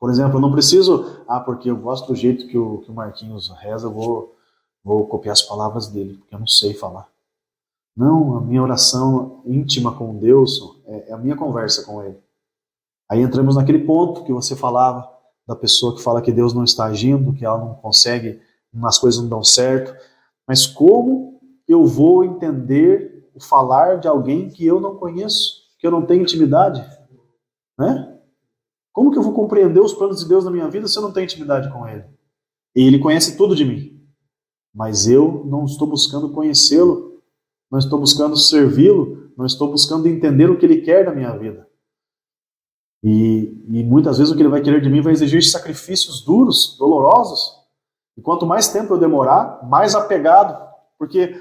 por exemplo, eu não preciso, ah, porque eu gosto do jeito que o, que o Marquinhos reza, eu vou, vou copiar as palavras dele, porque eu não sei falar. Não, a minha oração íntima com Deus é, é a minha conversa com Ele. Aí entramos naquele ponto que você falava da pessoa que fala que Deus não está agindo, que ela não consegue, as coisas não dão certo. Mas como eu vou entender o falar de alguém que eu não conheço, que eu não tenho intimidade? Né? Como que eu vou compreender os planos de Deus na minha vida se eu não tenho intimidade com Ele? E Ele conhece tudo de mim, mas eu não estou buscando conhecê-lo, não estou buscando servi-lo, não estou buscando entender o que Ele quer da minha vida. E, e muitas vezes o que Ele vai querer de mim vai exigir sacrifícios duros, dolorosos. E quanto mais tempo eu demorar, mais apegado, porque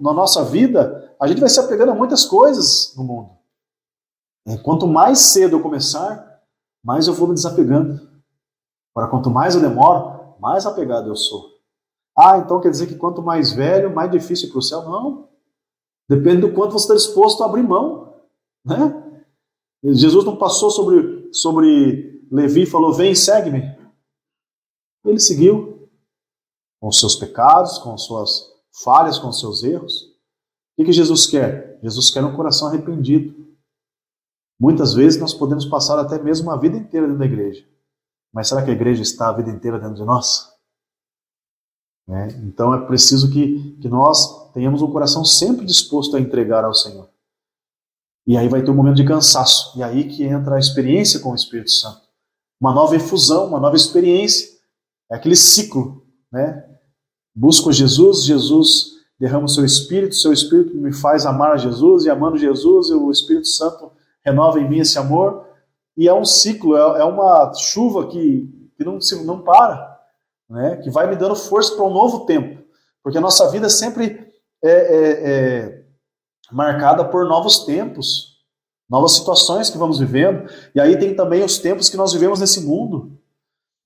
na nossa vida a gente vai se apegando a muitas coisas no mundo. Quanto mais cedo eu começar, mais eu vou me desapegando. Agora, quanto mais eu demoro, mais apegado eu sou. Ah, então quer dizer que quanto mais velho, mais difícil para o céu? Não. Depende do quanto você está disposto a abrir mão. Né? Jesus não passou sobre, sobre Levi e falou: Vem, segue-me. Ele seguiu com os seus pecados, com as suas falhas, com seus erros. O que Jesus quer? Jesus quer um coração arrependido. Muitas vezes nós podemos passar até mesmo uma vida inteira dentro da igreja. Mas será que a igreja está a vida inteira dentro de nós? É, então é preciso que, que nós tenhamos um coração sempre disposto a entregar ao Senhor. E aí vai ter um momento de cansaço. E aí que entra a experiência com o Espírito Santo. Uma nova efusão, uma nova experiência. É aquele ciclo. Né? Busco Jesus, Jesus derrama o seu Espírito, seu Espírito me faz amar a Jesus, e amando Jesus, o Espírito Santo renova em mim esse amor. E é um ciclo, é, é uma chuva que, que não, não para, né? que vai me dando força para um novo tempo. Porque a nossa vida sempre é, é, é marcada por novos tempos, novas situações que vamos vivendo. E aí tem também os tempos que nós vivemos nesse mundo.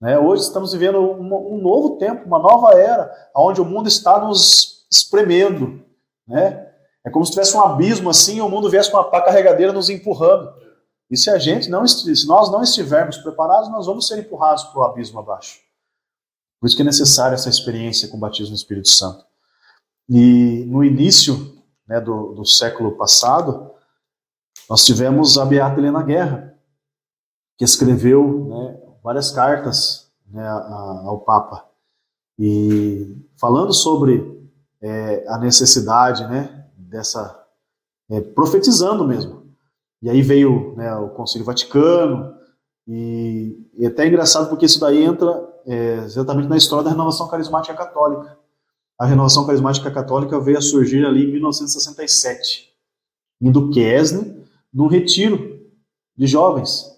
Né? Hoje estamos vivendo um, um novo tempo, uma nova era, onde o mundo está nos espremendo. Né? É como se tivesse um abismo assim e o mundo viesse com uma pá carregadeira nos empurrando. E se a gente não, se nós não estivermos preparados, nós vamos ser empurrados para o abismo abaixo. Por isso que é necessária essa experiência com o batismo no Espírito Santo. E no início né, do, do século passado, nós tivemos a Beata Helena Guerra, que escreveu né, várias cartas né, ao Papa, e falando sobre é, a necessidade né, dessa é, profetizando mesmo. E aí veio né, o Concílio Vaticano e, e é até é engraçado porque isso daí entra é, exatamente na história da renovação carismática católica. A renovação carismática católica veio a surgir ali em 1967, em Duquesne, num retiro de jovens,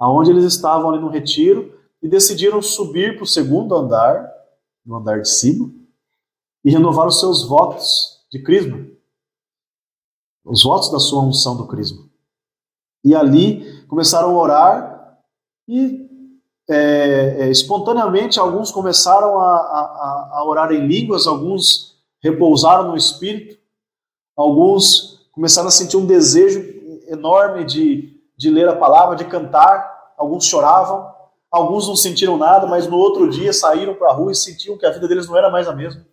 aonde eles estavam ali no retiro e decidiram subir para o segundo andar, no andar de cima, e renovar os seus votos de crisma os votos da sua unção do crisma. E ali começaram a orar e é, é, espontaneamente alguns começaram a, a, a orar em línguas, alguns repousaram no Espírito, alguns começaram a sentir um desejo enorme de, de ler a palavra, de cantar, alguns choravam, alguns não sentiram nada, mas no outro dia saíram para a rua e sentiam que a vida deles não era mais a mesma.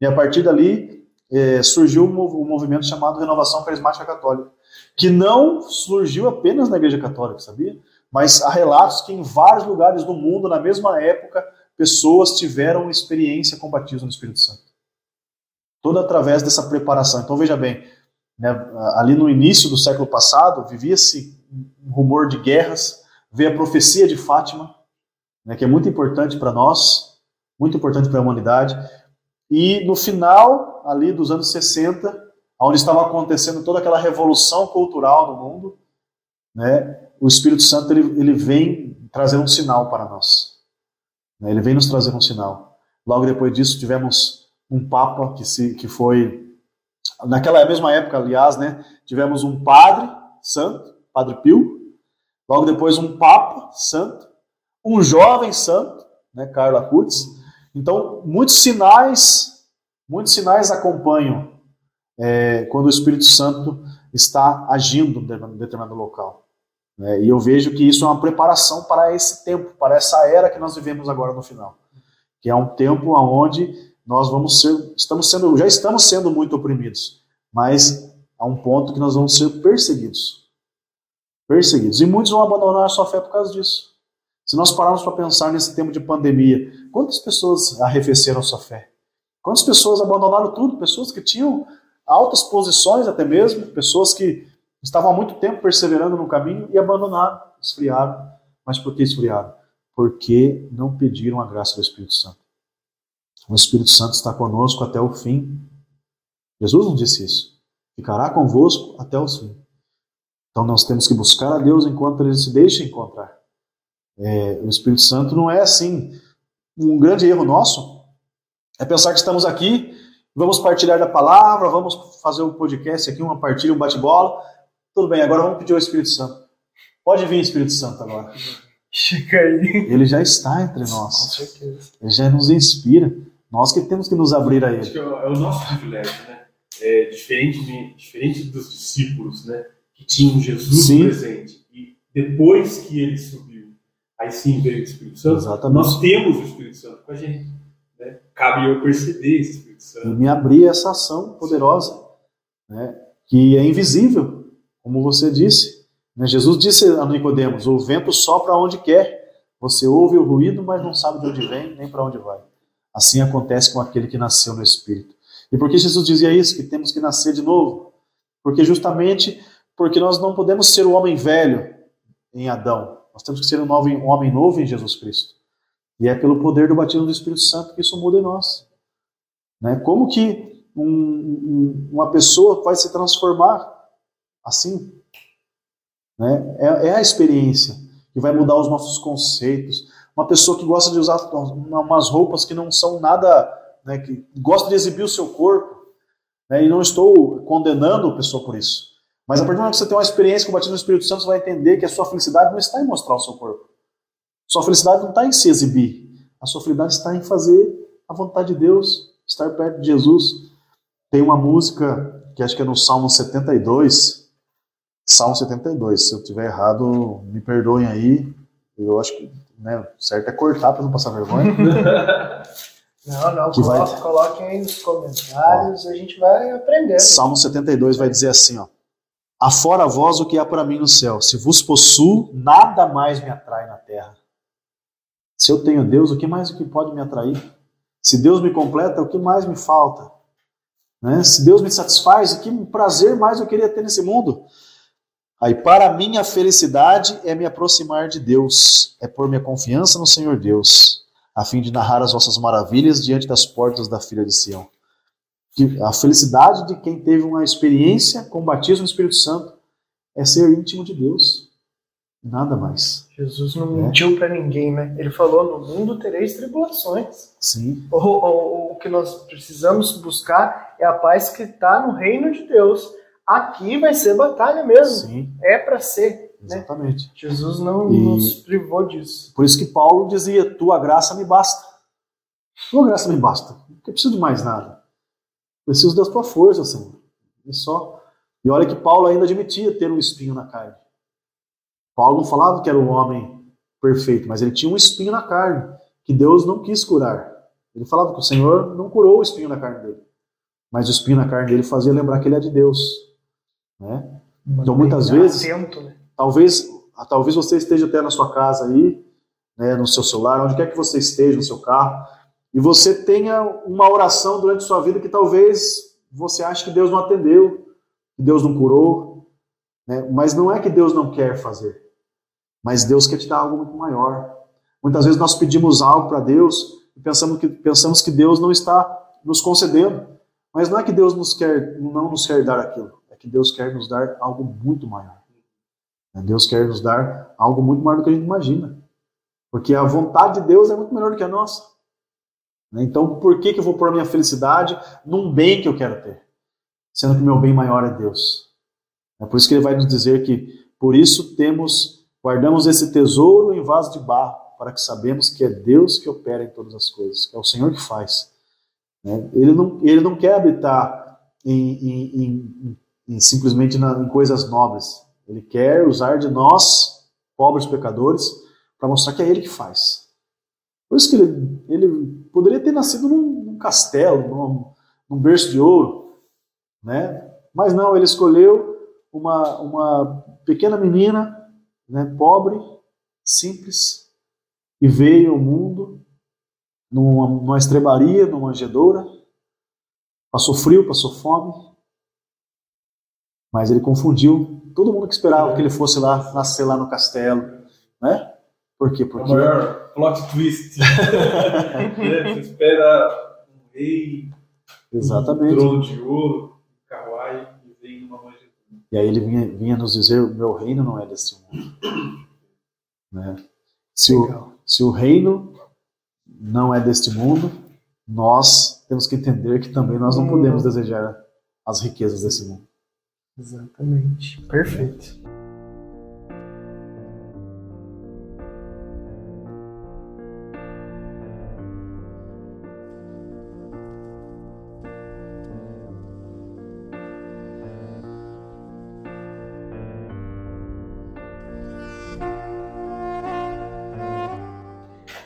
E a partir dali é, surgiu um, movimento chamado Renovação Carismática Católica, que não surgiu apenas na Igreja Católica, sabia? Mas há relatos que em vários lugares do mundo, na mesma época, pessoas tiveram experiência com batismo no Espírito Santo. Toda através dessa preparação. Então veja bem, né, ali no início do século passado, vivia-se um rumor de guerras, veio a profecia de Fátima, né, que é muito importante para nós, muito importante para a humanidade. E no final ali dos anos 60, onde estava acontecendo toda aquela revolução cultural no mundo, né, o Espírito Santo ele, ele vem trazer um sinal para nós. Né, ele vem nos trazer um sinal. Logo depois disso tivemos um Papa que, se, que foi, naquela mesma época, aliás, né, tivemos um Padre Santo, Padre Pio, logo depois um Papa Santo, um jovem santo, né, Carla Kutz, então, muitos sinais, muitos sinais acompanham é, quando o Espírito Santo está agindo em determinado local. É, e eu vejo que isso é uma preparação para esse tempo, para essa era que nós vivemos agora no final, que é um tempo onde nós vamos ser, estamos sendo, já estamos sendo muito oprimidos, mas a um ponto que nós vamos ser perseguidos. Perseguidos. E muitos vão abandonar a sua fé por causa disso. Se nós pararmos para pensar nesse tempo de pandemia, quantas pessoas arrefeceram sua fé? Quantas pessoas abandonaram tudo? Pessoas que tinham altas posições até mesmo, pessoas que estavam há muito tempo perseverando no caminho e abandonaram, esfriaram. Mas por que esfriaram? Porque não pediram a graça do Espírito Santo. O Espírito Santo está conosco até o fim. Jesus não disse isso. Ficará convosco até o fim. Então nós temos que buscar a Deus enquanto ele se deixa encontrar. É, o Espírito Santo não é assim. Um grande erro nosso é pensar que estamos aqui, vamos partilhar da palavra, vamos fazer um podcast aqui, uma partilha, um bate-bola. Tudo bem, agora vamos pedir ao Espírito Santo. Pode vir, Espírito Santo, agora. Chega aí. Ele já está entre nós. Com certeza. Ele já nos inspira. Nós que temos que nos abrir a Acho Ele. que é o, é o nosso privilégio, né? É diferente, de- diferente dos discípulos, né? Que tinham Jesus Sim. presente. E depois que ele subiu, aí sim veio o Espírito Santo. Exatamente. Nós temos o Espírito Santo com a gente. Né? Cabe eu perceber esse Espírito E Santo. me abrir a essa ação poderosa, né, que é invisível, como você disse. Né? Jesus disse a Nicodemos: o vento sopra onde quer. Você ouve o ruído, mas não sabe de onde vem nem para onde vai. Assim acontece com aquele que nasceu no Espírito. E por que Jesus dizia isso? Que temos que nascer de novo? Porque justamente porque nós não podemos ser o homem velho em Adão. Nós temos que ser um, novo, um homem novo em Jesus Cristo. E é pelo poder do batismo do Espírito Santo que isso muda em nós. Né? Como que um- um- uma pessoa vai se transformar assim? Né? É, é a experiência que vai mudar os nossos conceitos. Uma pessoa que gosta de usar umas roupas que não são nada, né, que gosta de exibir o seu corpo, né, e não estou condenando a pessoa por isso. Mas a partir do momento que você tem uma experiência com o batismo do Espírito Santo, você vai entender que a sua felicidade não está em mostrar o seu corpo. Sua felicidade não está em se exibir. A sua felicidade está em fazer a vontade de Deus, estar perto de Jesus. Tem uma música que acho que é no Salmo 72. Salmo 72. Se eu tiver errado, me perdoem aí. Eu acho que né, o certo é cortar para não passar vergonha. Não, não, Que vai- coloque, coloquem aí nos comentários, a gente vai aprendendo. Salmo 72 vai dizer assim, ó. Afora vós o que há para mim no céu. Se vos possuo, nada mais me atrai na terra. Se eu tenho Deus, o que mais o que pode me atrair? Se Deus me completa, o que mais me falta? Né? Se Deus me satisfaz, o que prazer mais eu queria ter nesse mundo? Aí, para mim, a felicidade é me aproximar de Deus, é pôr minha confiança no Senhor Deus, a fim de narrar as vossas maravilhas diante das portas da filha de Sião que a felicidade de quem teve uma experiência com o batismo no Espírito Santo é ser íntimo de Deus. Nada mais. Jesus não É. mentiu pra ninguém, né? Ele falou: no mundo tereis tribulações. Sim. O, o- o que nós precisamos buscar é a paz que está no reino de Deus. Aqui vai ser batalha mesmo. Sim, É para ser. Né? exatamente. Jesus não E- nos privou disso. Por isso que Paulo dizia: Tua graça me basta. Tua graça me basta. Não preciso de mais nada. Preciso da tua força, Senhor. E só. E olha que Paulo ainda admitia ter um espinho na carne. Paulo não falava que era um homem perfeito, mas ele tinha um espinho na carne que Deus não quis curar. Ele falava que o Senhor não curou o espinho na carne dele. Mas o espinho na carne dele fazia lembrar que ele é de Deus. Né? Então, muitas vezes- Atento, né? Talvez, talvez você esteja até na sua casa aí, né, no seu celular, onde quer que você esteja, no seu carro, e você tenha uma oração durante sua vida que talvez você ache que Deus não atendeu, que Deus não curou, né? mas não é que Deus não quer fazer, mas Deus quer te dar algo muito maior. Muitas vezes nós pedimos algo para Deus e pensamos que, pensamos que Deus não está nos concedendo, mas não é que Deus nos quer, não nos quer dar aquilo, que Deus quer nos dar algo muito maior. Deus quer nos dar algo muito maior do que a gente imagina. Porque a vontade de Deus é muito melhor do que a nossa. Então, por que, que eu vou pôr a minha felicidade num bem que eu quero ter? Sendo que o meu bem maior é Deus. É por isso que ele vai nos dizer que, por isso temos, guardamos esse tesouro em vaso de barro, para que sabemos que é Deus que opera em todas as coisas, que é o Senhor que faz. Né? Ele, não, ele não quer habitar em, em- em- simplesmente na- em coisas nobres. Ele quer usar de nós, pobres pecadores, para mostrar que é Ele que faz. Por isso que ele, ele poderia ter nascido num, num castelo, num, num berço de ouro, né? mas não, ele escolheu uma, uma pequena menina né, pobre, simples, e veio ao mundo numa, numa estrebaria, numa manjedoura, passou frio, passou fome, mas ele confundiu todo mundo que esperava que ele fosse lá nascer lá no castelo, né? Por quê? Porque... O maior plot twist. Você espera um rei, Exatamente. um trono de ouro, um carruagem, e vem uma manjedoura. E aí ele vinha, vinha nos dizer: meu reino não é deste mundo. Né? Se, o, se o reino não é deste mundo, nós temos que entender que também nós não podemos desejar as riquezas desse mundo. Exatamente. Perfeito.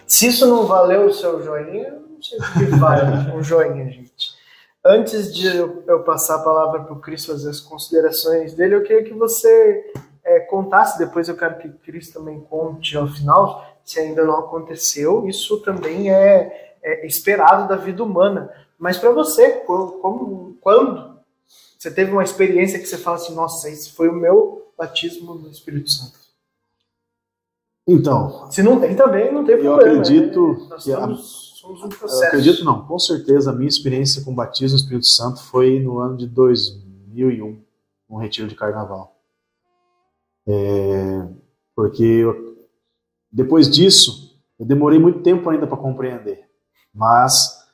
Se isso não valeu o seu joinha, não sei o que vale um joinha, gente. Antes de eu passar a palavra para o Cris fazer as considerações dele, eu queria que você é, contasse, depois eu quero que o Cris também conte ao final, se ainda não aconteceu. Isso também é, é esperado da vida humana. Mas para você, como, quando você teve uma experiência que você fala assim, nossa, esse foi o meu batismo no Espírito Santo? Então. Se não tem também, não tem problema. Eu acredito né? Que somos, somos um processo. Eu acredito não, com certeza a minha experiência com o batismo no Espírito Santo foi no ano de 2001, um retiro de carnaval. É, porque eu, depois disso, eu demorei muito tempo ainda para compreender, mas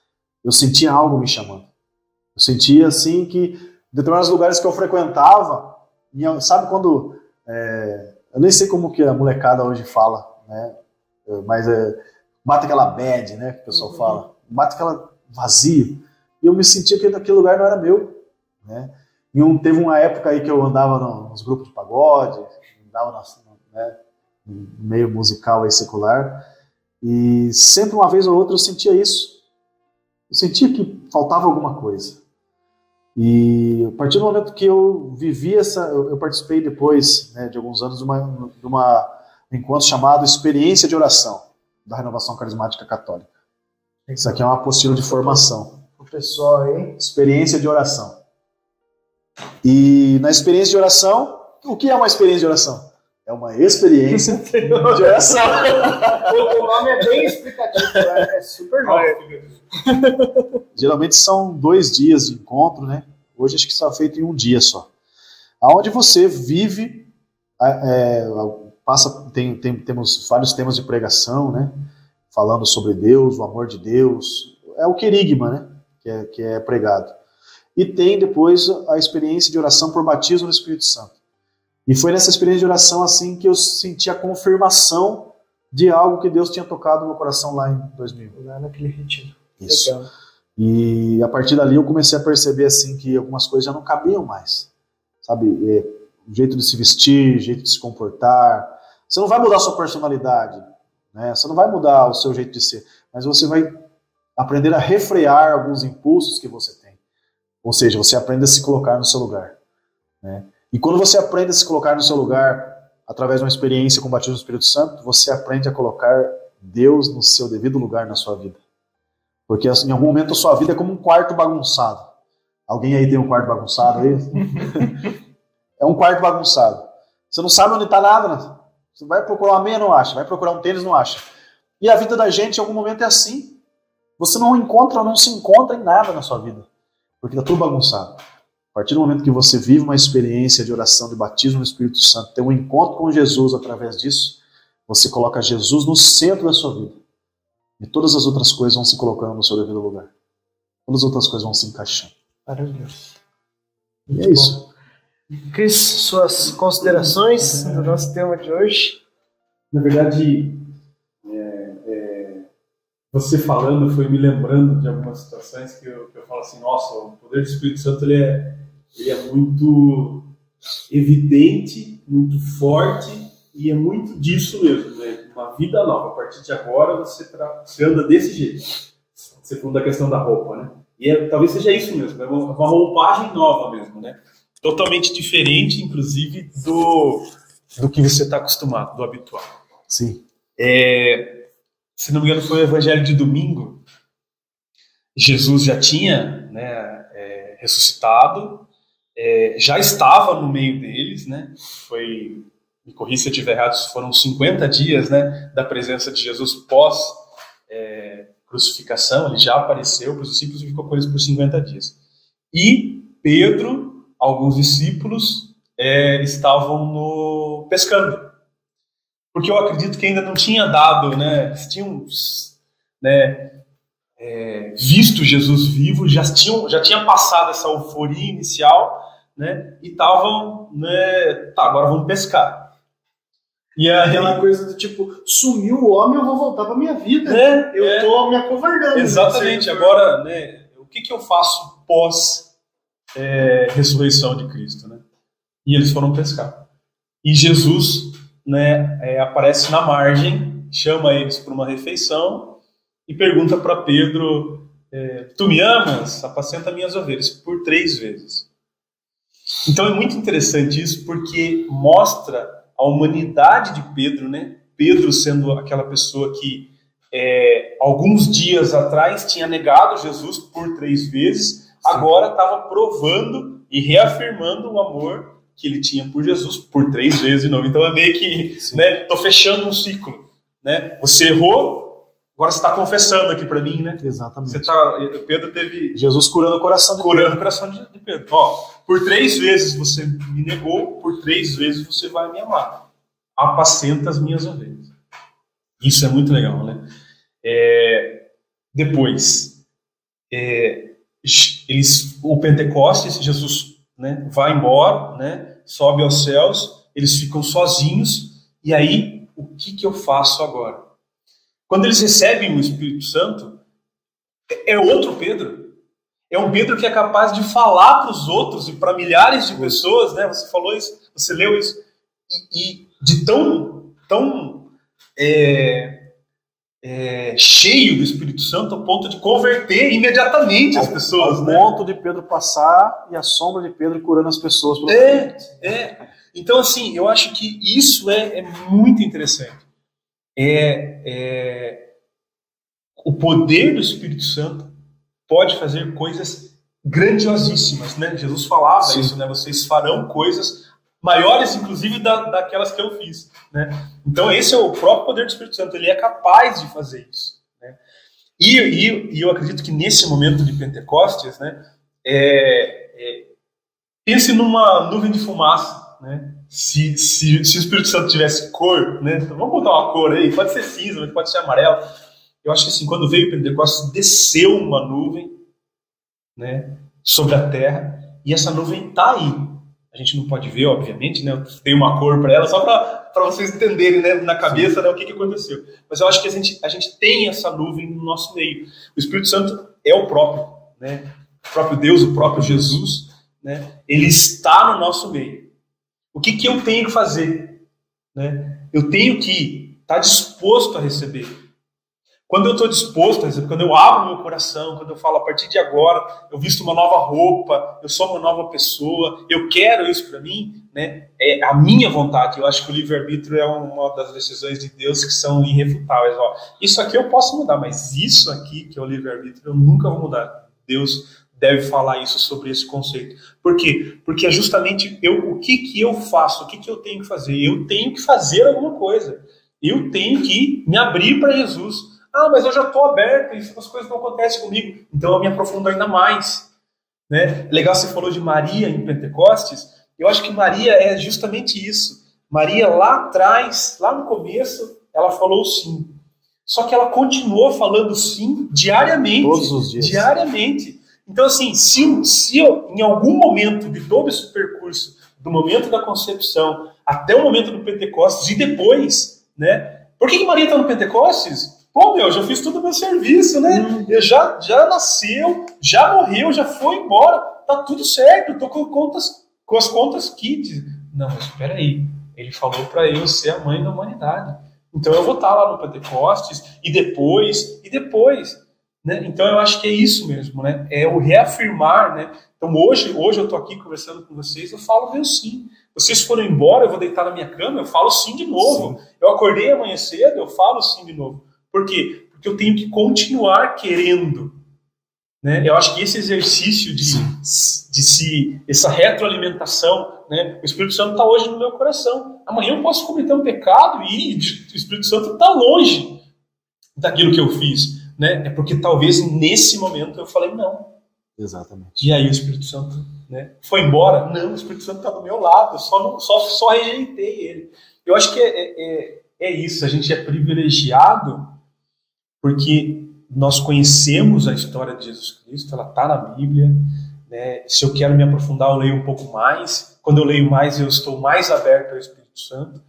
eu sentia algo me chamando. Eu sentia assim que em determinados lugares que eu frequentava, sabe quando é, eu nem sei como que a molecada hoje fala, né? Mas é, bate aquela bad, né? Que o pessoal uhum. fala. Bate aquela vazio. E eu me sentia que aquele lugar não era meu, né? E um, teve uma época aí que eu andava nos grupos de pagode, andava no né, meio musical aí secular, e sempre uma vez ou outra eu sentia isso. Eu sentia que faltava alguma coisa. E a partir do momento que eu vivi essa, eu, participei depois né, de alguns anos de uma, de uma um encontro chamado Experiência de Oração da Renovação Carismática Católica. Isso aqui é uma apostila de formação. O pessoal aí. Experiência de oração. E na experiência de oração, o que é uma experiência de oração? É uma experiência de oração. o nome é bem explicativo, é, é super novo. Geralmente são dois dias de encontro, né? Hoje acho que está feito em um dia só. Aonde você vive, é, passa, tem, tem, temos vários temas de pregação, né? Falando sobre Deus, o amor de Deus. É o querigma, né? Que é, que é pregado. E tem depois a experiência de oração por batismo no Espírito Santo. E foi nessa experiência de oração assim que eu senti a confirmação de algo que Deus tinha tocado no meu coração lá em 2000. Lá naquele retiro. Isso. Legal. E a partir dali eu comecei a perceber assim que algumas coisas já não cabiam mais. Sabe, é, jeito de se vestir, jeito de se comportar. Você não vai mudar a sua personalidade, né? Você não vai mudar o seu jeito de ser, mas você vai aprender a refrear alguns impulsos que você tem. Ou seja, você aprende a se colocar no seu lugar, né? E quando você aprende a se colocar no seu lugar, através de uma experiência com o batismo do Espírito Santo, você aprende a colocar Deus no seu devido lugar na sua vida. Porque assim, em algum momento a sua vida é como um quarto bagunçado. Alguém aí tem um quarto bagunçado aí? é um quarto bagunçado. Você não sabe onde está nada. Você vai procurar uma meia, não acha. Vai procurar um tênis, não acha. E a vida da gente em algum momento é assim. Você não encontra, não se encontra em nada na sua vida. Porque está tudo bagunçado. A partir do momento que você vive uma experiência de oração, de batismo no Espírito Santo, tem um encontro com Jesus através disso, você coloca Jesus no centro da sua vida. E todas as outras coisas vão se colocando no seu devido lugar. Todas as outras coisas vão se encaixando. Maravilhoso. E é isso. Cris, suas considerações do nosso tema de hoje? Na verdade, é, é, você falando foi me lembrando de algumas situações que eu, que eu falo assim, nossa, o poder do Espírito Santo ele é, ele é muito evidente, muito forte e é muito disso mesmo, né? Uma vida nova. A partir de agora você, tra... você anda desse jeito. Você falou da questão da roupa, né? E é, talvez seja isso mesmo, é uma, uma roupagem nova mesmo, né? Totalmente diferente, inclusive, do, do que você está acostumado, do habitual. Sim. É, se não me engano, foi o Evangelho de domingo. Jesus já tinha né, é, ressuscitado, é, já estava no meio deles, né? Foi, me corri se eu estiver errado, foram 50 dias né, da presença de Jesus pós é, crucificação, ele já apareceu para os discípulos e ficou com eles por 50 dias. E Pedro, alguns discípulos, é, estavam no pescando. Porque eu acredito que ainda não tinha dado, né? Eles tinham né, é, visto Jesus vivo, já tinham, já tinha passado essa euforia inicial, né? E estavam, né? Tá, agora vamos pescar. E aí, aquela coisa do tipo, sumiu o homem, eu vou voltar para minha vida. É, eu é, tô me acovardando. Exatamente. Agora, né? O que que eu faço pós é, ressurreição de Cristo, né? E eles foram pescar. E Jesus, né? É, aparece na margem, chama eles para uma refeição e pergunta para Pedro: é, Tu me amas? Apacenta minhas ovelhas por três vezes. Então é muito interessante isso porque mostra a humanidade de Pedro, né? Pedro sendo aquela pessoa que é, alguns dias atrás tinha negado Jesus por três vezes. Agora estava provando e reafirmando o amor que ele tinha por Jesus por três vezes de novo. Então é meio que, Sim. né? Tô fechando um ciclo, né? Você errou, agora você está confessando aqui para mim, né? Exatamente. Você tá, Pedro teve Jesus curando o coração de curando Pedro. o coração de Pedro. Ó, por três vezes você me negou, por três vezes você vai me amar. Apacenta as minhas ovelhas. Isso é muito legal, né? É, depois, é, eles, o Pentecostes, Jesus né, vai embora, né, sobe aos céus, eles ficam sozinhos, e aí, o que, que eu faço agora? Quando eles recebem o Espírito Santo, é outro Pedro. É um Pedro que é capaz de falar para os outros e para milhares de pessoas, né? Você falou isso, você leu isso. E, e de tão, tão é, é, cheio do Espírito Santo ao ponto de converter imediatamente as pessoas. Ao né? ponto de Pedro passar e a sombra de Pedro curando as pessoas. É, é. Então, assim, eu acho que isso é, é muito interessante. É, é, o poder do Espírito Santo pode fazer coisas grandiosíssimas, né? Jesus falava Sim. isso, né? Vocês farão coisas maiores, inclusive, da, daquelas que eu fiz. Né? Então, esse é o próprio poder do Espírito Santo, ele é capaz de fazer isso. Né? E, e, e, eu acredito que nesse momento de Pentecostes, né, é, é, pense numa nuvem de fumaça. Né? Se, se, se o Espírito Santo tivesse cor, né? Então, vamos botar uma cor aí, pode ser cinza, pode ser amarelo. Eu acho que assim, quando veio o Pentecostes, desceu uma nuvem né, sobre a terra, e essa nuvem está aí, a gente não pode ver, obviamente, né? Tem uma cor para ela, só para vocês entenderem né, na cabeça né, o que, que aconteceu. Mas eu acho que a gente, a gente tem essa nuvem no nosso meio. O Espírito Santo é o próprio, né? O próprio Deus, o próprio Jesus, né? Ele está no nosso meio. O que, que eu tenho que fazer? Né? Eu tenho que estar tá disposto a receber. Quando eu estou disposto, quando eu abro meu coração, quando eu falo a partir de agora, eu visto uma nova roupa, eu sou uma nova pessoa, eu quero isso para mim, né? É a minha vontade. Eu acho que o livre-arbítrio é uma das decisões de Deus que são irrefutáveis. Ó, isso aqui eu posso mudar, mas isso aqui, que é o livre-arbítrio, eu nunca vou mudar. Deus deve falar isso sobre esse conceito. Por quê? Porque é justamente eu, o que, que eu faço, o que, que eu tenho que fazer? Eu tenho que fazer alguma coisa. Eu tenho que me abrir para Jesus. Ah, mas eu já estou aberto e as coisas não acontecem comigo. Então eu me aprofundo ainda mais. Né? Legal, você falou de Maria em Pentecostes. Eu acho que Maria é justamente isso. Maria lá atrás, lá no começo, ela falou sim. Só que ela continuou falando sim diariamente. Todos os dias. Diariamente. Então, assim, se, se eu, em algum momento de todo esse percurso, do momento da concepção até o momento do Pentecostes e depois, né? Por que, que Maria está no Pentecostes? Pô, meu, já fiz todo o meu serviço, né? Hum. Eu já, já nasceu, já morreu, já foi embora, tá tudo certo, tô com, contas, com as contas kids. Não, mas espera aí, ele falou para eu ser a mãe da humanidade. Então eu vou estar tá lá no Pentecostes, e depois, e depois. Né? Então eu acho que é isso mesmo, né? É o reafirmar, né? Então hoje, hoje eu estou aqui conversando com vocês, eu falo meu sim. Vocês foram embora, eu vou deitar na minha cama, eu falo sim de novo. Sim. Eu acordei amanhã cedo, eu falo sim de novo. Por quê? Porque eu tenho que continuar querendo. Né? Eu acho que esse exercício de, de se, essa retroalimentação, né? o Espírito Santo está hoje no meu coração. Amanhã eu posso cometer um pecado e o Espírito Santo está longe daquilo que eu fiz. Né? É porque talvez nesse momento eu falei não. Exatamente. E aí o Espírito Santo né, foi embora? Não, o Espírito Santo está do meu lado, só, não, só, só rejeitei ele. Eu acho que é, é, é, é isso, a gente é privilegiado porque nós conhecemos a história de Jesus Cristo, ela está na Bíblia. Né? Se eu quero me aprofundar, eu leio um pouco mais. Quando eu leio mais, eu estou mais aberto ao Espírito Santo.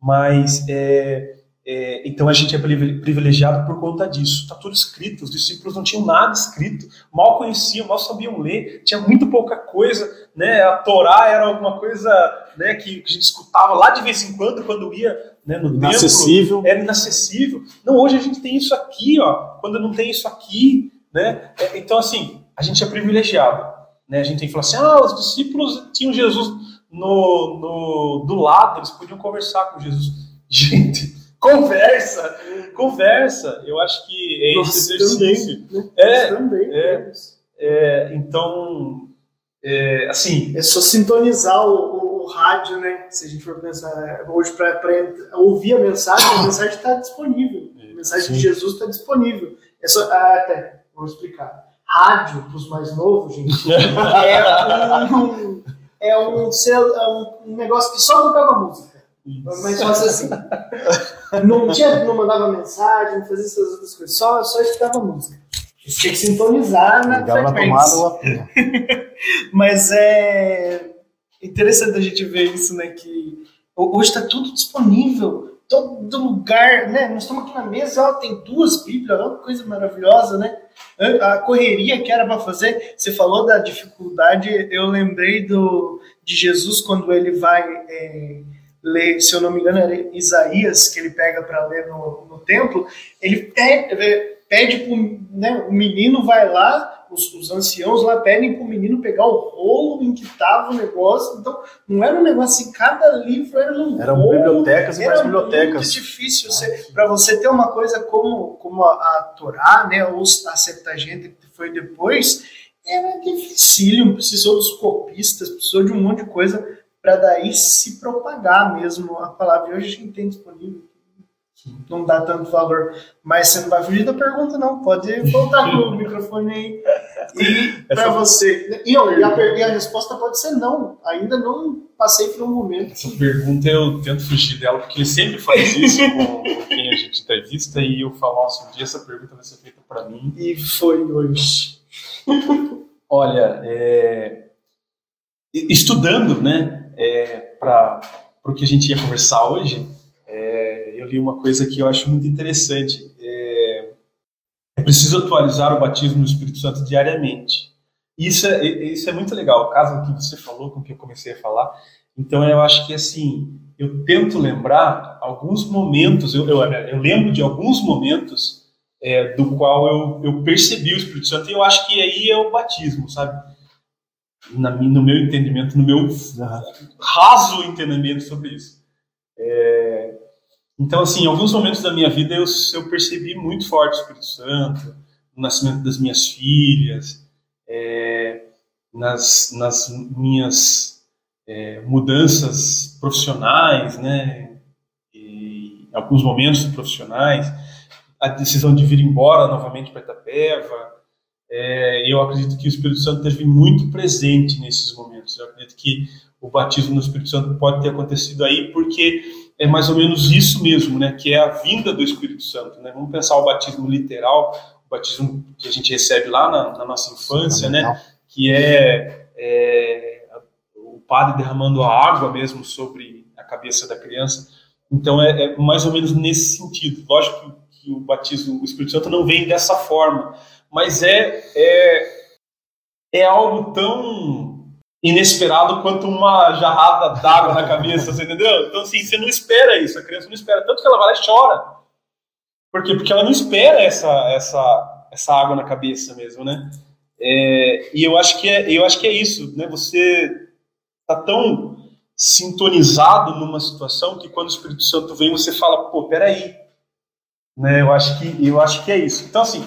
Mas é, é, então a gente é privilegiado por conta disso. Está tudo escrito. Os discípulos não tinham nada escrito, mal conheciam, mal sabiam ler, tinha muito pouca coisa. Né? A Torá era alguma coisa né, que a gente escutava lá de vez em quando, quando ia né, no inacessível. templo. Era inacessível. Não, hoje a gente tem isso aqui, ó, quando não tem isso aqui. Né? É, então, assim, a gente é privilegiado. Né? A gente tem que falar assim: ah, os discípulos tinham Jesus no, no, do lado, eles podiam conversar com Jesus. Gente Conversa, conversa. Eu acho que é Nossa, esse exercício. Também, né? é, também. É, é, então, é, assim. É só sintonizar o, o, rádio, né? Se a gente for pensar hoje para ouvir a mensagem, a mensagem está disponível. A mensagem Sim. de Jesus está disponível. É só, ah, até, vou explicar. Rádio, para os mais novos, gente, é um, é um, é um negócio que só tocava música. Isso. Fácil assim. não, tinha, não mandava mensagem, não fazia essas outras coisas, só, só escutava música. Você tinha que sintonizar na Ligava frequência. Na tomada, Mas é interessante a gente ver isso, né? Que hoje está tudo disponível, todo lugar, né? Nós estamos aqui na mesa, ó, tem duas Bíblias, uma coisa maravilhosa, né? A correria que era para fazer, você falou da dificuldade, eu lembrei do, de Jesus quando ele vai. É, lê, se eu não me engano, era Isaías, que ele pega para ler no, no templo, ele pede, pede para né, o menino vai lá, os, os anciãos lá pedem para o menino pegar o rolo em que estava o negócio. Então, não era um negócio assim, cada livro era um Eram rolo, bibliotecas e mais bibliotecas. Muito difícil ah, para você ter uma coisa como, como a, a Torá, né, ou a Septagenta que foi depois, era difícil, precisou dos copistas, precisou de um monte de coisa para daí se propagar mesmo a palavra. E hoje a gente tem disponível, não dá tanto valor. Mas você não vai fugir da pergunta, não. Pode voltar com o microfone aí. E para você. E, e, a, e, a, resposta pode ser não. Ainda não passei por um momento. Essa pergunta eu tento fugir dela, porque ele sempre faz isso com, quem a gente entrevista. E eu falo, nossa, um dia essa pergunta vai ser feita para mim. E foi hoje. Olha, é, estudando, né? é, para o que a gente ia conversar hoje, é, eu li uma coisa que eu acho muito interessante. É, é preciso atualizar o batismo no Espírito Santo diariamente. Isso é, isso é muito legal, o caso que você falou, com que eu comecei a falar. Então, eu acho que, assim, eu tento lembrar alguns momentos, eu, eu, eu lembro de alguns momentos é, do qual eu, eu percebi o Espírito Santo, e eu acho que aí é o batismo, sabe? na, no meu entendimento, no meu raso entendimento sobre isso. É, então, assim, em alguns momentos da minha vida eu, eu percebi muito forte o Espírito Santo, no nascimento das minhas filhas, é, nas, nas minhas é, mudanças profissionais, né, e, alguns momentos profissionais, a decisão de vir embora novamente para Itapeva, é, eu acredito que o Espírito Santo teve muito presente nesses momentos. Eu acredito que o batismo no Espírito Santo pode ter acontecido aí porque é mais ou menos isso mesmo, né? Que é a vinda do Espírito Santo, né? Vamos pensar o batismo literal, o batismo que a gente recebe lá na, na nossa infância, né? Que é, é, o padre derramando a água mesmo sobre a cabeça da criança. Então é, é mais ou menos nesse sentido. Lógico que, que o batismo, o Espírito Santo não vem dessa forma mas é, é, é algo tão inesperado quanto uma jarrada d'água na cabeça, você entendeu? Então, assim, você não espera isso, a criança não espera. Tanto que ela vai lá e chora. Por quê? Porque ela não espera essa, essa, essa água na cabeça mesmo, né? É, e eu acho, que é, eu acho que é isso, né? Você tá tão sintonizado numa situação que quando o Espírito Santo vem você fala, pô, peraí, né? Eu acho que eu acho que é isso. Então assim,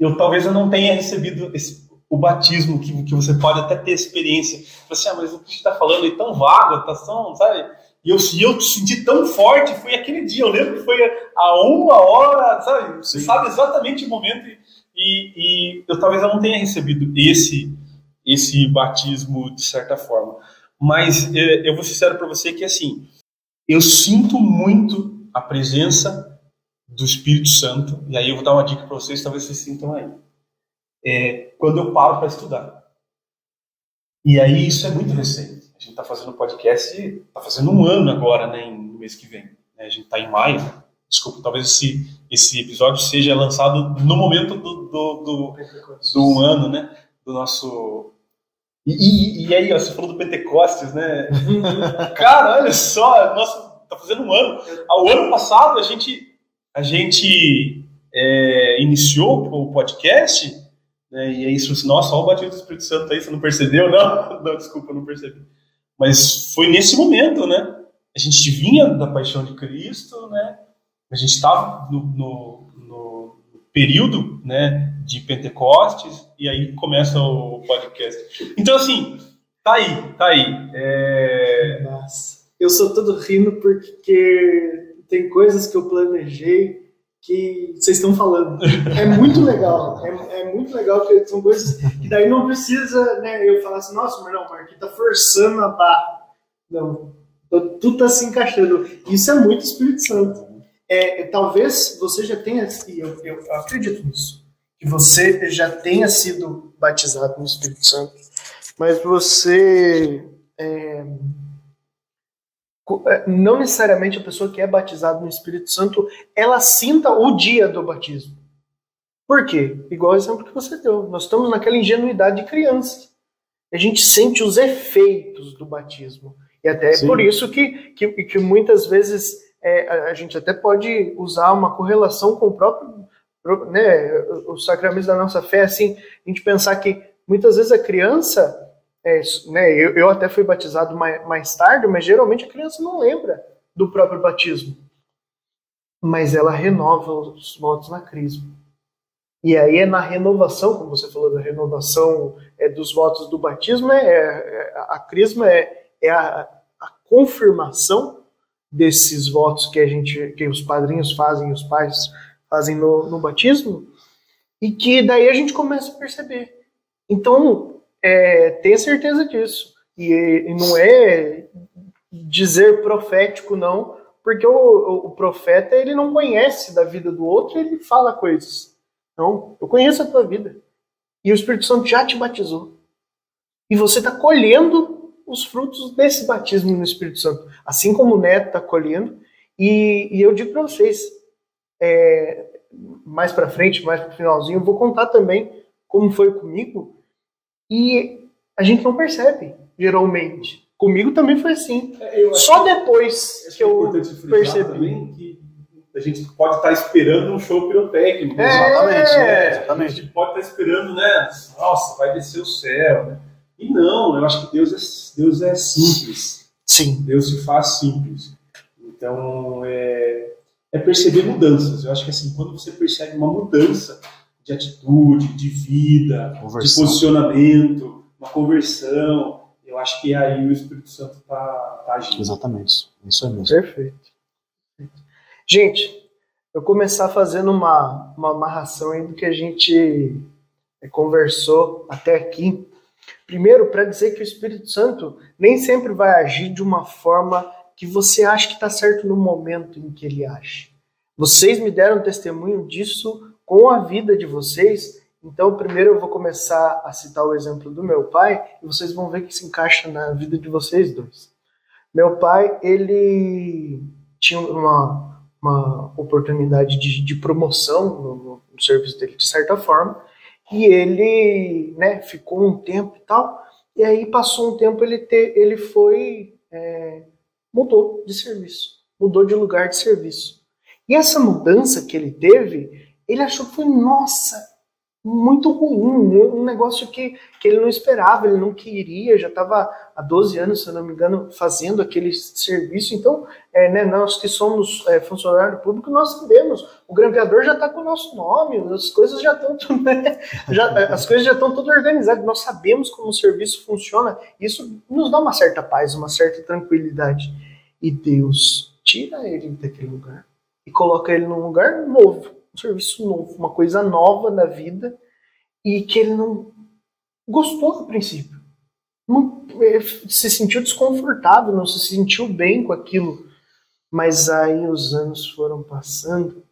eu talvez eu não tenha recebido esse, o batismo que, que você pode até ter experiência. Assim, ah, mas o que você está falando é tão vago, tá tão, sabe? E eu, e eu senti tão forte, foi aquele dia. Eu lembro que foi a uma hora, sabe? Você sabe exatamente o momento. E, e eu talvez eu não tenha recebido esse esse batismo de certa forma. Mas é, eu vou ser sincero para você que assim, eu sinto muito a presença do Espírito Santo. E aí eu vou dar uma dica para vocês, talvez vocês sintam aí. É, quando eu paro para estudar. E aí isso é muito recente a gente está fazendo podcast, está fazendo um ano agora, né, no mês que vem. Né, a gente está em maio. Desculpa, talvez esse, esse episódio seja lançado no momento do, do, do, do ano, né? Do nosso. E, e, e, aí, ó, você falou do Pentecostes, né? Cara, olha só, nossa, tá fazendo um ano. Ao ano passado, a gente, a gente é, iniciou o podcast, né, e aí, assim, nossa, olha o batido do Espírito Santo aí, você não percebeu? Não, não desculpa, não percebi. Mas foi nesse momento, né? A gente vinha da paixão de Cristo, né? A gente estava no, no, no, período, né, de Pentecostes e aí começa o podcast. Então assim, tá aí, tá aí. É... Nossa, eu sou todo rindo porque tem coisas que eu planejei que vocês estão falando. É muito legal. É, é, muito legal porque são coisas que daí não precisa né, eu falar assim, nossa, mas não, o Marquinhos tá forçando a barra. Não. Tudo tá se encaixando. Isso é muito Espírito Santo. É, talvez você já tenha, e eu, eu acredito nisso, que você já tenha sido batizado no Espírito Santo, mas você é, é, não necessariamente a pessoa que é batizada no Espírito Santo, ela sinta o dia do batismo. Por quê? Igual o exemplo que você deu. Nós estamos naquela ingenuidade de criança. A gente sente os efeitos do batismo. E até é por isso que, que, que muitas vezes é, a gente até pode usar uma correlação com o próprio né, o sacramento da nossa fé, assim, a gente pensar que muitas vezes a criança é, né, eu, eu, até fui batizado mais, mais tarde, mas geralmente a criança não lembra do próprio batismo. Mas ela renova os votos na crisma. E aí é na renovação, como você falou da renovação é, dos votos do batismo, é, é a crisma é, é a, a, confirmação desses votos que a gente, que os padrinhos fazem, os pais fazem no, no batismo, e que daí a gente começa a perceber. Então, é, tenha certeza disso. E, e, não é dizer profético, não, porque o, o, profeta ele não conhece da vida do outro, ele fala coisas. Não, eu conheço a tua vida. E o Espírito Santo já te batizou. E você está colhendo os frutos desse batismo no Espírito Santo. Assim como o neto está colhendo. E, e, eu digo para vocês, é, mais para frente, mais para o finalzinho, eu vou contar também como foi comigo e a gente não percebe, geralmente. Comigo também foi assim. É, Só depois que, que eu percebi. que a gente pode estar esperando um show pirotécnico. É, exatamente, é, exatamente. A gente pode estar esperando, né? Nossa, vai descer o céu, né? E não, eu acho que Deus é, Deus é simples. Sim. Deus se faz simples. Então, é, é perceber mudanças. Eu acho que assim, quando você percebe uma mudança de atitude, de vida, conversão. de posicionamento, uma conversão. Eu acho que aí o Espírito Santo está tá agindo. Exatamente, isso é mesmo. Perfeito. Gente, eu começar fazendo uma, uma amarração aí do que a gente é, conversou até aqui. Primeiro, para dizer que o Espírito Santo nem sempre vai agir de uma forma que você acha que está certo no momento em que ele age. Vocês me deram testemunho disso com a vida de vocês. Então, primeiro eu vou começar a citar o exemplo do meu pai e vocês vão ver que se encaixa na vida de vocês dois. Meu pai, ele tinha uma, uma oportunidade de, de promoção no, no, serviço dele, de certa forma, e ele né, ficou um tempo e tal, e aí passou um tempo, ele, te, ele foi, é, mudou de serviço, mudou de lugar de serviço. E essa mudança que ele teve ele achou foi, nossa, muito ruim, um negócio que, que ele não esperava, ele não queria, já estava há 12 anos, se eu não me engano, fazendo aquele serviço. Então, é, né, nós que somos é, funcionário público, nós sabemos, o grampeador já está com o nosso nome, as coisas já estão né, já, as coisas já estão tudo organizadas, nós sabemos como o serviço funciona, isso nos dá uma certa paz, uma certa tranquilidade. E Deus tira ele daquele lugar e coloca ele num lugar novo um serviço novo, uma coisa nova na vida e que ele não gostou a princípio. Não, se sentiu desconfortável, não se sentiu bem com aquilo. Mas aí os anos foram passando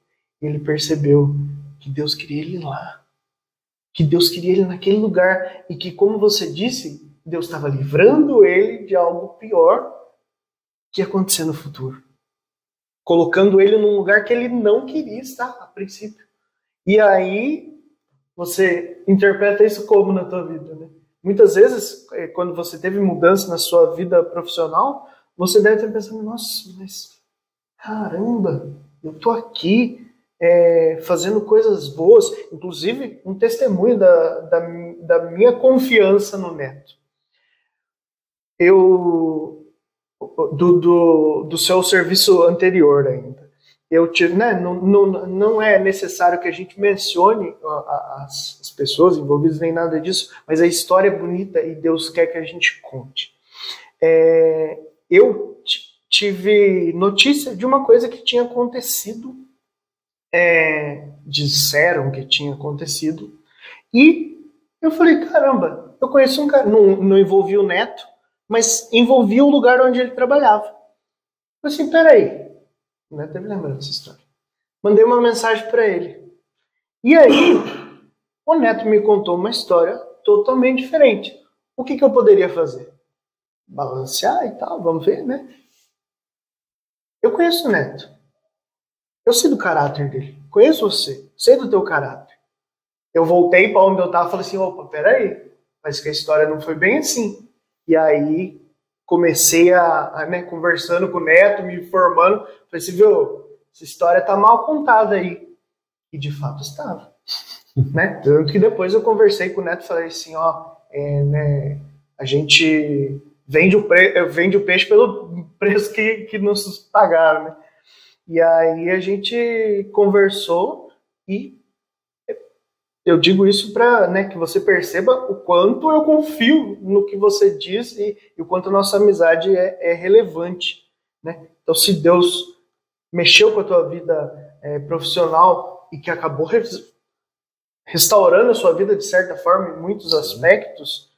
e ele percebeu que Deus queria ele lá. Que Deus queria ele naquele lugar e que, como você disse, Deus estava livrando ele de algo pior que ia acontecer no futuro colocando ele num lugar que ele não queria estar a princípio. E aí você interpreta isso como na tua vida, né? Muitas vezes, é, quando você teve mudança na sua vida profissional, você deve ter pensado, nossa, mas caramba, eu tô aqui é, fazendo coisas boas, inclusive um testemunho da, da, da minha confiança no Neto. Eu do, do, do seu serviço anterior ainda. Eu tive, né, não, não, não é necessário que a gente mencione as, as pessoas envolvidas nem nada disso, mas a história é bonita e Deus quer que a gente conte. É, eu tive notícia de uma coisa que tinha acontecido, é, disseram que tinha acontecido, e eu falei, caramba, eu conheço um cara, não, não envolvi o neto, mas envolvia o lugar onde ele trabalhava. Eu assim, peraí, não deve lembrar dessa história. Mandei uma mensagem para ele. E aí, o Neto me contou uma história totalmente diferente. O que, que eu poderia fazer? Balancear e tal, vamos ver, né? Eu conheço o Neto. Eu sei do caráter dele. Conheço você. Sei do teu caráter. Eu voltei para onde eu estava e falei assim: opa, peraí. Mas que a história não foi bem assim. E aí comecei a, a né, conversando com o Neto, me informando. Falei assim, viu, essa história tá mal contada aí. E de fato estava. né? Tanto que depois eu conversei com o Neto e falei assim, ó, é, né, a gente vende o, vende o peixe pelo preço que, que nos pagaram, né? E aí a gente conversou e eu digo isso para né, que você perceba o quanto eu confio no que você diz e, e o quanto a nossa amizade é, é, relevante. Né? Então, se Deus mexeu com a tua vida é, profissional e que acabou restaurando a sua vida de certa forma em muitos aspectos,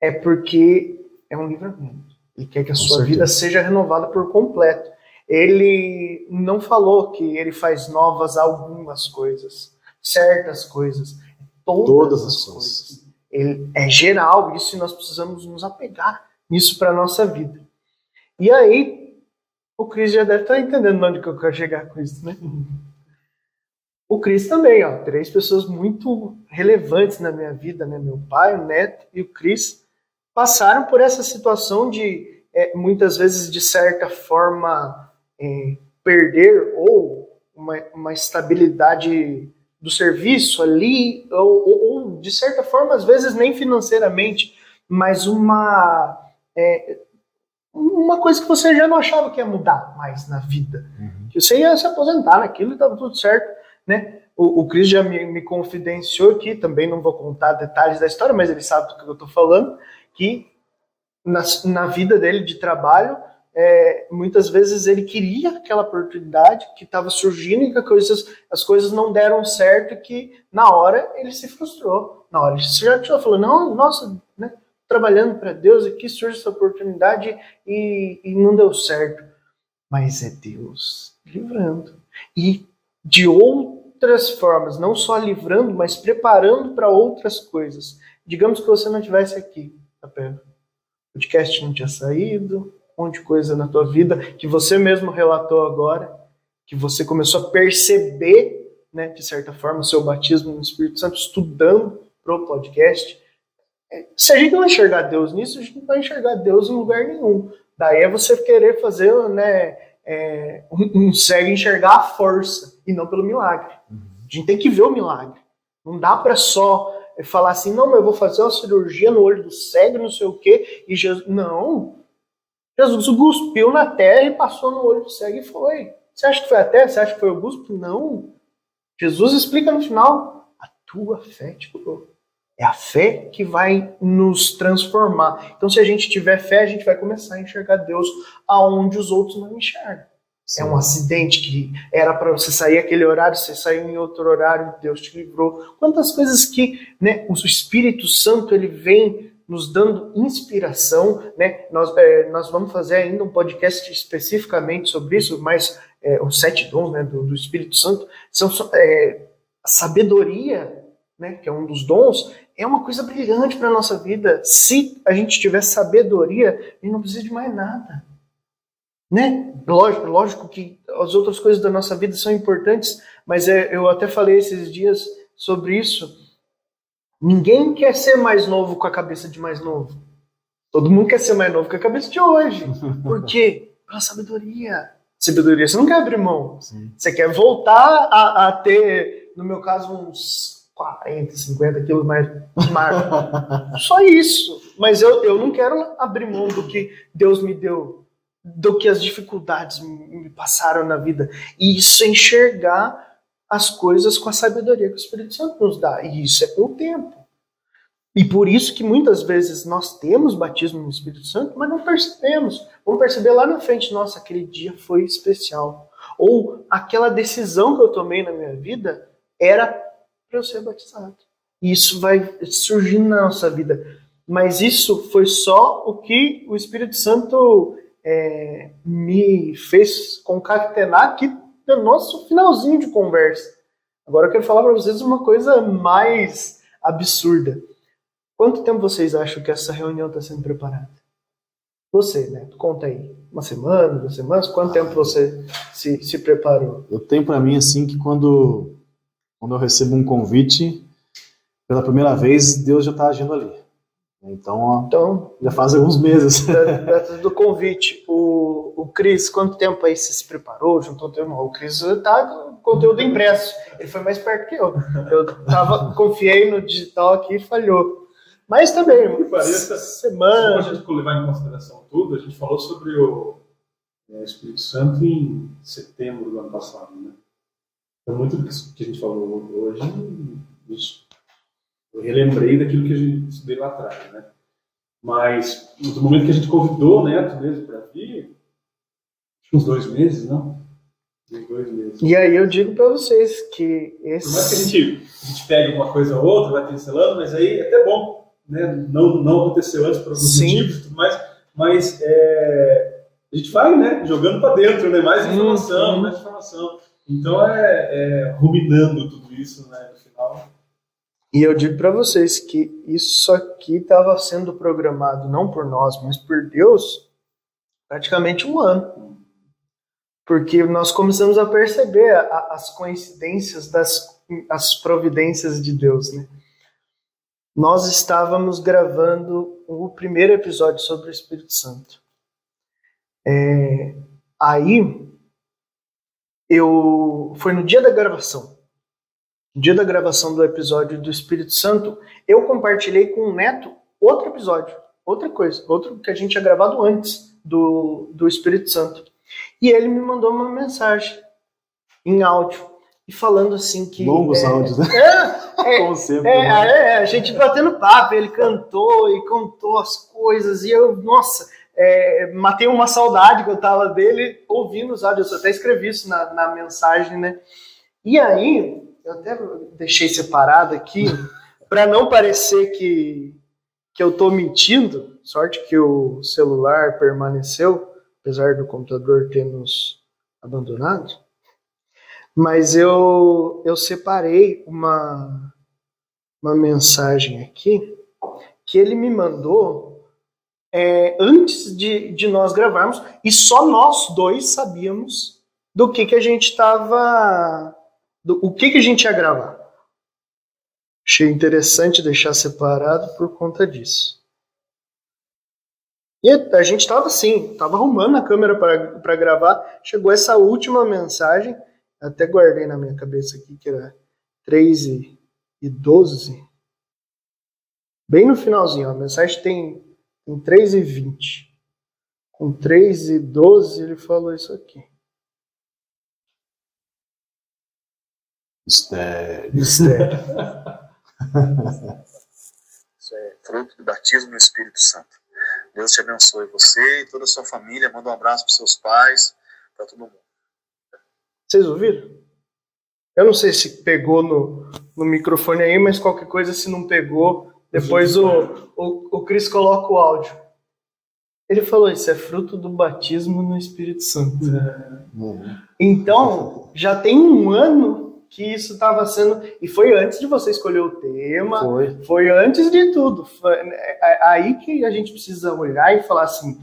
é porque é um livramento. Ele quer que a com sua certeza. vida seja renovada por completo. Ele não falou que ele faz novas algumas coisas certas coisas. Todas, Todas as coisas. coisas. Ele é geral isso e nós precisamos nos apegar nisso para a nossa vida. E aí, o Cris já deve estar entendendo onde que eu quero chegar com isso, né? O Cris também, ó, três pessoas muito relevantes na minha vida, né? Meu pai, o Neto e o Cris passaram por essa situação de é, muitas vezes de certa forma é, perder ou uma, uma estabilidade do serviço ali, ou, ou, de certa forma, às vezes nem financeiramente, mas uma, é, uma coisa que você já não achava que ia mudar mais na vida. Uhum. Que você ia se aposentar naquilo e estava tudo certo, né? O, o Cris já me, me, confidenciou aqui, também não vou contar detalhes da história, mas ele sabe do que eu estou falando, que na, na vida dele de trabalho, é, muitas vezes ele queria aquela oportunidade que estava surgindo e que as coisas, as coisas não deram certo que na hora ele se frustrou. Na hora ele já tinha falou, não, nossa, né, trabalhando para Deus aqui surge essa oportunidade e, e não deu certo. Mas é Deus livrando. E de outras formas, não só livrando, mas preparando para outras coisas. Digamos que você não estivesse aqui, tá perto. O podcast não tinha saído, monte de coisa na tua vida que você mesmo relatou agora, que você começou a perceber, né, de certa forma, o seu batismo no Espírito Santo, estudando pro podcast. É, se a gente não enxergar Deus nisso, a gente não vai enxergar Deus em lugar nenhum. Daí é você querer fazer né, é, um, um cego enxergar a força e não pelo milagre. A gente tem que ver o milagre. Não dá para só falar assim, não, mas eu vou fazer uma cirurgia no olho do cego, não sei o quê, e Jesus. Não. Jesus cuspiu na terra e passou no olho do cego e foi. Você acha que foi a terra? Você acha que foi o guspo? Não. Jesus explica no final: a tua fé te curou. É a fé que vai nos transformar. Então, se a gente tiver fé, a gente vai começar a enxergar Deus aonde os outros não enxergam. Sim. É um acidente que era para você sair aquele horário, você saiu em outro horário, Deus te livrou. Quantas coisas que né, o Espírito Santo ele vem nos dando inspiração, né? Nós, é, nós vamos fazer ainda um podcast especificamente sobre isso, mas é, os sete dons né, do, do Espírito Santo são é, sabedoria, né, que é um dos dons, é uma coisa brilhante para a nossa vida. Se a gente tiver sabedoria, a gente não precisa de mais nada. Né? Lógico, lógico que as outras coisas da nossa vida são importantes, mas é, eu até falei esses dias sobre isso. Ninguém quer ser mais novo com a cabeça de mais novo. Todo mundo quer ser mais novo com a cabeça de hoje. Por quê? Pela sabedoria. Sabedoria, você não quer abrir mão. Sim. Você quer voltar a, a ter, no meu caso, uns 40, 50 quilos mais magro. Só isso. Mas eu, eu não quero abrir mão do que Deus me deu, do que as dificuldades me passaram na vida. E isso é enxergar as coisas com a sabedoria que o Espírito Santo nos dá. E isso é com o tempo. E por isso que muitas vezes nós temos batismo no Espírito Santo, mas não percebemos. Vamos perceber lá na frente, nossa, aquele dia foi especial. Ou aquela decisão que eu tomei na minha vida era para eu ser batizado. E isso vai surgindo na nossa vida. Mas isso foi só o que o Espírito Santo é, me fez concatenar aqui no nosso finalzinho de conversa. Agora eu quero falar para vocês uma coisa mais absurda. Quanto tempo vocês acham que essa reunião está sendo preparada? Você, né? Conta aí. Uma semana, duas semanas? Quanto tempo você se, se preparou? Eu tenho para mim assim que quando quando eu recebo um convite, pela primeira vez, Deus já está agindo ali. Então, então, já faz alguns meses. do convite, o, o Cris, quanto tempo aí você se preparou? Juntou tempo? O Cris está com conteúdo impresso. Ele foi mais perto que eu. Eu tava, confiei no digital aqui e falhou. Mas também, pareça, semana. Se a gente levar em consideração tudo, a gente falou sobre o é, Espírito Santo em setembro do ano passado, né? Então, muito do que a gente falou hoje, eu relembrei daquilo que a gente estudei lá atrás, né? Mas, no momento que a gente convidou o Neto mesmo para vir, uns dois meses, não? Uns dois meses. E aí eu digo para vocês que esse... Por mais que a gente, a gente pegue uma coisa ou outra, vai pincelando, mas aí é até bom, né? Não, não aconteceu antes por alguns Sim. motivos e tudo mais, mas é, a gente vai, né? Jogando para dentro, né? Mais informação, hum, mais informação. Então é, é, ruminando tudo isso, né, no final. E eu digo para vocês que isso aqui estava sendo programado não por nós, mas por Deus, praticamente um ano. Porque nós começamos a perceber a, as coincidências das as providências de Deus, né? Nós estávamos gravando o primeiro episódio sobre o Espírito Santo. É, aí eu foi no dia da gravação, dia da gravação do episódio do Espírito Santo, eu compartilhei com o Neto outro episódio, outra coisa, outro que a gente tinha gravado antes do, do Espírito Santo. E ele me mandou uma mensagem em áudio e falando assim que longos é, áudios, né? É, é, Como sempre, é, né? é, a gente batendo papo, ele cantou e contou as coisas e eu, nossa, é, matei uma saudade que eu tava dele ouvindo os áudios. Eu até escrevi isso na, na mensagem, né? E aí, eu até deixei separado aqui, para não parecer que, que eu tô mentindo. Sorte que o celular permaneceu, apesar do computador ter nos abandonado. Mas eu, eu separei uma, uma mensagem aqui que ele me mandou é, antes de, de nós gravarmos, e só nós dois sabíamos do que, que a gente estava. O que, que a gente ia gravar. Achei interessante deixar separado por conta disso. E a gente estava assim, estava arrumando a câmera para gravar. Chegou essa última mensagem, até guardei na minha cabeça aqui, que era 3 e e 12, bem no finalzinho, a mensagem tem, tem 3 e 20. Com 3 e 12 ele falou isso aqui. Mistério. Mistério. Isso é fruto do batismo no Espírito Santo. Deus te abençoe você e toda a sua família. Manda um abraço para seus pais, para todo mundo. Vocês ouviram? Eu não sei se pegou no, no microfone aí, mas qualquer coisa, se não pegou, depois o, o, o Cris coloca o áudio. Ele falou: Isso é fruto do batismo no Espírito Santo. Uhum. Então, já tem um ano que isso estava sendo. E foi antes de você escolher o tema, foi, foi antes de tudo. Foi, é, é, aí que a gente precisa olhar e falar assim: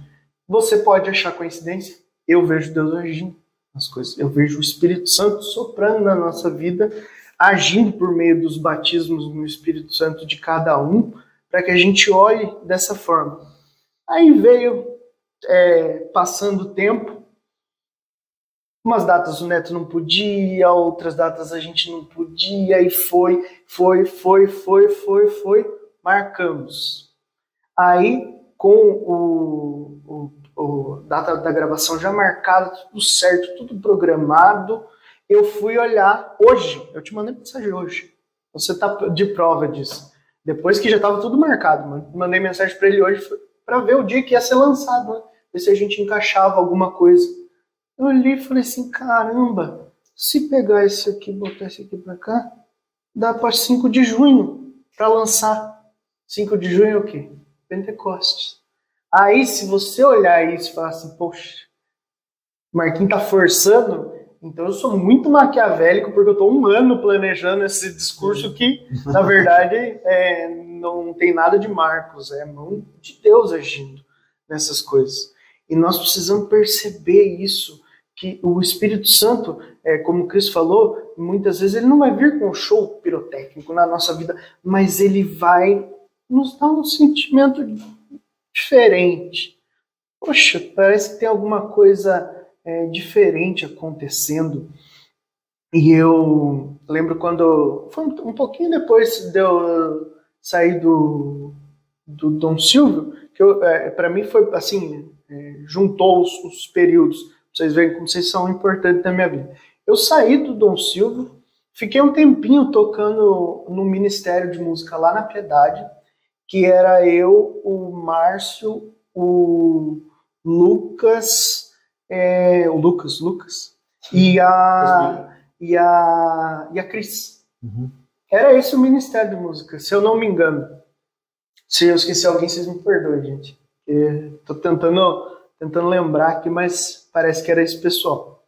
você pode achar coincidência? Eu vejo Deus agindo nas coisas, eu vejo o Espírito Santo soprando na nossa vida, agindo por meio dos batismos no Espírito Santo de cada um, para que a gente olhe dessa forma. Aí veio é, passando o tempo, Umas datas o Neto não podia, outras datas a gente não podia, e foi, foi, foi, foi, foi, foi, marcamos. Aí, com o, o, o data da gravação já marcada, tudo certo, tudo programado, eu fui olhar hoje, eu te mandei mensagem hoje, você tá de prova disso. Depois que já estava tudo marcado, mandei mensagem para ele hoje para ver o dia que ia ser lançado, né? ver se a gente encaixava alguma coisa. Eu olhei e falei assim, caramba, se pegar esse aqui e botar esse aqui para cá, dá para 5 de junho para lançar. 5 de junho é o quê? Pentecostes. Aí, se você olhar isso e falar assim, poxa, Marquinhos tá forçando, então eu sou muito maquiavélico porque eu tô um ano planejando esse discurso que, na verdade, é, não tem nada de Marcos, é mão de Deus agindo nessas coisas. E nós precisamos perceber isso que o Espírito Santo, é, como Cristo falou, muitas vezes ele não vai vir com um show pirotécnico na nossa vida, mas ele vai nos dar um sentimento diferente. Poxa, parece que tem alguma coisa é, diferente acontecendo. E eu lembro quando. Foi um pouquinho depois de eu sair do, do Dom Silvio, que é, para mim foi assim: é, juntou os, os períodos vocês veem como vocês são importantes na minha vida. Eu saí do Dom Silva, fiquei um tempinho tocando no Ministério de Música lá na Piedade, que era eu, o Márcio, o Lucas, é, o Lucas, Lucas, e a, e a, e a Cris. Uhum. Era esse o Ministério de Música, se eu não me engano. Se eu esqueci alguém, vocês me perdoem, gente. Estou tentando tentando lembrar aqui, mas parece que era esse pessoal.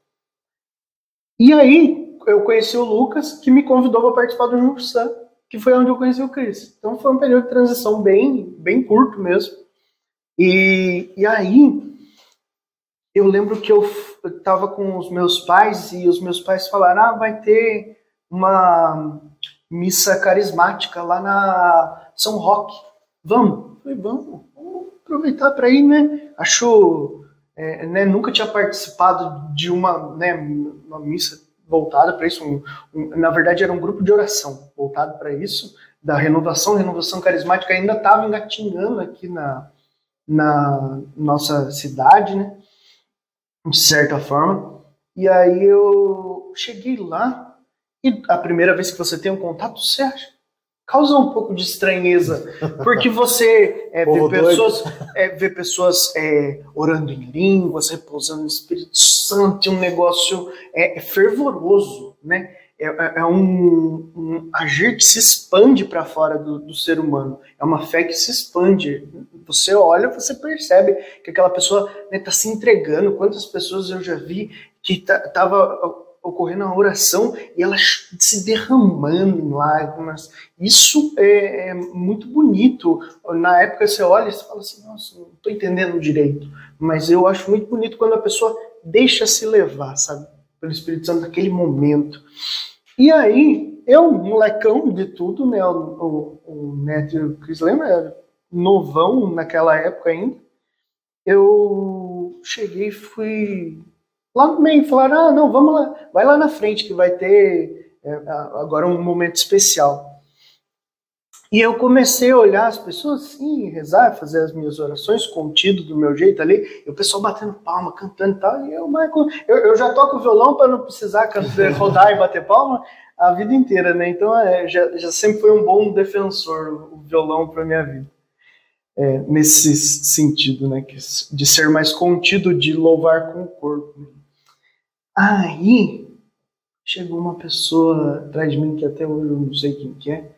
E aí eu conheci o Lucas, que me convidou para participar do Jursã, que foi onde eu conheci o Cris. Então foi um período de transição bem, bem curto mesmo. E, e aí eu lembro que eu estava com os meus pais e os meus pais falaram: ah, vai ter uma missa carismática lá na São Roque. Vamos? Eu falei, vamos aproveitar para ir, né? Acho, é, né, nunca tinha participado de uma, né, uma missa voltada para isso. Um, um, na verdade, era um grupo de oração voltado para isso, da renovação. Renovação carismática ainda estava engatinhando aqui na, na nossa cidade, né? De certa forma. E aí eu cheguei lá e a primeira vez que você tem um contato, você acha, causa um pouco de estranheza, porque você é, vê, pessoas, é, vê pessoas é, orando em línguas, repousando no Espírito Santo, um negócio é, é fervoroso, né? É, é, é um, um, agir que se expande para fora do, do, ser humano. É uma fé que se expande. Você olha, você percebe que aquela pessoa está né, tá se entregando. Quantas pessoas eu já vi que tava ocorrendo a oração e ela se derramando em lágrimas. Isso é, é, muito bonito. Na época você olha e você fala assim, nossa, não estou entendendo direito. Mas eu acho muito bonito quando a pessoa deixa se levar, sabe? Pelo Espírito Santo naquele momento. E aí, eu, molecão de tudo, né? O, o, o Neto e o Cris lembra? Era novão naquela época ainda. Eu cheguei e fui lá no meio falaram: ah, não, vamos lá, vai lá na frente que vai ter é, agora um momento especial. E eu comecei a olhar as pessoas assim, rezar, fazer as minhas orações contido do meu jeito ali, e o pessoal batendo palma, cantando e tal. E eu, Michael, eu, eu já toco violão para não precisar rodar e bater palma a vida inteira, né? Então é, já, já sempre foi um bom defensor o violão para minha vida. É, nesse sentido, né? De ser mais contido, de louvar com o corpo. Aí chegou uma pessoa atrás de mim que até hoje eu não sei quem que é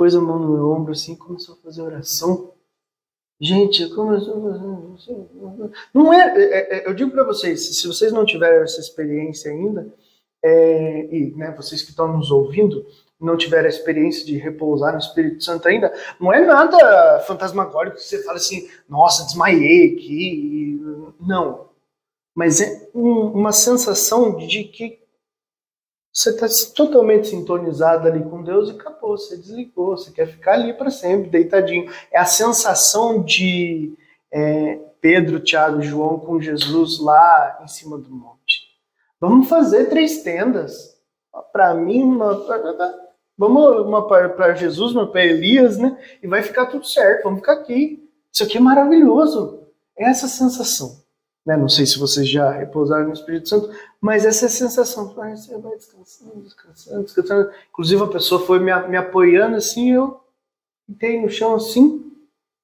pôs a mão no meu ombro assim e começou a fazer oração. Gente, começou. Não é, é, é eu digo para vocês, se vocês não tiverem essa experiência ainda, é, e né, vocês que estão nos ouvindo, não tiveram a experiência de repousar no Espírito Santo ainda, não é nada fantasmagórico que você fala assim, nossa, desmaiei aqui. Não. Mas é um, uma sensação de que você está totalmente sintonizado ali com Deus e acabou, você desligou, você quer ficar ali para sempre, deitadinho. É a sensação de é, Pedro, Tiago e João com Jesus lá em cima do monte. Vamos fazer três tendas. Para mim, uma, vamos uma para Jesus, uma para Elias, né? E vai ficar tudo certo, vamos ficar aqui. Isso aqui é maravilhoso. É essa sensação. Né? Não sei se vocês já repousaram no Espírito Santo, mas essa é a sensação. Você vai descansando, descansando, descansando. Inclusive, a pessoa foi me, me apoiando assim, eu fiquei no chão assim.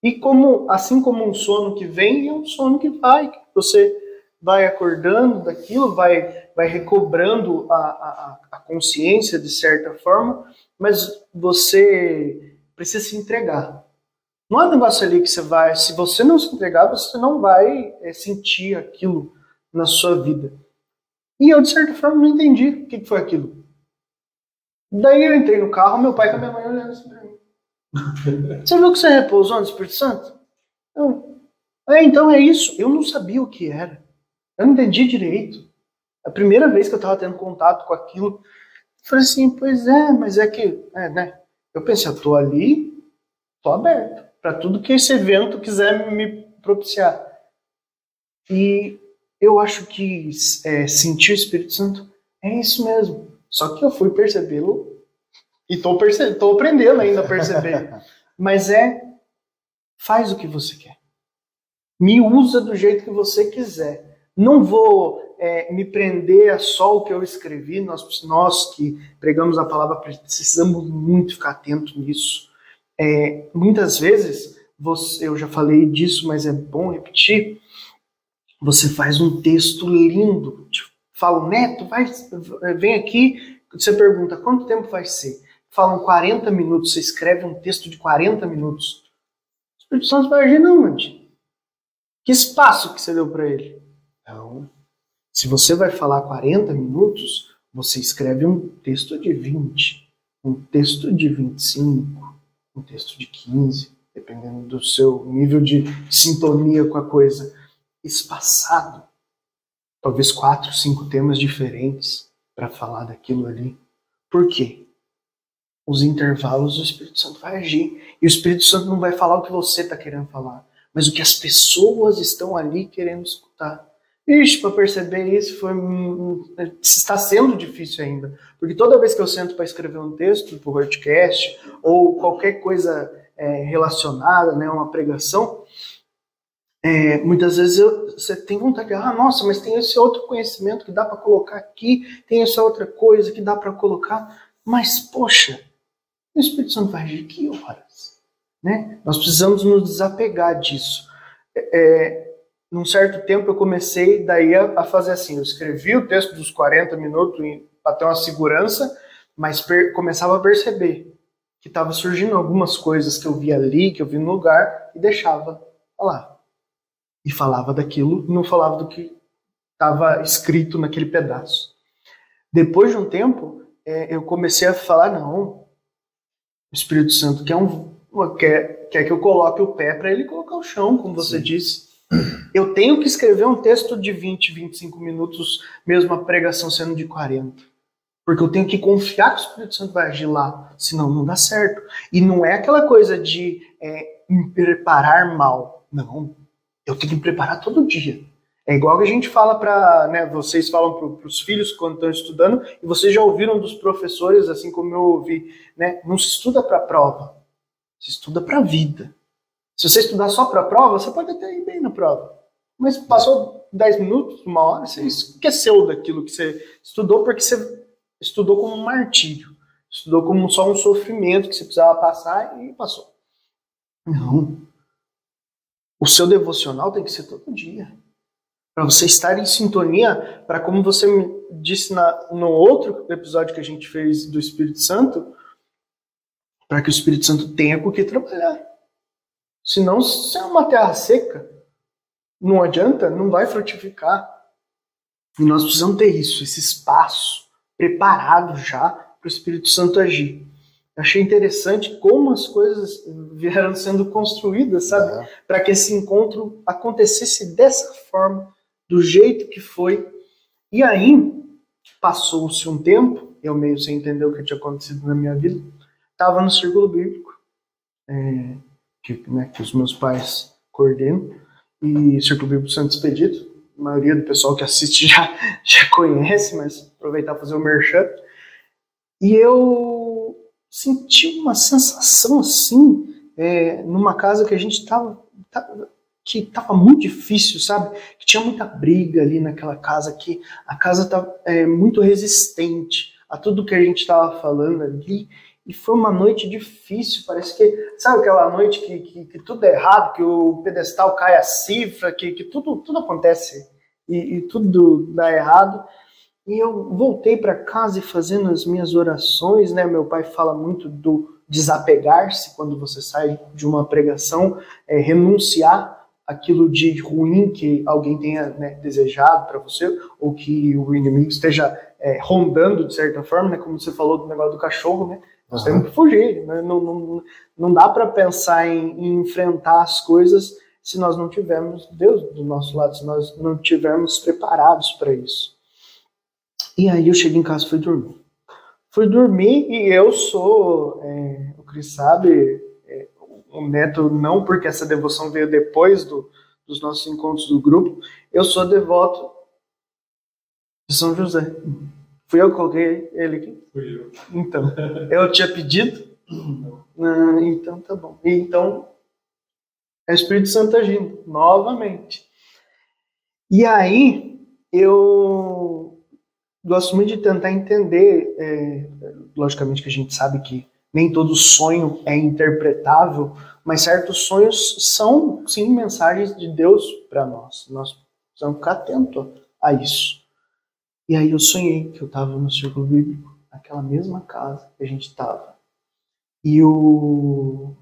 E como, assim como um sono que vem, é um sono que vai. Que você vai acordando daquilo, vai, vai recobrando a, a, a consciência de certa forma, mas você precisa se entregar. Não é um negócio ali que você vai, se você não se entregar, você não vai é, sentir aquilo na sua vida. E eu, de certa forma, não entendi o que foi aquilo. Daí eu entrei no carro, meu pai com a minha mãe olhando assim pra mim. Você viu que você repousou no Espírito Santo? Eu, é, então é isso. Eu não sabia o que era. Eu não entendi direito. A primeira vez que eu estava tendo contato com aquilo, eu falei assim, pois é, mas é que, é, né? Eu pensei, eu tô ali, tô aberto para tudo que esse evento quiser me propiciar. E eu acho que é, sentir o Espírito Santo é isso mesmo. Só que eu fui percebê-lo e estou perce aprendendo ainda a perceber. Mas é faz o que você quer. Me usa do jeito que você quiser. Não vou é, me prender a só o que eu escrevi. Nós, nós que pregamos a palavra precisamos muito ficar atento nisso. É, muitas vezes, você, eu já falei disso, mas é bom repetir, você faz um texto lindo, fala, Neto, vai, vem aqui, você pergunta, quanto tempo vai ser? Falam 40 minutos, você escreve um texto de 40 minutos. O Espírito Santo vai agir não, onde? Que espaço que você deu para ele? Então, se você vai falar 40 minutos, você escreve um texto de 20, um texto de 25, um texto de 15, dependendo do seu nível de sintonia com a coisa, espaçado. Talvez quatro, cinco temas diferentes para falar daquilo ali. Por quê? Os intervalos o Espírito Santo vai agir. E o Espírito Santo não vai falar o que você está querendo falar, mas o que as pessoas estão ali querendo escutar. Ixi, para perceber isso foi está sendo difícil ainda, porque toda vez que eu sento para escrever um texto para o podcast ou qualquer coisa é, relacionada, né, uma pregação, é, muitas vezes eu, você tem vontade de, ah, nossa, mas tem esse outro conhecimento que dá para colocar aqui, tem essa outra coisa que dá para colocar, mas poxa, o Espírito Santo vai agir que horas, né? Nós precisamos nos desapegar disso. É, num certo tempo eu comecei daí a, fazer assim, eu escrevi o texto dos 40 minutos para ter uma segurança, mas per, começava a perceber que estava surgindo algumas coisas que eu via ali, que eu vi no lugar, e deixava falar. E falava daquilo, não falava do que estava escrito naquele pedaço. Depois de um tempo, é, eu comecei a falar, não, o Espírito Santo quer, um, quer, quer que eu coloque o pé para ele colocar o chão, como você Sim. disse. Eu tenho que escrever um texto de 20, 25 minutos, mesmo a pregação sendo de 40. Porque eu tenho que confiar que o Espírito Santo vai agir lá, senão não dá certo. E não é aquela coisa de é, me preparar mal. Não. Eu tenho que me preparar todo dia. É igual que a gente fala para, né, vocês falam para os filhos quando estão estudando, e vocês já ouviram dos professores, assim como eu ouvi, né, não se estuda para a prova, Você estuda para a vida. Se você estudar só para a prova, você pode até ir bem na prova. Mas passou 10 minutos, uma hora, você esqueceu daquilo que você estudou porque você estudou como um martírio. Estudou como só um sofrimento que você precisava passar e passou. Não. O seu devocional tem que ser todo dia. Para você estar em sintonia, para como você disse na, no outro episódio que a gente fez do Espírito Santo, para que o Espírito Santo tenha com o que trabalhar. Senão, se é uma terra seca, não adianta, não vai frutificar. E nós precisamos ter isso, esse espaço preparado já para o Espírito Santo agir. Achei interessante como as coisas vieram sendo construídas, sabe? É. Para que esse encontro acontecesse dessa forma, do jeito que foi. E aí, passou-se um tempo, eu meio sem entender o que tinha acontecido na minha vida, estava no círculo bíblico, é, que, né, que os meus pais coordenam, e Círculo Bíblico Santo Expedito, a maioria do pessoal que assiste já, já conhece, mas aproveitar para fazer o merchan. E eu senti uma sensação assim, é, numa casa que a gente estava que estava muito difícil, sabe? Que tinha muita briga ali naquela casa, que a casa estava é, muito resistente a tudo que a gente estava falando ali. E foi uma noite difícil, parece que, sabe aquela noite que, que, que tudo é errado, que o pedestal cai a cifra, que, que tudo, tudo acontece e, e tudo dá errado. E eu voltei para casa e fazendo as minhas orações, né? Meu pai fala muito do desapegar-se quando você sai de uma pregação, é, renunciar aquilo de ruim que alguém tenha né, desejado para você, ou que o inimigo esteja é, rondando de certa forma, né? Como você falou do negócio do cachorro, né? Nós temos que fugir. Né? Não, não, não dá para pensar em, em, enfrentar as coisas se nós não tivermos Deus do nosso lado, se nós não tivermos preparados para isso. E aí eu cheguei em casa e fui dormir. Fui dormir e eu sou, é, o Cris sabe, é, o neto não porque essa devoção veio depois do, dos nossos encontros do grupo, eu sou devoto de São José. Fui eu que coloquei ele aqui? Fui eu. Então, eu tinha pedido? Ah, então tá bom. Então, é o Espírito Santo agindo, novamente. E aí, eu gosto muito de tentar entender, é, logicamente que a gente sabe que nem todo sonho é interpretável, mas certos sonhos são, sim, mensagens de Deus para nós. Nós precisamos ficar atentos a isso. E aí eu sonhei que eu estava no círculo bíblico, naquela mesma casa que a gente estava. E o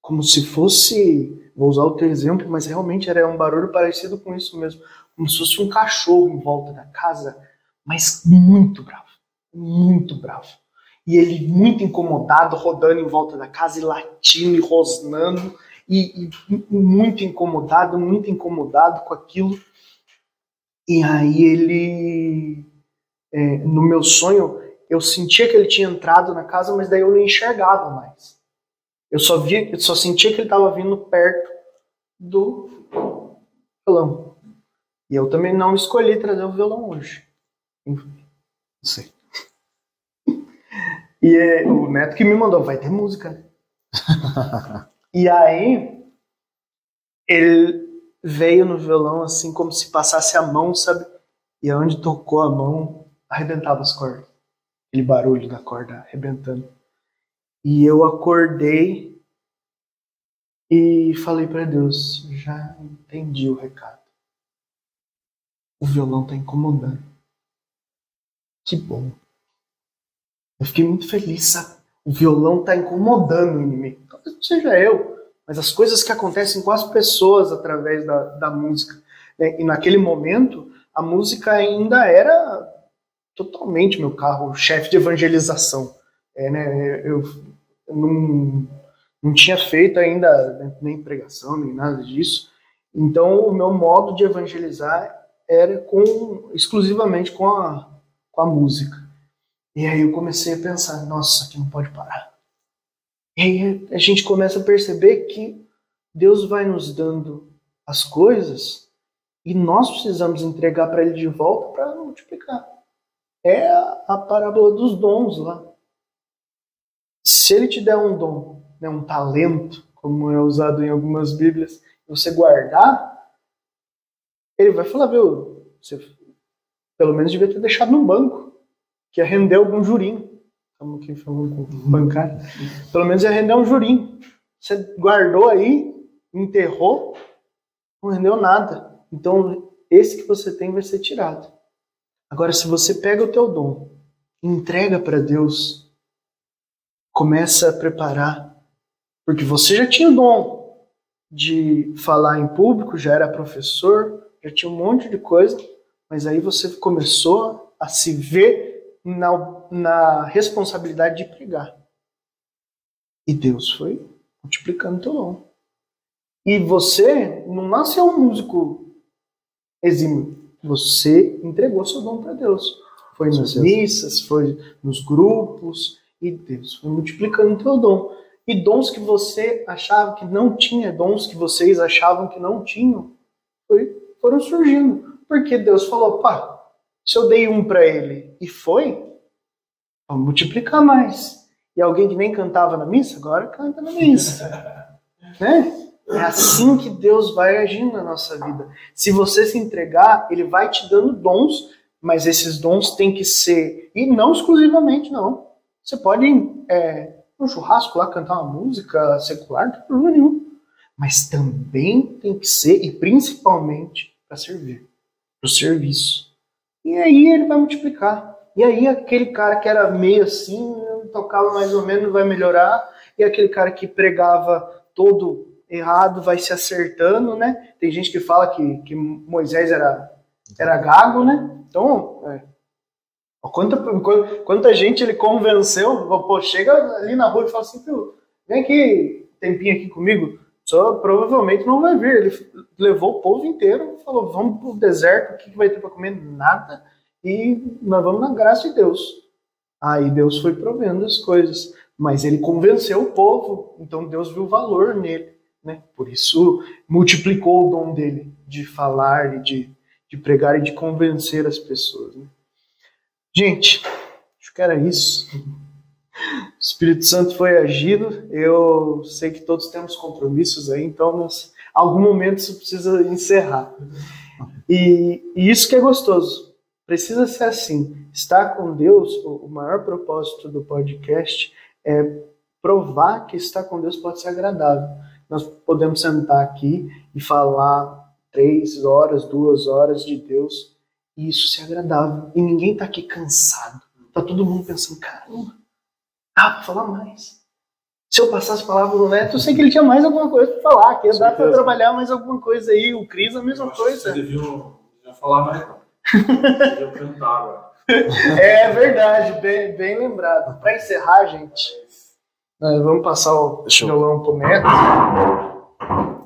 como se fosse, vou usar outro exemplo, mas realmente era um barulho parecido com isso mesmo, como se fosse um cachorro em volta da casa, mas muito bravo, muito bravo. E ele muito incomodado, rodando em volta da casa e latindo e rosnando, e, e muito incomodado, muito incomodado com aquilo. E aí ele, é, no meu sonho, eu sentia que ele tinha entrado na casa, mas daí eu não enxergava mais. Eu só via, eu só sentia que ele estava vindo perto do violão. E eu também não escolhi trazer o violão hoje. Não sei. E é, o Neto que me mandou, vai ter música. Né? e aí, ele veio no violão assim como se passasse a mão, sabe? E aonde tocou a mão, arrebentava as cordas. Aquele barulho da corda arrebentando. E eu acordei e falei para Deus, já entendi o recado. O violão tá incomodando. Que bom. Eu fiquei muito feliz, sabe? O violão tá incomodando o inimigo. Seja eu, mas as coisas que acontecem com as pessoas através da, da música. Né? E naquele momento, a música ainda era totalmente meu carro chefe de evangelização. É, né? Eu, não, não tinha feito ainda né, nem pregação, nem nada disso. Então, o meu modo de evangelizar era com exclusivamente com a, com a música. E aí eu comecei a pensar, nossa, aqui não pode parar. E aí a gente começa a perceber que Deus vai nos dando as coisas e nós precisamos entregar para Ele de volta para multiplicar. É a, parábola dos dons lá. Se Ele te der um dom né, um talento, como é usado em algumas Bíblias, você guardar, ele vai falar, viu, você pelo menos devia ter deixado no banco, que ia render algum jurinho. Estamos aqui falando com bancário. Pelo menos ia render um jurinho. Você guardou aí, enterrou, não rendeu nada. Então, esse que você tem vai ser tirado. Agora, se você pega o teu dom, entrega para Deus, começa a preparar, porque você já tinha o dom de falar em público, já era professor, já tinha um monte de coisa, mas aí você começou a se ver na, na responsabilidade de pregar. E Deus foi multiplicando o teu dom. E você não nasceu um músico exímio. Você entregou seu dom para Deus. Foi nas missas, foi nos grupos, e Deus foi multiplicando o teu dom. E dons que você achava que não tinha, dons que vocês achavam que não tinham, foi, foram surgindo. Porque Deus falou, pá, se eu dei um para ele e foi, vamos multiplicar mais. E alguém que nem cantava na missa, agora canta na missa. né? É assim que Deus vai agindo na nossa vida. Se você se entregar, Ele vai te dando dons, mas esses dons têm que ser, e não exclusivamente, não. Você pode é, no churrasco lá cantar uma música secular, não tem problema nenhum. Mas também tem que ser, e principalmente, para servir para o serviço. E aí ele vai multiplicar. E aí aquele cara que era meio assim, tocava mais ou menos, vai melhorar. E aquele cara que pregava todo errado vai se acertando, né? Tem gente que fala que, que Moisés era, era gago, né? Então, é. quanta, quanta gente ele convenceu, pô, chega ali na rua e fala assim, vem aqui, tempinho aqui comigo, provavelmente não vai vir. Ele levou o povo inteiro, falou: vamos pro deserto, o que vai ter para comer? Nada. E nós vamos na graça de Deus. Aí Deus foi provendo as coisas, mas ele convenceu o povo, então Deus viu valor nele. Né? Por isso multiplicou o dom dele de falar e de, de pregar e de convencer as pessoas. Né? Gente, acho que era isso. O Espírito Santo foi agido. Eu sei que todos temos compromissos aí, então nós, algum momento isso precisa encerrar. E, e, isso que é gostoso. Precisa ser assim. Estar com Deus, o, o maior propósito do podcast é provar que estar com Deus pode ser agradável. Nós podemos sentar aqui e falar três horas, duas horas de Deus e isso ser agradável. E ninguém está aqui cansado. Tá todo mundo pensando, caramba, ah, para falar mais. Se eu passasse a palavra pro Neto, eu sei que ele tinha mais alguma coisa para falar, que ia dar para trabalhar mais alguma coisa aí. O Cris, a mesma coisa. Você deviam falar mais. Deviam cantar agora. É verdade, bem, bem lembrado. Para encerrar, gente, vamos passar o violão pro Neto.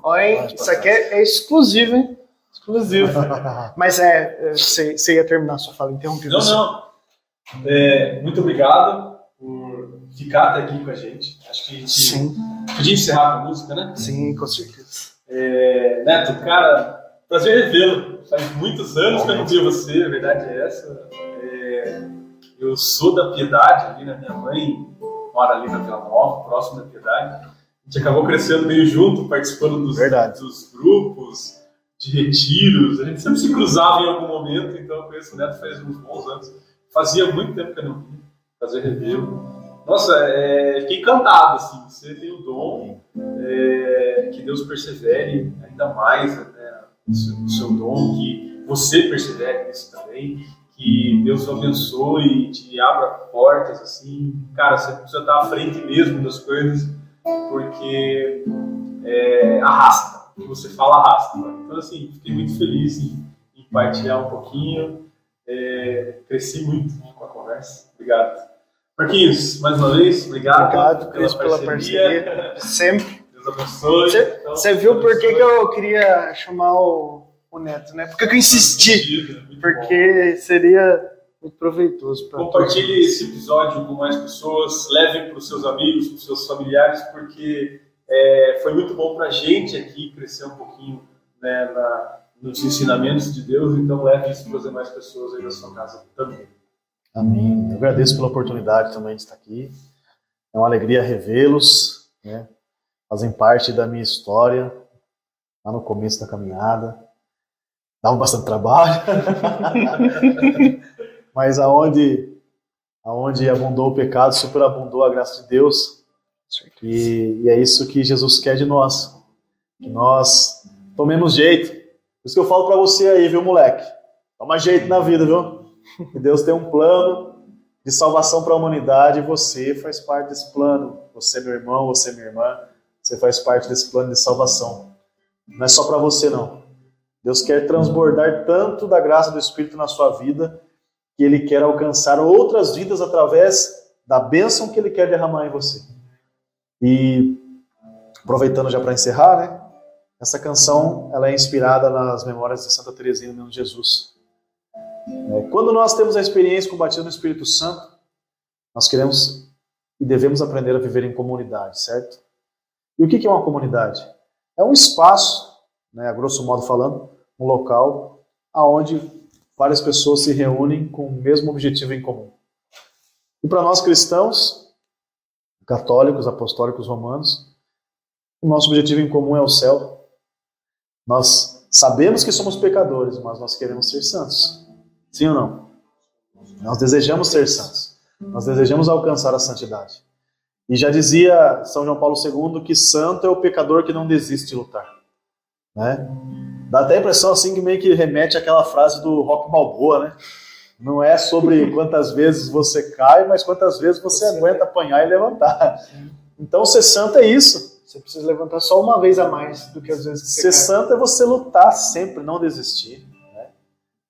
Olha, isso aqui é, é exclusivo, hein? Exclusivo. Mas é, você, você ia terminar a sua fala, interrompi Não, você. não. É, muito obrigado ficar até aqui com a gente. Acho que a gente Sim. podia encerrar com a música, né? Sim, com certeza. É, Neto, cara, prazer revê-lo. Faz muitos anos que eu não via você, a verdade é essa. É, eu sou da Piedade, ali, né? Minha mãe mora ali na Vila Nova, próximo da Piedade. A gente acabou crescendo meio junto, participando dos, dos grupos, de retiros. A gente sempre se cruzava em algum momento, então eu conheço o Neto faz uns bons anos. Fazia muito tempo que eu não via. Prazer revê-lo. Nossa, é, fiquei encantado, assim, você tem o dom, é, que Deus persevere ainda mais né, o, seu, dom, que você persevere nisso também, que Deus o abençoe e te abra portas, assim, cara, você precisa estar à frente mesmo das coisas, porque é, arrasta, o que você fala arrasta. Né? Então, assim, fiquei muito feliz em, em partilhar um pouquinho, é, cresci muito com a conversa. Obrigado. Marquinhos, mais uma vez, obrigado. Obrigado, Cris, pela parceria. Sempre. Deus abençoe. Você então, viu por que, eu queria chamar o, o Neto, né? Porque eu insisti. Porque seria muito proveitoso. Compartilhe todos. esse episódio com mais pessoas, levem para os seus amigos, para os seus familiares, porque é, foi muito bom para a gente aqui crescer um pouquinho né, na, nos ensinamentos de Deus, então leve isso para as demais pessoas aí na sua casa também. Amém. Eu agradeço pela oportunidade também de estar aqui. É uma alegria revê-los. né? fazem parte da minha história, lá no começo da caminhada. Dava bastante trabalho, mas aonde, aonde abundou o pecado, superabundou a graça de Deus. E, e é isso que Jesus quer de nós. Que nós tomemos jeito. Por isso que eu falo para você aí, viu, moleque? Toma jeito na vida, viu? Que Deus tem um plano de salvação para a humanidade e você faz parte desse plano. Você, meu irmão, você, minha irmã, você faz parte desse plano de salvação. Não é só para você, não. Deus quer transbordar tanto da graça do Espírito na sua vida que Ele quer alcançar outras vidas através da bênção que Ele quer derramar em você. E aproveitando já para encerrar, né? Essa canção ela é inspirada nas memórias de Santa Teresinha do Menino Jesus. É, quando nós temos a experiência com o batismo no Espírito Santo, nós queremos e devemos aprender a viver em comunidade, certo? E o que é uma comunidade? É um espaço, né, a grosso modo falando, um local aonde várias pessoas se reúnem com o mesmo objetivo em comum. E para nós cristãos, católicos, apostólicos, romanos, o nosso objetivo em comum é o céu. Nós sabemos que somos pecadores, mas nós queremos ser santos. Sim ou não? Nós desejamos ser santos. Nós desejamos alcançar a santidade. E já dizia São João Paulo II que santo é o pecador que não desiste de lutar. Né? Dá até a impressão assim que meio que remete àquela frase do Rock Balboa, né? Não é sobre quantas vezes você cai, mas quantas vezes você, aguenta apanhar e levantar. Então ser santo é isso. Você precisa levantar só uma vez a mais do que às vezes você Ser cai. santo é você lutar sempre, não desistir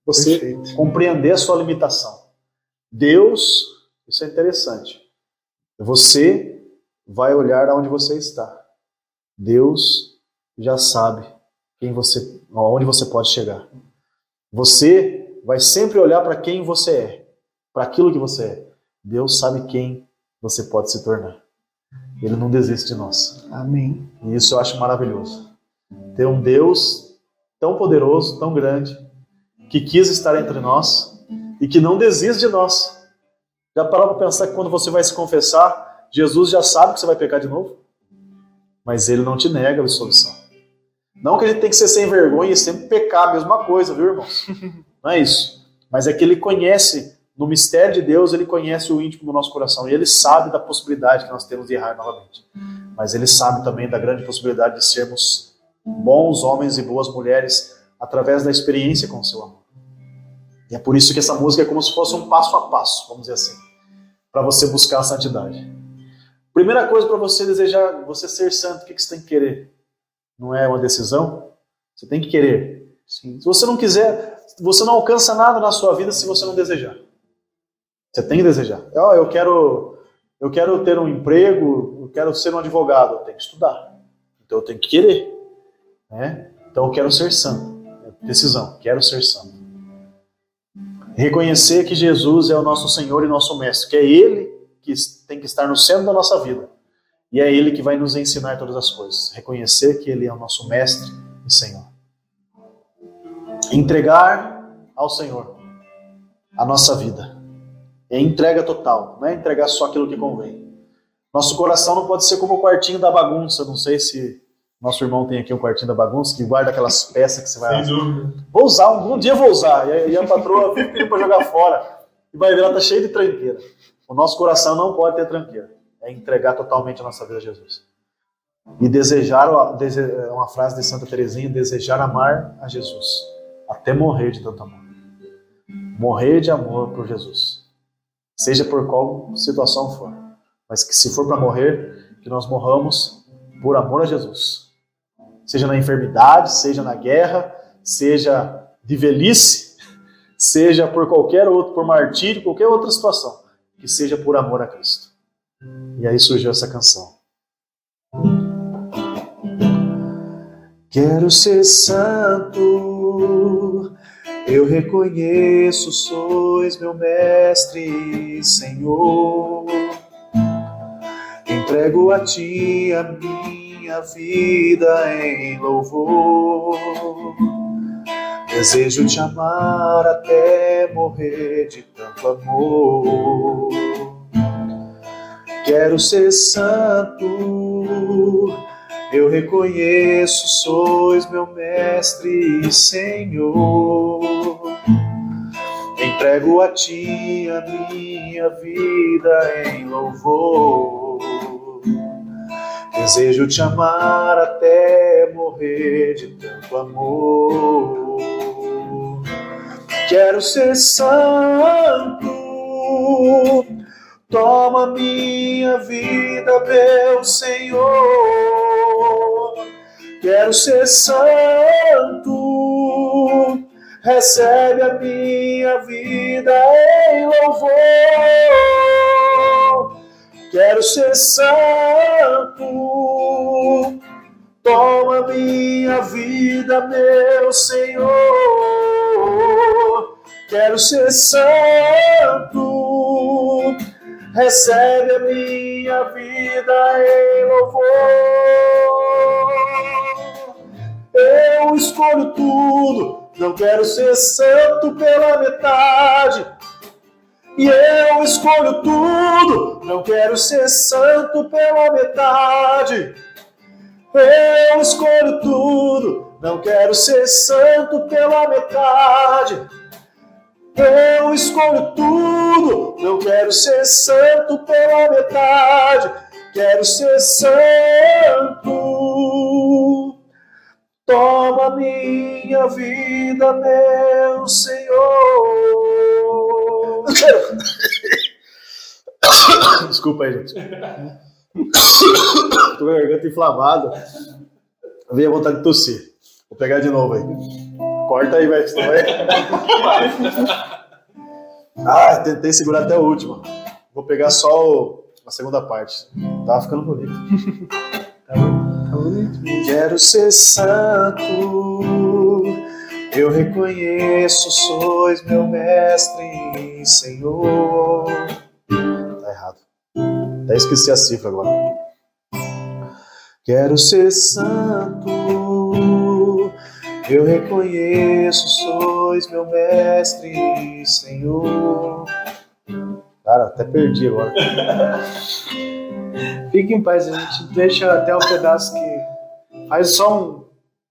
você Perfeito. compreender a sua limitação. Deus, isso é interessante. Você vai olhar aonde você está. Deus já sabe quem você, aonde você pode chegar. Você vai sempre olhar para quem você é, para aquilo que você é. Deus sabe quem você pode se tornar. Ele não desiste de nós. Amém. E isso eu acho maravilhoso. Ter um Deus tão poderoso, tão grande, que quis estar entre nós e que não desiste de nós. Já parou para pensar que quando você vai se confessar, Jesus já sabe que você vai pecar de novo? Mas ele não te nega a absolvição. Não que a gente tem que ser sem vergonha e sempre pecar a mesma coisa, viu, irmãos? Não é isso. Mas é que ele conhece, no mistério de Deus, ele conhece o íntimo do nosso coração e ele sabe da possibilidade que nós temos de errar novamente. Mas ele sabe também da grande possibilidade de sermos bons homens e boas mulheres através da experiência com o seu amor. E é por isso que essa música é como se fosse um passo a passo, vamos dizer assim, para você buscar a santidade. Primeira coisa para você desejar, você ser santo, o que você tem que querer? Não é uma decisão? Você tem que querer. Sim. Se você não quiser, você não alcança nada na sua vida se você não desejar. Você tem que desejar. Oh, eu quero, eu quero ter um emprego, eu quero ser um advogado, eu tenho que estudar. Então eu tenho que querer. Né? Então eu quero ser santo. Decisão, quero ser santo. Reconhecer que Jesus é o nosso Senhor e nosso Mestre, que é Ele que tem que estar no centro da nossa vida. E é Ele que vai nos ensinar todas as coisas. Reconhecer que Ele é o nosso Mestre e Senhor. Entregar ao Senhor a nossa vida. É entrega total, não é entregar só aquilo que convém. Nosso coração não pode ser como o quartinho da bagunça. Não sei se nosso irmão tem aqui um quartinho da bagunça que guarda aquelas peças que você vai. Sem dúvida. Vou usar, um, um dia vou usar. E, a patroa fica pedindo para jogar fora. E vai ver, ela tá cheia de tranqueira. O nosso coração não pode ter tranqueira. É entregar totalmente a nossa vida a Jesus. E desejar, é uma frase de Santa Teresinha, desejar amar a Jesus. Até morrer de tanto amor. Morrer de amor por Jesus. Seja por qual situação for. Mas que se for para morrer, que nós morramos por amor a Jesus seja na enfermidade, seja na guerra, seja de velhice, seja por qualquer outro, por martírio, qualquer outra situação, que seja por amor a Cristo. E aí surgiu essa canção. Quero ser santo, eu reconheço, sois meu mestre, Senhor. Entrego a ti a minha minha vida em louvor. Desejo te amar até morrer de tanto amor. Quero ser santo, eu reconheço, sois meu mestre e Senhor. Entrego a ti a minha vida em louvor. Desejo te amar até morrer de tanto amor. Quero ser santo. Toma minha vida, meu Senhor. Quero ser santo recebe a minha vida em louvor. Quero ser santo, toma minha vida, meu Senhor. Quero ser santo, recebe a minha vida em louvor. Eu escolho tudo não quero ser santo pela metade. E eu escolho tudo. Não quero ser santo pela metade. Eu escolho tudo. Não quero ser santo pela metade. Eu escolho tudo. Não quero ser santo pela metade. Quero ser santo Toma minha vida, meu Senhor. Desculpa aí, gente. Tô com a garganta inflamada. Veio a vontade de tossir. Vou pegar de novo aí. Corta aí, velho. Ah, tentei segurar até o último. Vou pegar só o, a segunda parte. Tava ficando bonito. tá bom. Quero ser santo, eu reconheço, sois meu mestre e Senhor. Tá errado. Até esqueci a cifra agora. Quero ser santo, eu reconheço, sois meu mestre e Senhor. Cara, até perdi agora. Fique em paz, a gente deixa até o pedaço que faz só um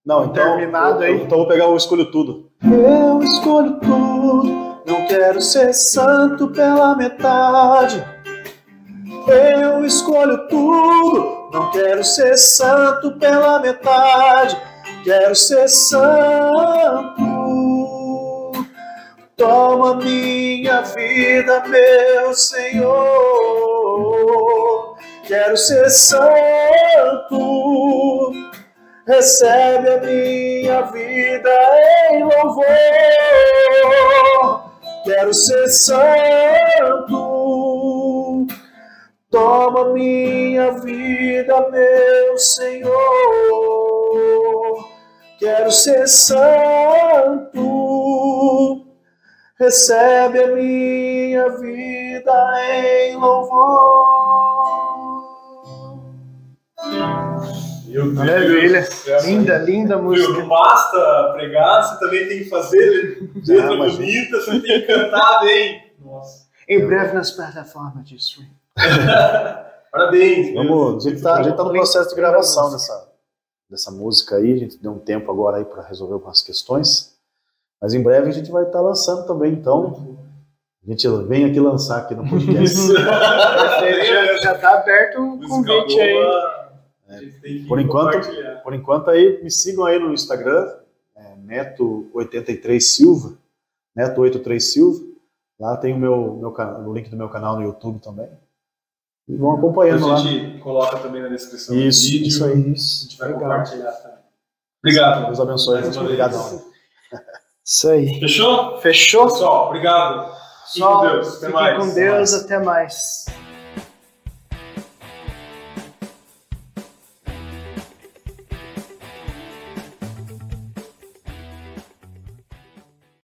não, então, terminado eu, aí. Então vou pegar o escolho tudo. Eu escolho tudo, não quero ser santo pela metade. Eu escolho tudo, não quero ser santo pela metade. Quero ser santo. Toma minha vida, meu Senhor quero ser santo. Recebe a minha vida em louvor. Quero ser santo. Toma minha vida, meu Senhor. Quero ser santo. Recebe a minha vida em louvor. Meu Deus, Maravilha. Linda, linda música. Não basta pregar, você também tem que fazer letra bonita, você tem que cantar bem. Nossa. Em breve nas plataformas de stream. Parabéns. Vamos, a gente está tá no processo de gravação dessa, dessa música aí, a gente deu um tempo agora aí para resolver algumas questões, mas em breve a gente vai estar tá lançando também, então a gente vem aqui lançar aqui no podcast. já está aberto o convite aí. É, por enquanto, por enquanto aí me sigam aí no Instagram, é, Neto83 Silva, Neto83 Silva. Lá tem o meu, meu o link do meu canal no YouTube também. E vão acompanhando lá. A gente lá. coloca também na descrição isso, do vídeo. Isso aí. Isso. A gente vai Legal. compartilhar também. Obrigado. Deus abençoe. Obrigado. Isso aí. Fechou? Fechou? Pessoal, obrigado. Fique com Deus. Até mais. com Deus. Até mais.